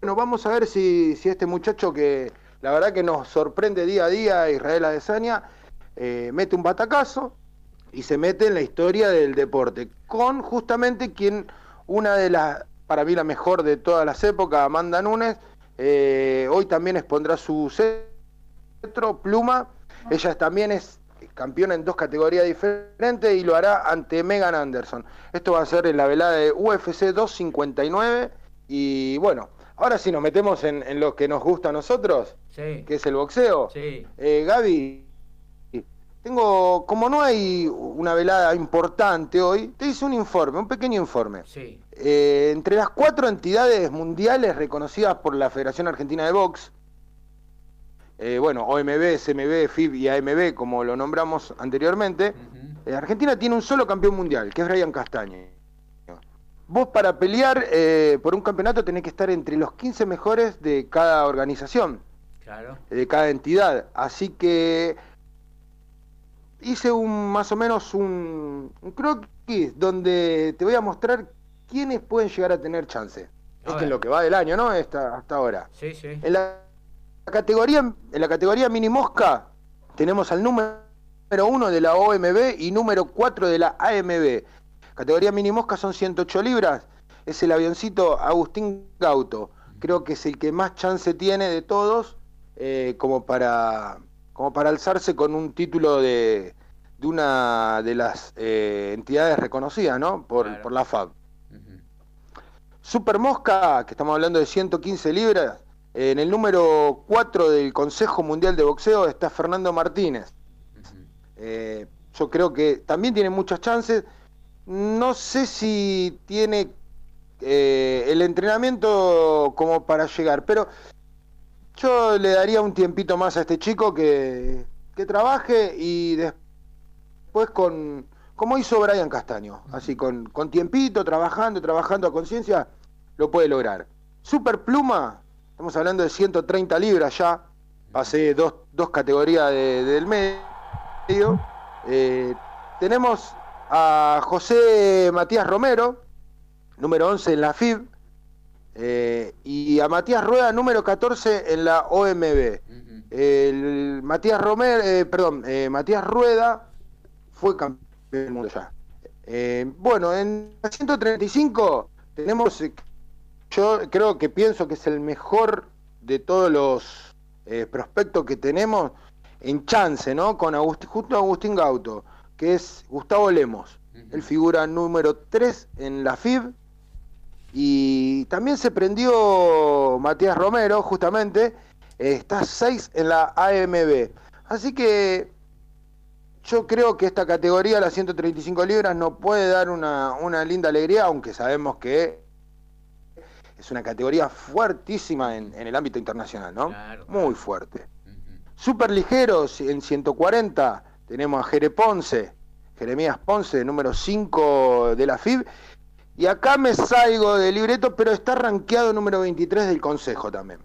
vamos a ver si, este muchacho que la verdad que nos sorprende día a día, Israel Adesanya, eh, mete un batacazo y se mete en la historia del deporte, con justamente quien, una de las, para mí la mejor de todas las épocas, Amanda Nunes, eh, hoy también expondrá su cetro, pluma, ella también es campeona en dos categorías diferentes y lo hará ante Megan Anderson. Esto va a ser en la velada de UFC 259 y bueno, ahora sí nos metemos en, lo que nos gusta a nosotros, que es el boxeo. Sí. Eh, Gaby, tengo, como no hay una velada importante hoy, te hice un informe, un pequeño informe. Sí. Eh, entre las cuatro entidades mundiales reconocidas por la Federación Argentina de Box, eh, bueno, OMB, SMB, FIB y AMB, como lo nombramos anteriormente, eh, Argentina tiene un solo campeón mundial, que es Brian Castaño. Vos para pelear eh, por un campeonato tenés que estar entre los 15 mejores de cada organización, Claro. de cada entidad. Así que hice un más o menos un, un croquis donde te voy a mostrar quiénes pueden llegar a tener chance. A Esto ver. es lo que va del año, ¿no? Esta- hasta ahora. Sí, sí. En la categoría, en la categoría mini mosca tenemos al número uno de la OMB y número 4 de la AMB. Categoría mini mosca son 108 libras. Es el avioncito Agustín Gauto. Creo que es el que más chance tiene de todos eh, como, para, como para alzarse con un título de, de una de las eh, entidades reconocidas ¿no? por, por la FAB. Super Mosca, que estamos hablando de 115 libras, en el número 4 del Consejo Mundial de Boxeo está Fernando Martínez. Eh, yo creo que también tiene muchas chances. No sé si tiene eh, el entrenamiento como para llegar, pero yo le daría un tiempito más a este chico que, que trabaje y después con, como hizo Brian Castaño, así con, con tiempito, trabajando, trabajando a conciencia, lo puede lograr. Super Pluma, estamos hablando de 130 libras ya, pasé dos, dos categorías de- del medio. Eh, tenemos a José Matías Romero, número 11 en la FIB, eh, y a Matías Rueda, número 14 en la OMB. El Matías Romero, eh, perdón, Matías Rueda fue campeón del mundo ya. Bueno, en la 135 tenemos, yo creo que pienso que es el mejor de todos los eh, prospectos que tenemos en chance, ¿no? Con Agustín, justo Agustín Gauto, que es Gustavo Lemos. Él figura número 3 en la FIB. Y también se prendió Matías Romero, justamente. está 6 en la AMB. Así que yo creo que esta categoría, las 135 libras, no puede dar una, una linda alegría, aunque sabemos que es una categoría fuertísima en, en el ámbito internacional, ¿no? Muy fuerte. Super ligeros en 140 tenemos a Jere Ponce, Jeremías Ponce, número 5 de la FIB. Y acá me salgo del libreto, pero está rankeado número 23 del Consejo también.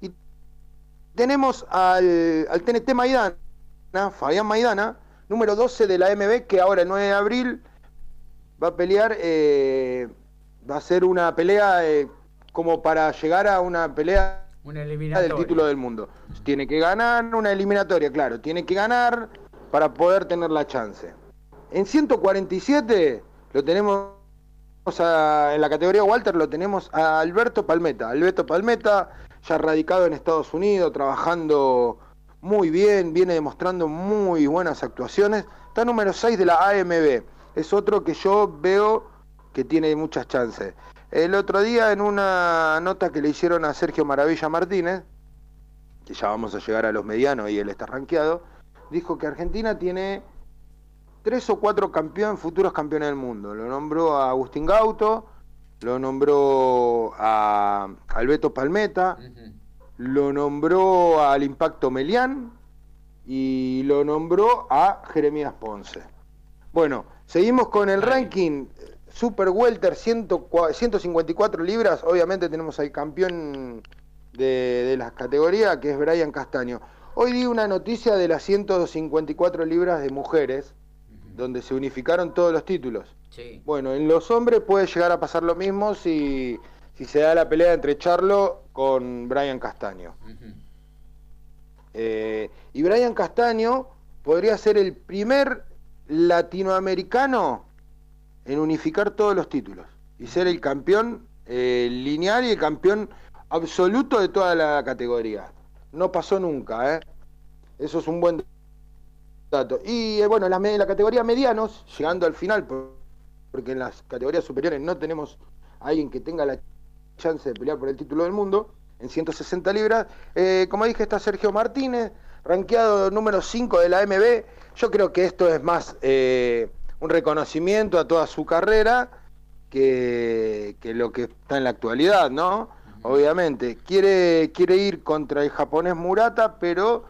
Y tenemos al, al TNT Maidana, Fabián Maidana, número 12 de la MB, que ahora el 9 de abril va a pelear, eh, va a ser una pelea eh, como para llegar a una pelea Una del título del mundo. Tiene que ganar una eliminatoria, claro, tiene que ganar para poder tener la chance. En 147 lo tenemos a- en la categoría Walter lo tenemos a Alberto Palmeta. Alberto Palmeta, ya radicado en Estados Unidos, trabajando muy bien, viene demostrando muy buenas actuaciones. Está número 6 de la AMB. Es otro que yo veo que tiene muchas chances. El otro día en una nota que le hicieron a Sergio Maravilla Martínez, que ya vamos a llegar a los medianos y él está rankeado, dijo que Argentina tiene tres o cuatro campeones, futuros campeones del mundo. Lo nombró a Agustín Gauto, lo nombró a Alberto Palmeta, lo nombró al Impacto Melián y lo nombró a Jeremías Ponce. Bueno, seguimos con el ranking Super Welter 100 154 libras. Obviamente tenemos al campeón de, de la categoría que es Brian Castaño. Hoy di una noticia de las 154 libras de mujeres, donde se unificaron todos los títulos. Sí. Bueno, en los hombres puede llegar a pasar lo mismo si, si se da la pelea entre Charlo con Brian Castaño. Eh, y Brian Castaño podría ser el primer latinoamericano en unificar todos los títulos y ser el campeón eh, lineal y el campeón absoluto de toda la categoría. No pasó nunca, ¿eh? Eso es un buen dato. Y eh, bueno, en la, la categoría medianos, llegando al final, por- porque en las categorías superiores no tenemos a alguien que tenga la chance de pelear por el título del mundo, en 160 libras. Eh, como dije, está Sergio Martínez, rankeado número 5 de la MB. Yo creo que esto es más un reconocimiento a toda su carrera que, que, lo que está en la actualidad, ¿no? Obviamente. Quiere, quiere ir contra el japonés Murata, pero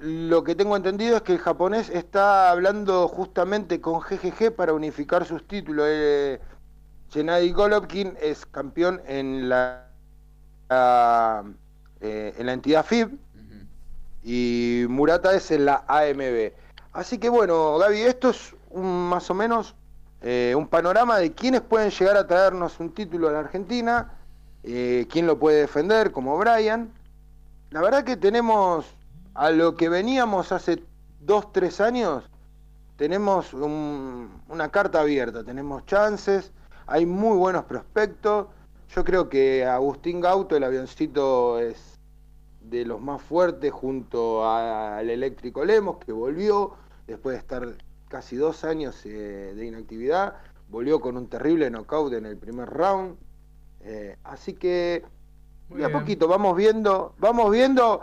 lo que tengo entendido es que el japonés está hablando justamente con GGG para unificar sus títulos. Eh, Gennady Golovkin es campeón en la, eh, en la entidad FIB y Murata es en la AMB. Así que bueno, Gaby, esto es un, más o menos eh, un panorama de quiénes pueden llegar a traernos un título a la Argentina, eh, quién lo puede defender, como Brian. La verdad que tenemos a lo que veníamos hace dos, tres años, tenemos una carta abierta, tenemos chances, hay muy buenos prospectos. Yo creo que Agustín Gauto, el avioncito, es de los más fuertes junto al eléctrico Lemos, que volvió después de estar casi dos años eh, de inactividad, volvió con un terrible knockout en el primer round. Eh, así que, de a poquito, vamos viendo, vamos viendo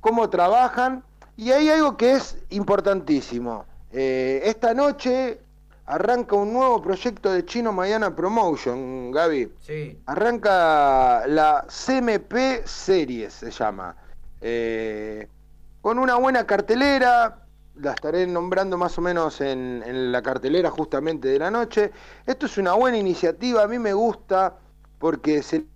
cómo trabajan. Y hay algo que es importantísimo. Eh, esta noche arranca un nuevo proyecto de Chino Mayana Promotion, Gaby. Sí. Arranca la CMP Series, se llama. Eh, con una buena cartelera, la estaré nombrando más o menos en, la cartelera justamente de la noche. Esto es una buena iniciativa, a mí me gusta porque se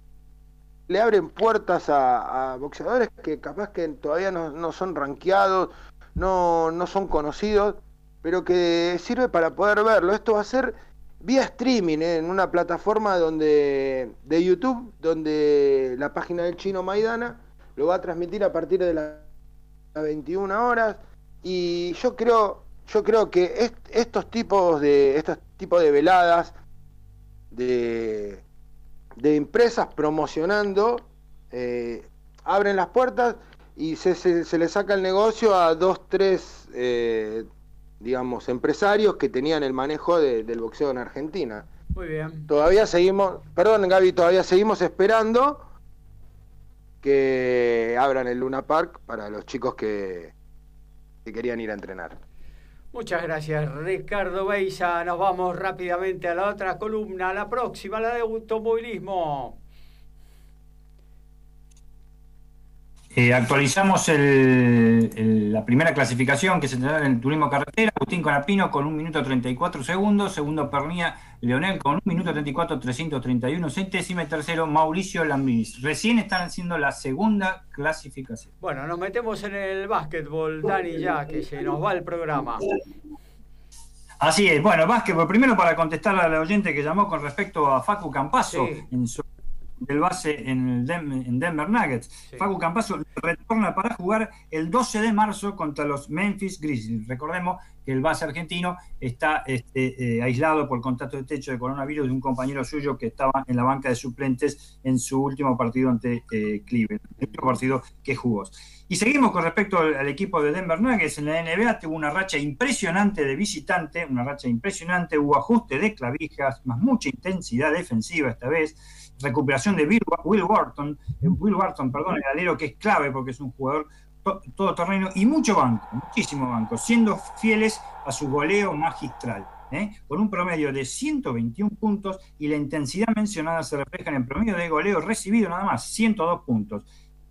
le abren puertas a, boxeadores que capaz que todavía no, son rankeados, no, no son conocidos, pero que sirve para poder verlo. Esto va a ser vía streaming ¿eh? en una plataforma donde de YouTube, donde la página del chino Maidana lo va a transmitir a partir de las 21 horas. Y yo creo, yo creo que estos tipos de estos tipos de veladas de de empresas promocionando, eh, abren las puertas y se, se, le saca el negocio a dos, tres, eh, digamos, empresarios que tenían el manejo del boxeo en Argentina. Muy bien. Todavía seguimos, perdón Gaby, todavía seguimos esperando que abran el Luna Park para los chicos que, que querían ir a entrenar. Muchas gracias, Ricardo Beisa. Nos vamos rápidamente a la otra columna, la próxima, la de automovilismo. Eh, actualizamos la primera clasificación que se tendrá en el turismo carretera. Agustín Conapino con 1 minuto 34 segundos. Segundo, Pernía Leonel con 1 minuto 34 331 centésimo. Tercero, Mauricio Lambis. Recién están haciendo la segunda clasificación. Bueno, nos metemos en el básquetbol, Dani, ya que se nos va el programa. Así es. Bueno, básquetbol. Primero para contestar al oyente que llamó con respecto a Facu Campaso en su del base en, el Denver Nuggets. Facu Campaso retorna para jugar el 12 de marzo contra los Memphis Grizzlies. Recordemos que el base argentino está este, eh, aislado por contacto de techo de coronavirus de un compañero suyo que estaba en la banca de suplentes en su último partido ante eh, Cleveland, el último partido que jugó. Y seguimos con respecto al, equipo de Denver Nuggets. En la NBA tuvo una racha impresionante de visitante, una racha impresionante, hubo ajuste de clavijas, más mucha intensidad defensiva esta vez recuperación de Will Wharton, eh, Will perdón, el alero que es clave porque es un jugador todo terreno y mucho banco, muchísimo banco, siendo fieles a su goleo magistral. ¿eh? Con un promedio de 121 puntos y la intensidad mencionada se refleja en el promedio de goleo recibido nada más, 102 puntos.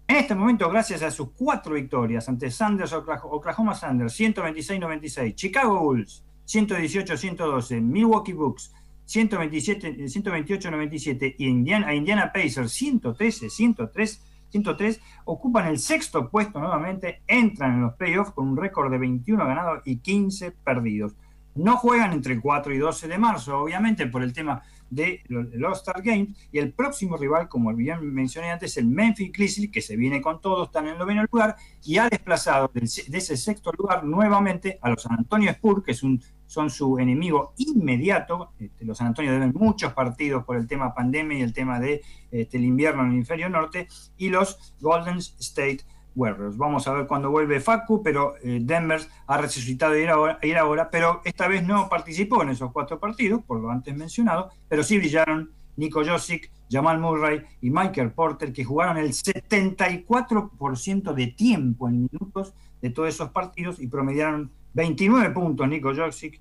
En este momento, gracias a sus cuatro victorias ante Sanders, Oklahoma Sanders, 126-96, Chicago Bulls, 118-112, Milwaukee Bucks, 127, 128-97 y Indiana, a Indiana Pacers 113, 103, 103, ocupan el sexto puesto nuevamente, entran en los playoffs con un récord de 21 ganados y 15 perdidos. No juegan entre el 4 y 12 de marzo, obviamente, por el tema de los All-Star Games. Y el próximo rival, como bien mencioné antes, el Memphis Grizzlies, que se viene con todo, están en el noveno lugar y ha desplazado de ese sexto lugar nuevamente a los San Antonio Spurs, que es un son su enemigo inmediato. Este, los San Antonio deben muchos partidos por el tema pandemia y el tema del de, este, invierno en el inferior norte. Y los Golden State Warriors. Vamos a ver cuándo vuelve Facu, pero eh, Denver ha resucitado ir ahora, ir ahora, pero esta vez no participó en esos cuatro partidos, por lo antes mencionado, pero sí brillaron Nico Josic, Jamal Murray y Michael Porter, que jugaron el 74% de tiempo en minutos de todos esos partidos y promediaron 29 puntos Nico Jokic,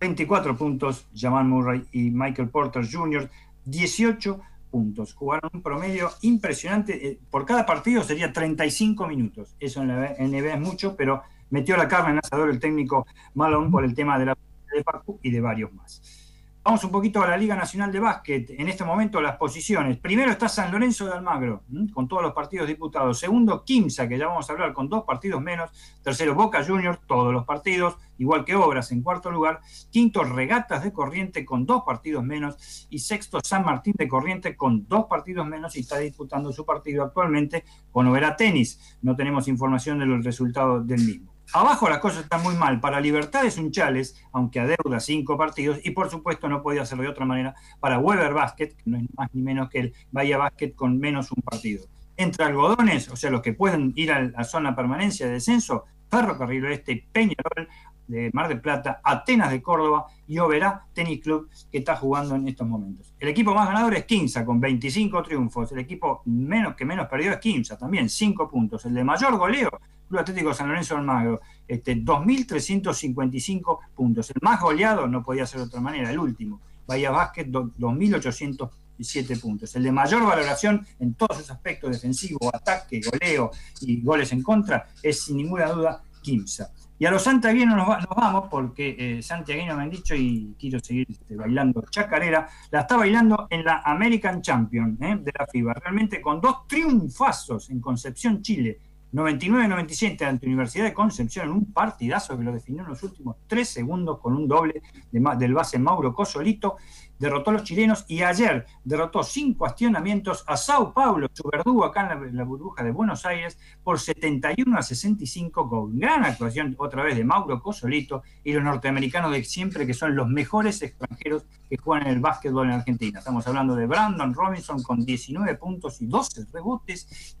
24 puntos Jamal Murray y Michael Porter Jr., 18 puntos. Jugaron un promedio impresionante. Eh, por cada partido sería 35 minutos. Eso en la NBA es mucho, pero metió la carne en el asador el técnico Malone por el tema de la de y de varios más. Vamos un poquito a la Liga Nacional de Básquet. En este momento las posiciones. Primero está San Lorenzo de Almagro, con todos los partidos diputados. Segundo, Quimsa, que ya vamos a hablar, con dos partidos menos. Tercero, Boca Juniors, todos los partidos, igual que Obras en cuarto lugar. Quinto, Regatas de Corriente, con dos partidos menos. Y sexto, San Martín de Corriente, con dos partidos menos y está disputando su partido actualmente con Oberá Tenis. No tenemos información de los resultados del mismo. Abajo las cosas están muy mal. Para Libertad es un Chales, aunque adeuda cinco partidos, y por supuesto no podía hacerlo de otra manera para Weber Basket, que no es más ni menos que el Bahía Basket con menos un partido. Entre algodones, o sea, los que pueden ir a la zona permanencia de descenso, Ferrocarril Oeste, Peñarol de Mar del Plata, Atenas de Córdoba y Oberá Tenis Club que está jugando en estos momentos. El equipo más ganador es Quimsa con 25 triunfos. El equipo menos que menos perdió es Quimsa también, 5 puntos. El de mayor goleo Club Atlético San Lorenzo Almagro, este, 2.355 puntos. El más goleado no podía ser de otra manera, el último. Bahía Vázquez, 2.807 puntos. El de mayor valoración en todos sus aspectos, defensivo, ataque, goleo y goles en contra, es sin ninguna duda Quimsa. Y a los santiagueños nos, nos vamos porque eh, me han dicho y quiero seguir este, bailando chacarera. La está bailando en la American Champion eh, de la FIBA, realmente con dos triunfazos en Concepción, Chile. 99-97 ante Universidad de Concepción en un partidazo que lo definió en los últimos tres segundos con un doble del base Mauro Cosolito derrotó a los chilenos y ayer derrotó sin cuestionamientos a Sao Paulo, su verdugo acá en la, burbuja de Buenos Aires, por 71 a 65 con gran actuación otra vez de Mauro Cosolito y los norteamericanos de siempre que son los mejores extranjeros que juegan en el básquetbol en Argentina. Estamos hablando de Brandon Robinson con 19 puntos y 12 rebotes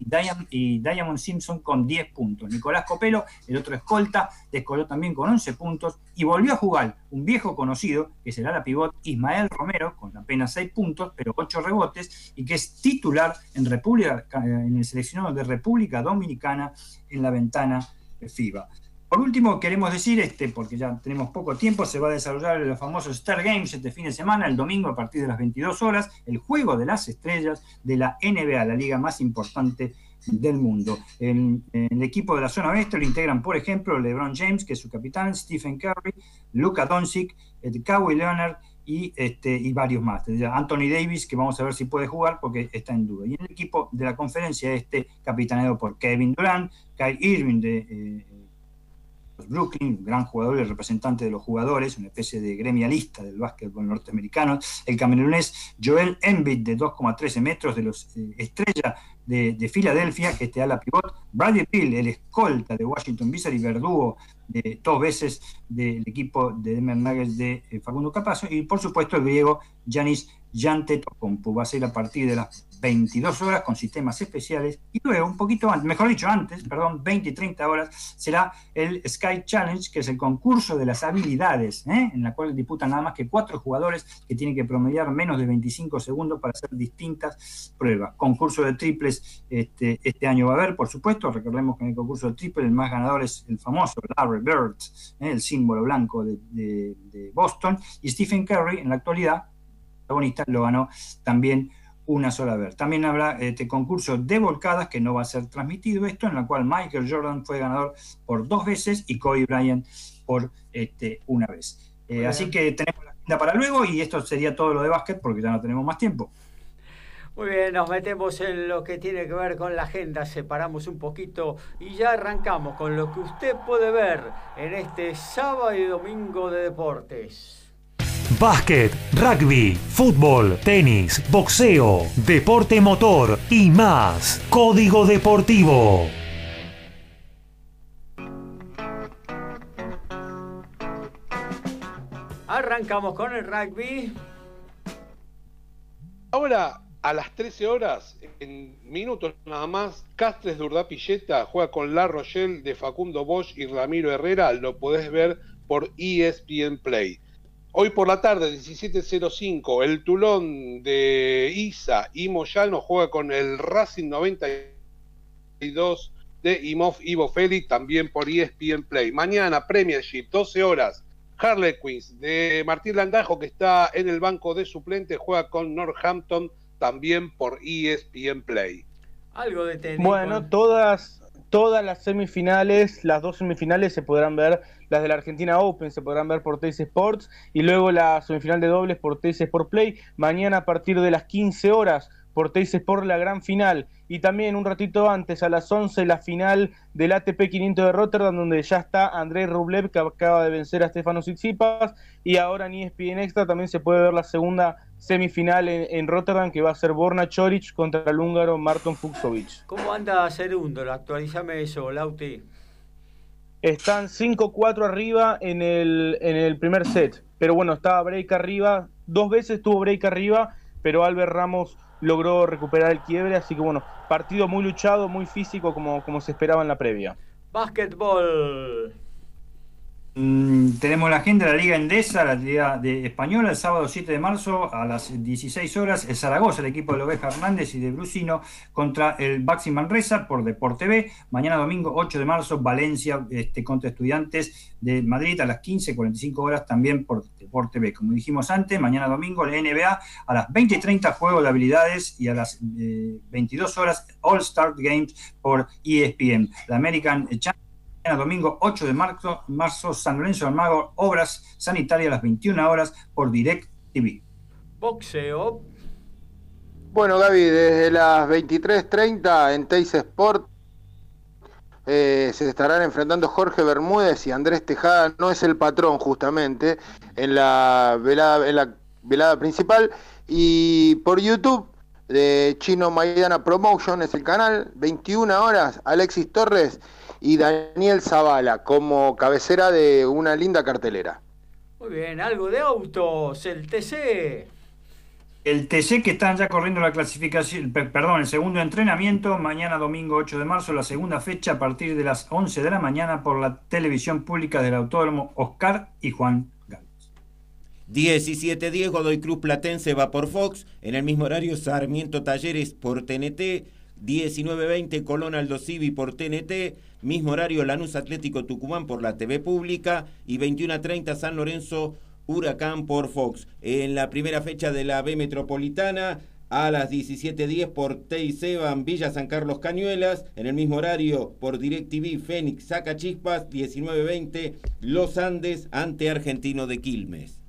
y Diamond, Simpson con 10 puntos. Nicolás Copelo, el otro escolta, descoló también con 11 puntos y volvió a jugar un viejo conocido, que será la pivot Ismael Romero, con apenas 6 puntos, pero 8 rebotes, y que es titular en, República, en el seleccionado de República Dominicana en la ventana FIBA. Por último, queremos decir, este, porque ya tenemos poco tiempo, se va a desarrollar los famosos Star Games este fin de semana, el domingo a partir de las 22 horas, el juego de las estrellas de la NBA, la liga más importante del mundo. En, el equipo de la zona oeste lo integran, por ejemplo, LeBron James, que es su capitán, Stephen Curry, Luka Doncic, Kawhi Leonard y, este, y varios más. Anthony Davis, que vamos a ver si puede jugar porque está en duda. Y en el equipo de la conferencia este, capitaneado por Kevin Durant, Kyle Irving de... Eh, Brooklyn, un gran jugador y representante de los jugadores, una especie de gremialista del básquetbol norteamericano, el camerunés Joel Embiid de 2,13 metros de los eh, estrella de, Filadelfia, que este la pivot, Bradley Bill, el escolta de Washington Wizards y verdugo de, dos veces del equipo de Denver Nuggets de eh, Facundo Capazo, y por supuesto el griego Yanis Jantetocompu. Va a ser a partir de las 22 horas con sistemas especiales y luego, un poquito antes, mejor dicho antes, perdón, 20 y 30 horas, será el Sky Challenge, que es el concurso de las habilidades, ¿eh? en la cual disputan nada más que cuatro jugadores que tienen que promediar menos de 25 segundos para hacer distintas pruebas. Concurso de triples este, este año va a haber, por supuesto, recordemos que en el concurso de triple el más ganador es el famoso Larry Bird, ¿eh? el símbolo blanco de, de Boston, y Stephen Curry en la actualidad, protagonista, lo ganó también una sola vez. También habrá este concurso de volcadas que no va a ser transmitido esto, en la cual Michael Jordan fue ganador por dos veces y Kobe Bryant por este, una vez. Eh, así que tenemos la agenda para luego y esto sería todo lo de básquet porque ya no tenemos más tiempo. Muy bien, nos metemos en lo que tiene que ver con la agenda, separamos un poquito y ya arrancamos con lo que usted puede ver en este sábado y domingo de deportes. Básquet, rugby, fútbol, tenis, boxeo, deporte motor y más. Código Deportivo. Arrancamos con el rugby. Ahora, a las 13 horas, en minutos nada más, Castres de Urdapilleta juega con La Rochelle de Facundo Bosch y Ramiro Herrera. Lo podés ver por ESPN Play. Hoy por la tarde, 17.05, el Tulón de Isa y Moyano juega con el Racing 92 de Imov Ivo Félix, también por ESPN Play. Mañana, Premiership, 12 horas. Harley Queens de Martín Landajo, que está en el banco de suplentes, juega con Northampton, también por ESPN Play. Algo de tenis. Bueno, todas, todas las semifinales, las dos semifinales se podrán ver las de la Argentina Open se podrán ver por Teis Sports y luego la semifinal de dobles por Teis Sport Play. Mañana a partir de las 15 horas por Teis Sport la gran final y también un ratito antes a las 11 la final del ATP 500 de Rotterdam donde ya está Andrei Rublev que acaba de vencer a Stefano Tsitsipas y ahora en ESPN Extra también se puede ver la segunda semifinal en, Rotterdam que va a ser Borna Choric contra el húngaro Marton Fuxovic. ¿Cómo anda Cerundo? Actualízame eso, Lauti. Están 5-4 arriba en el, en el primer set. Pero bueno, estaba break arriba. Dos veces tuvo break arriba, pero Albert Ramos logró recuperar el quiebre. Así que bueno, partido muy luchado, muy físico, como, como se esperaba en la previa. Básquetbol. Mm, tenemos la agenda de la Liga Endesa, la Liga de Española, el sábado 7 de marzo a las 16 horas, el Zaragoza, el equipo de Lobeja Hernández y de Brusino contra el Baxi Manresa por Deporte B. Mañana domingo 8 de marzo, Valencia este, contra Estudiantes de Madrid a las 15.45 horas también por Deporte B. Como dijimos antes, mañana domingo la NBA a las 20 y 30 juego de habilidades y a las 22 eh, horas All Star Games por ESPN. La American Championship domingo 8 de marzo, marzo San Lorenzo del Mago, obras sanitarias a las 21 horas por Direct TV. Boxeo. Bueno, Gaby, desde las 23.30 en Teis Sport eh, se estarán enfrentando Jorge Bermúdez y Andrés Tejada, no es el patrón justamente, en la velada, en la velada principal. Y por YouTube de Chino Maidana Promotion es el canal, 21 horas, Alexis Torres y Daniel Zavala como cabecera de una linda cartelera. Muy bien, algo de autos, el TC. El TC que están ya corriendo la clasificación, perdón, el segundo entrenamiento, mañana domingo 8 de marzo, la segunda fecha a partir de las 11 de la mañana por la televisión pública del Autódromo Oscar y Juan Gálvez. 17-10 Godoy Cruz Platense va por Fox, en el mismo horario Sarmiento Talleres por TNT, 19-20 Colón Aldo Civi por TNT, Mismo horario Lanús Atlético Tucumán por la TV pública y 21 a 30 San Lorenzo Huracán por Fox. En la primera fecha de la B Metropolitana a las 17.10 por Teiseban Villa San Carlos Cañuelas. En el mismo horario por DirecTV Fénix Saca Chispas 19.20 Los Andes ante Argentino de Quilmes.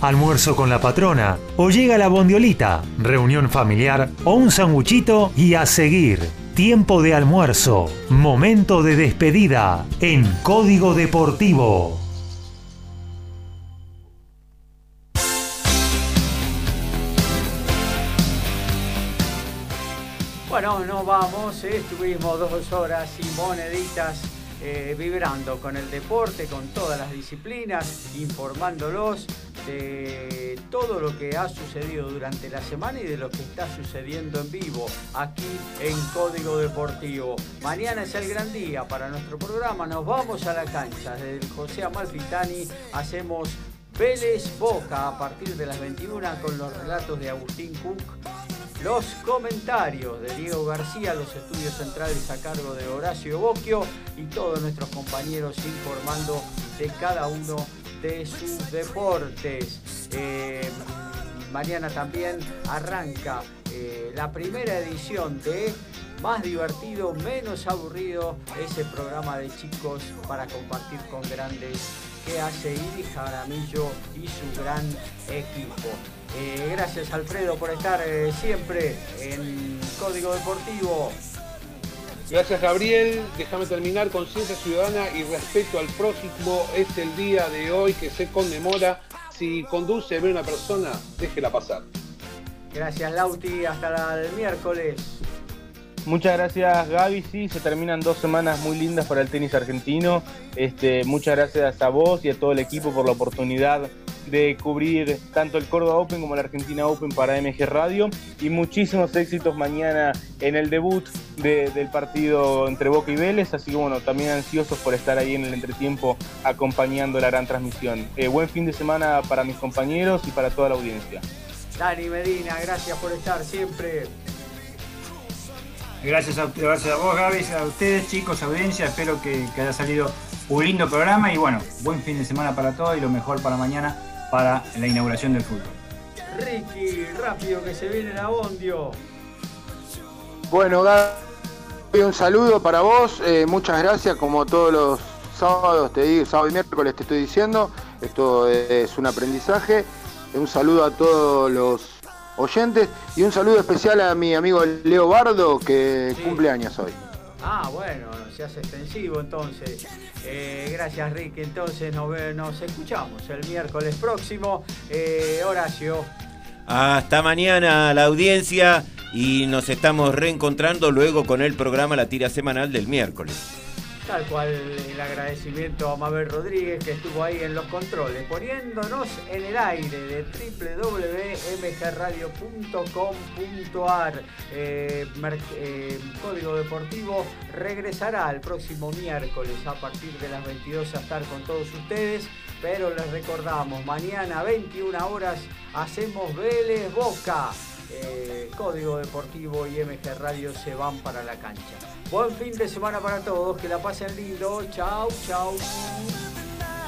Almuerzo con la patrona o llega la bondiolita, reunión familiar o un sanguchito y a seguir tiempo de almuerzo, momento de despedida en Código Deportivo. Bueno, nos vamos, estuvimos dos horas y moneditas eh, vibrando con el deporte, con todas las disciplinas, informándolos de todo lo que ha sucedido durante la semana y de lo que está sucediendo en vivo aquí en Código Deportivo. Mañana es el gran día para nuestro programa, nos vamos a la cancha. Desde José Amalfitani hacemos Vélez Boca a partir de las 21 con los relatos de Agustín Cook los comentarios de Diego García, los estudios centrales a cargo de Horacio Bocchio y todos nuestros compañeros informando de cada uno de sus deportes. Eh, mañana también arranca eh, la primera edición de Más divertido, menos aburrido, ese programa de chicos para compartir con grandes que hace Iris Jaramillo y su gran equipo. Eh, gracias Alfredo por estar eh, siempre en Código Deportivo. Gracias Gabriel, déjame terminar, conciencia ciudadana y respeto al prójimo es el día de hoy que se conmemora. Si conduce a ver una persona, déjela pasar. Gracias Lauti, hasta el miércoles. Muchas gracias Gaby, sí, se terminan dos semanas muy lindas para el tenis argentino. Este, muchas gracias a vos y a todo el equipo por la oportunidad de cubrir tanto el Córdoba Open como la Argentina Open para MG Radio y muchísimos éxitos mañana en el debut del partido entre Boca y Vélez, así que bueno, también ansiosos por estar ahí en el entretiempo acompañando la gran transmisión. Eh, buen fin de semana para mis compañeros y para toda la audiencia. Dani Medina, gracias por estar siempre. Gracias a, gracias a vos, Gaby, a ustedes, chicos, audiencia. Espero que, que haya salido un lindo programa y bueno, buen fin de semana para todos y lo mejor para mañana para la inauguración del fútbol. Ricky, rápido que se viene la Bondio. Bueno, Gaby, un saludo para vos. Eh, muchas gracias, como todos los sábados te digo, sábado y miércoles te estoy diciendo. Esto es un aprendizaje. Un saludo a todos los oyentes y un saludo especial a mi amigo Leo Bardo que cumple años hoy. Ah, bueno, se hace extensivo entonces. Eh, gracias Ricky, entonces nos, nos, escuchamos el miércoles próximo. Eh, Horacio. Hasta mañana la audiencia y nos estamos reencontrando luego con el programa La Tira Semanal del miércoles. Tal cual el agradecimiento a Mabel Rodríguez que estuvo ahí en los controles, poniéndonos en el aire de www.mgradio.com.ar. Eh, eh, Código Deportivo regresará el próximo miércoles a partir de las 22 a estar con todos ustedes, pero les recordamos, mañana a 21 horas hacemos Vélez Boca. Eh, Código Deportivo y MG Radio se van para la cancha. Buen fin de semana para todos, que la pasen lindo. Chau, chau.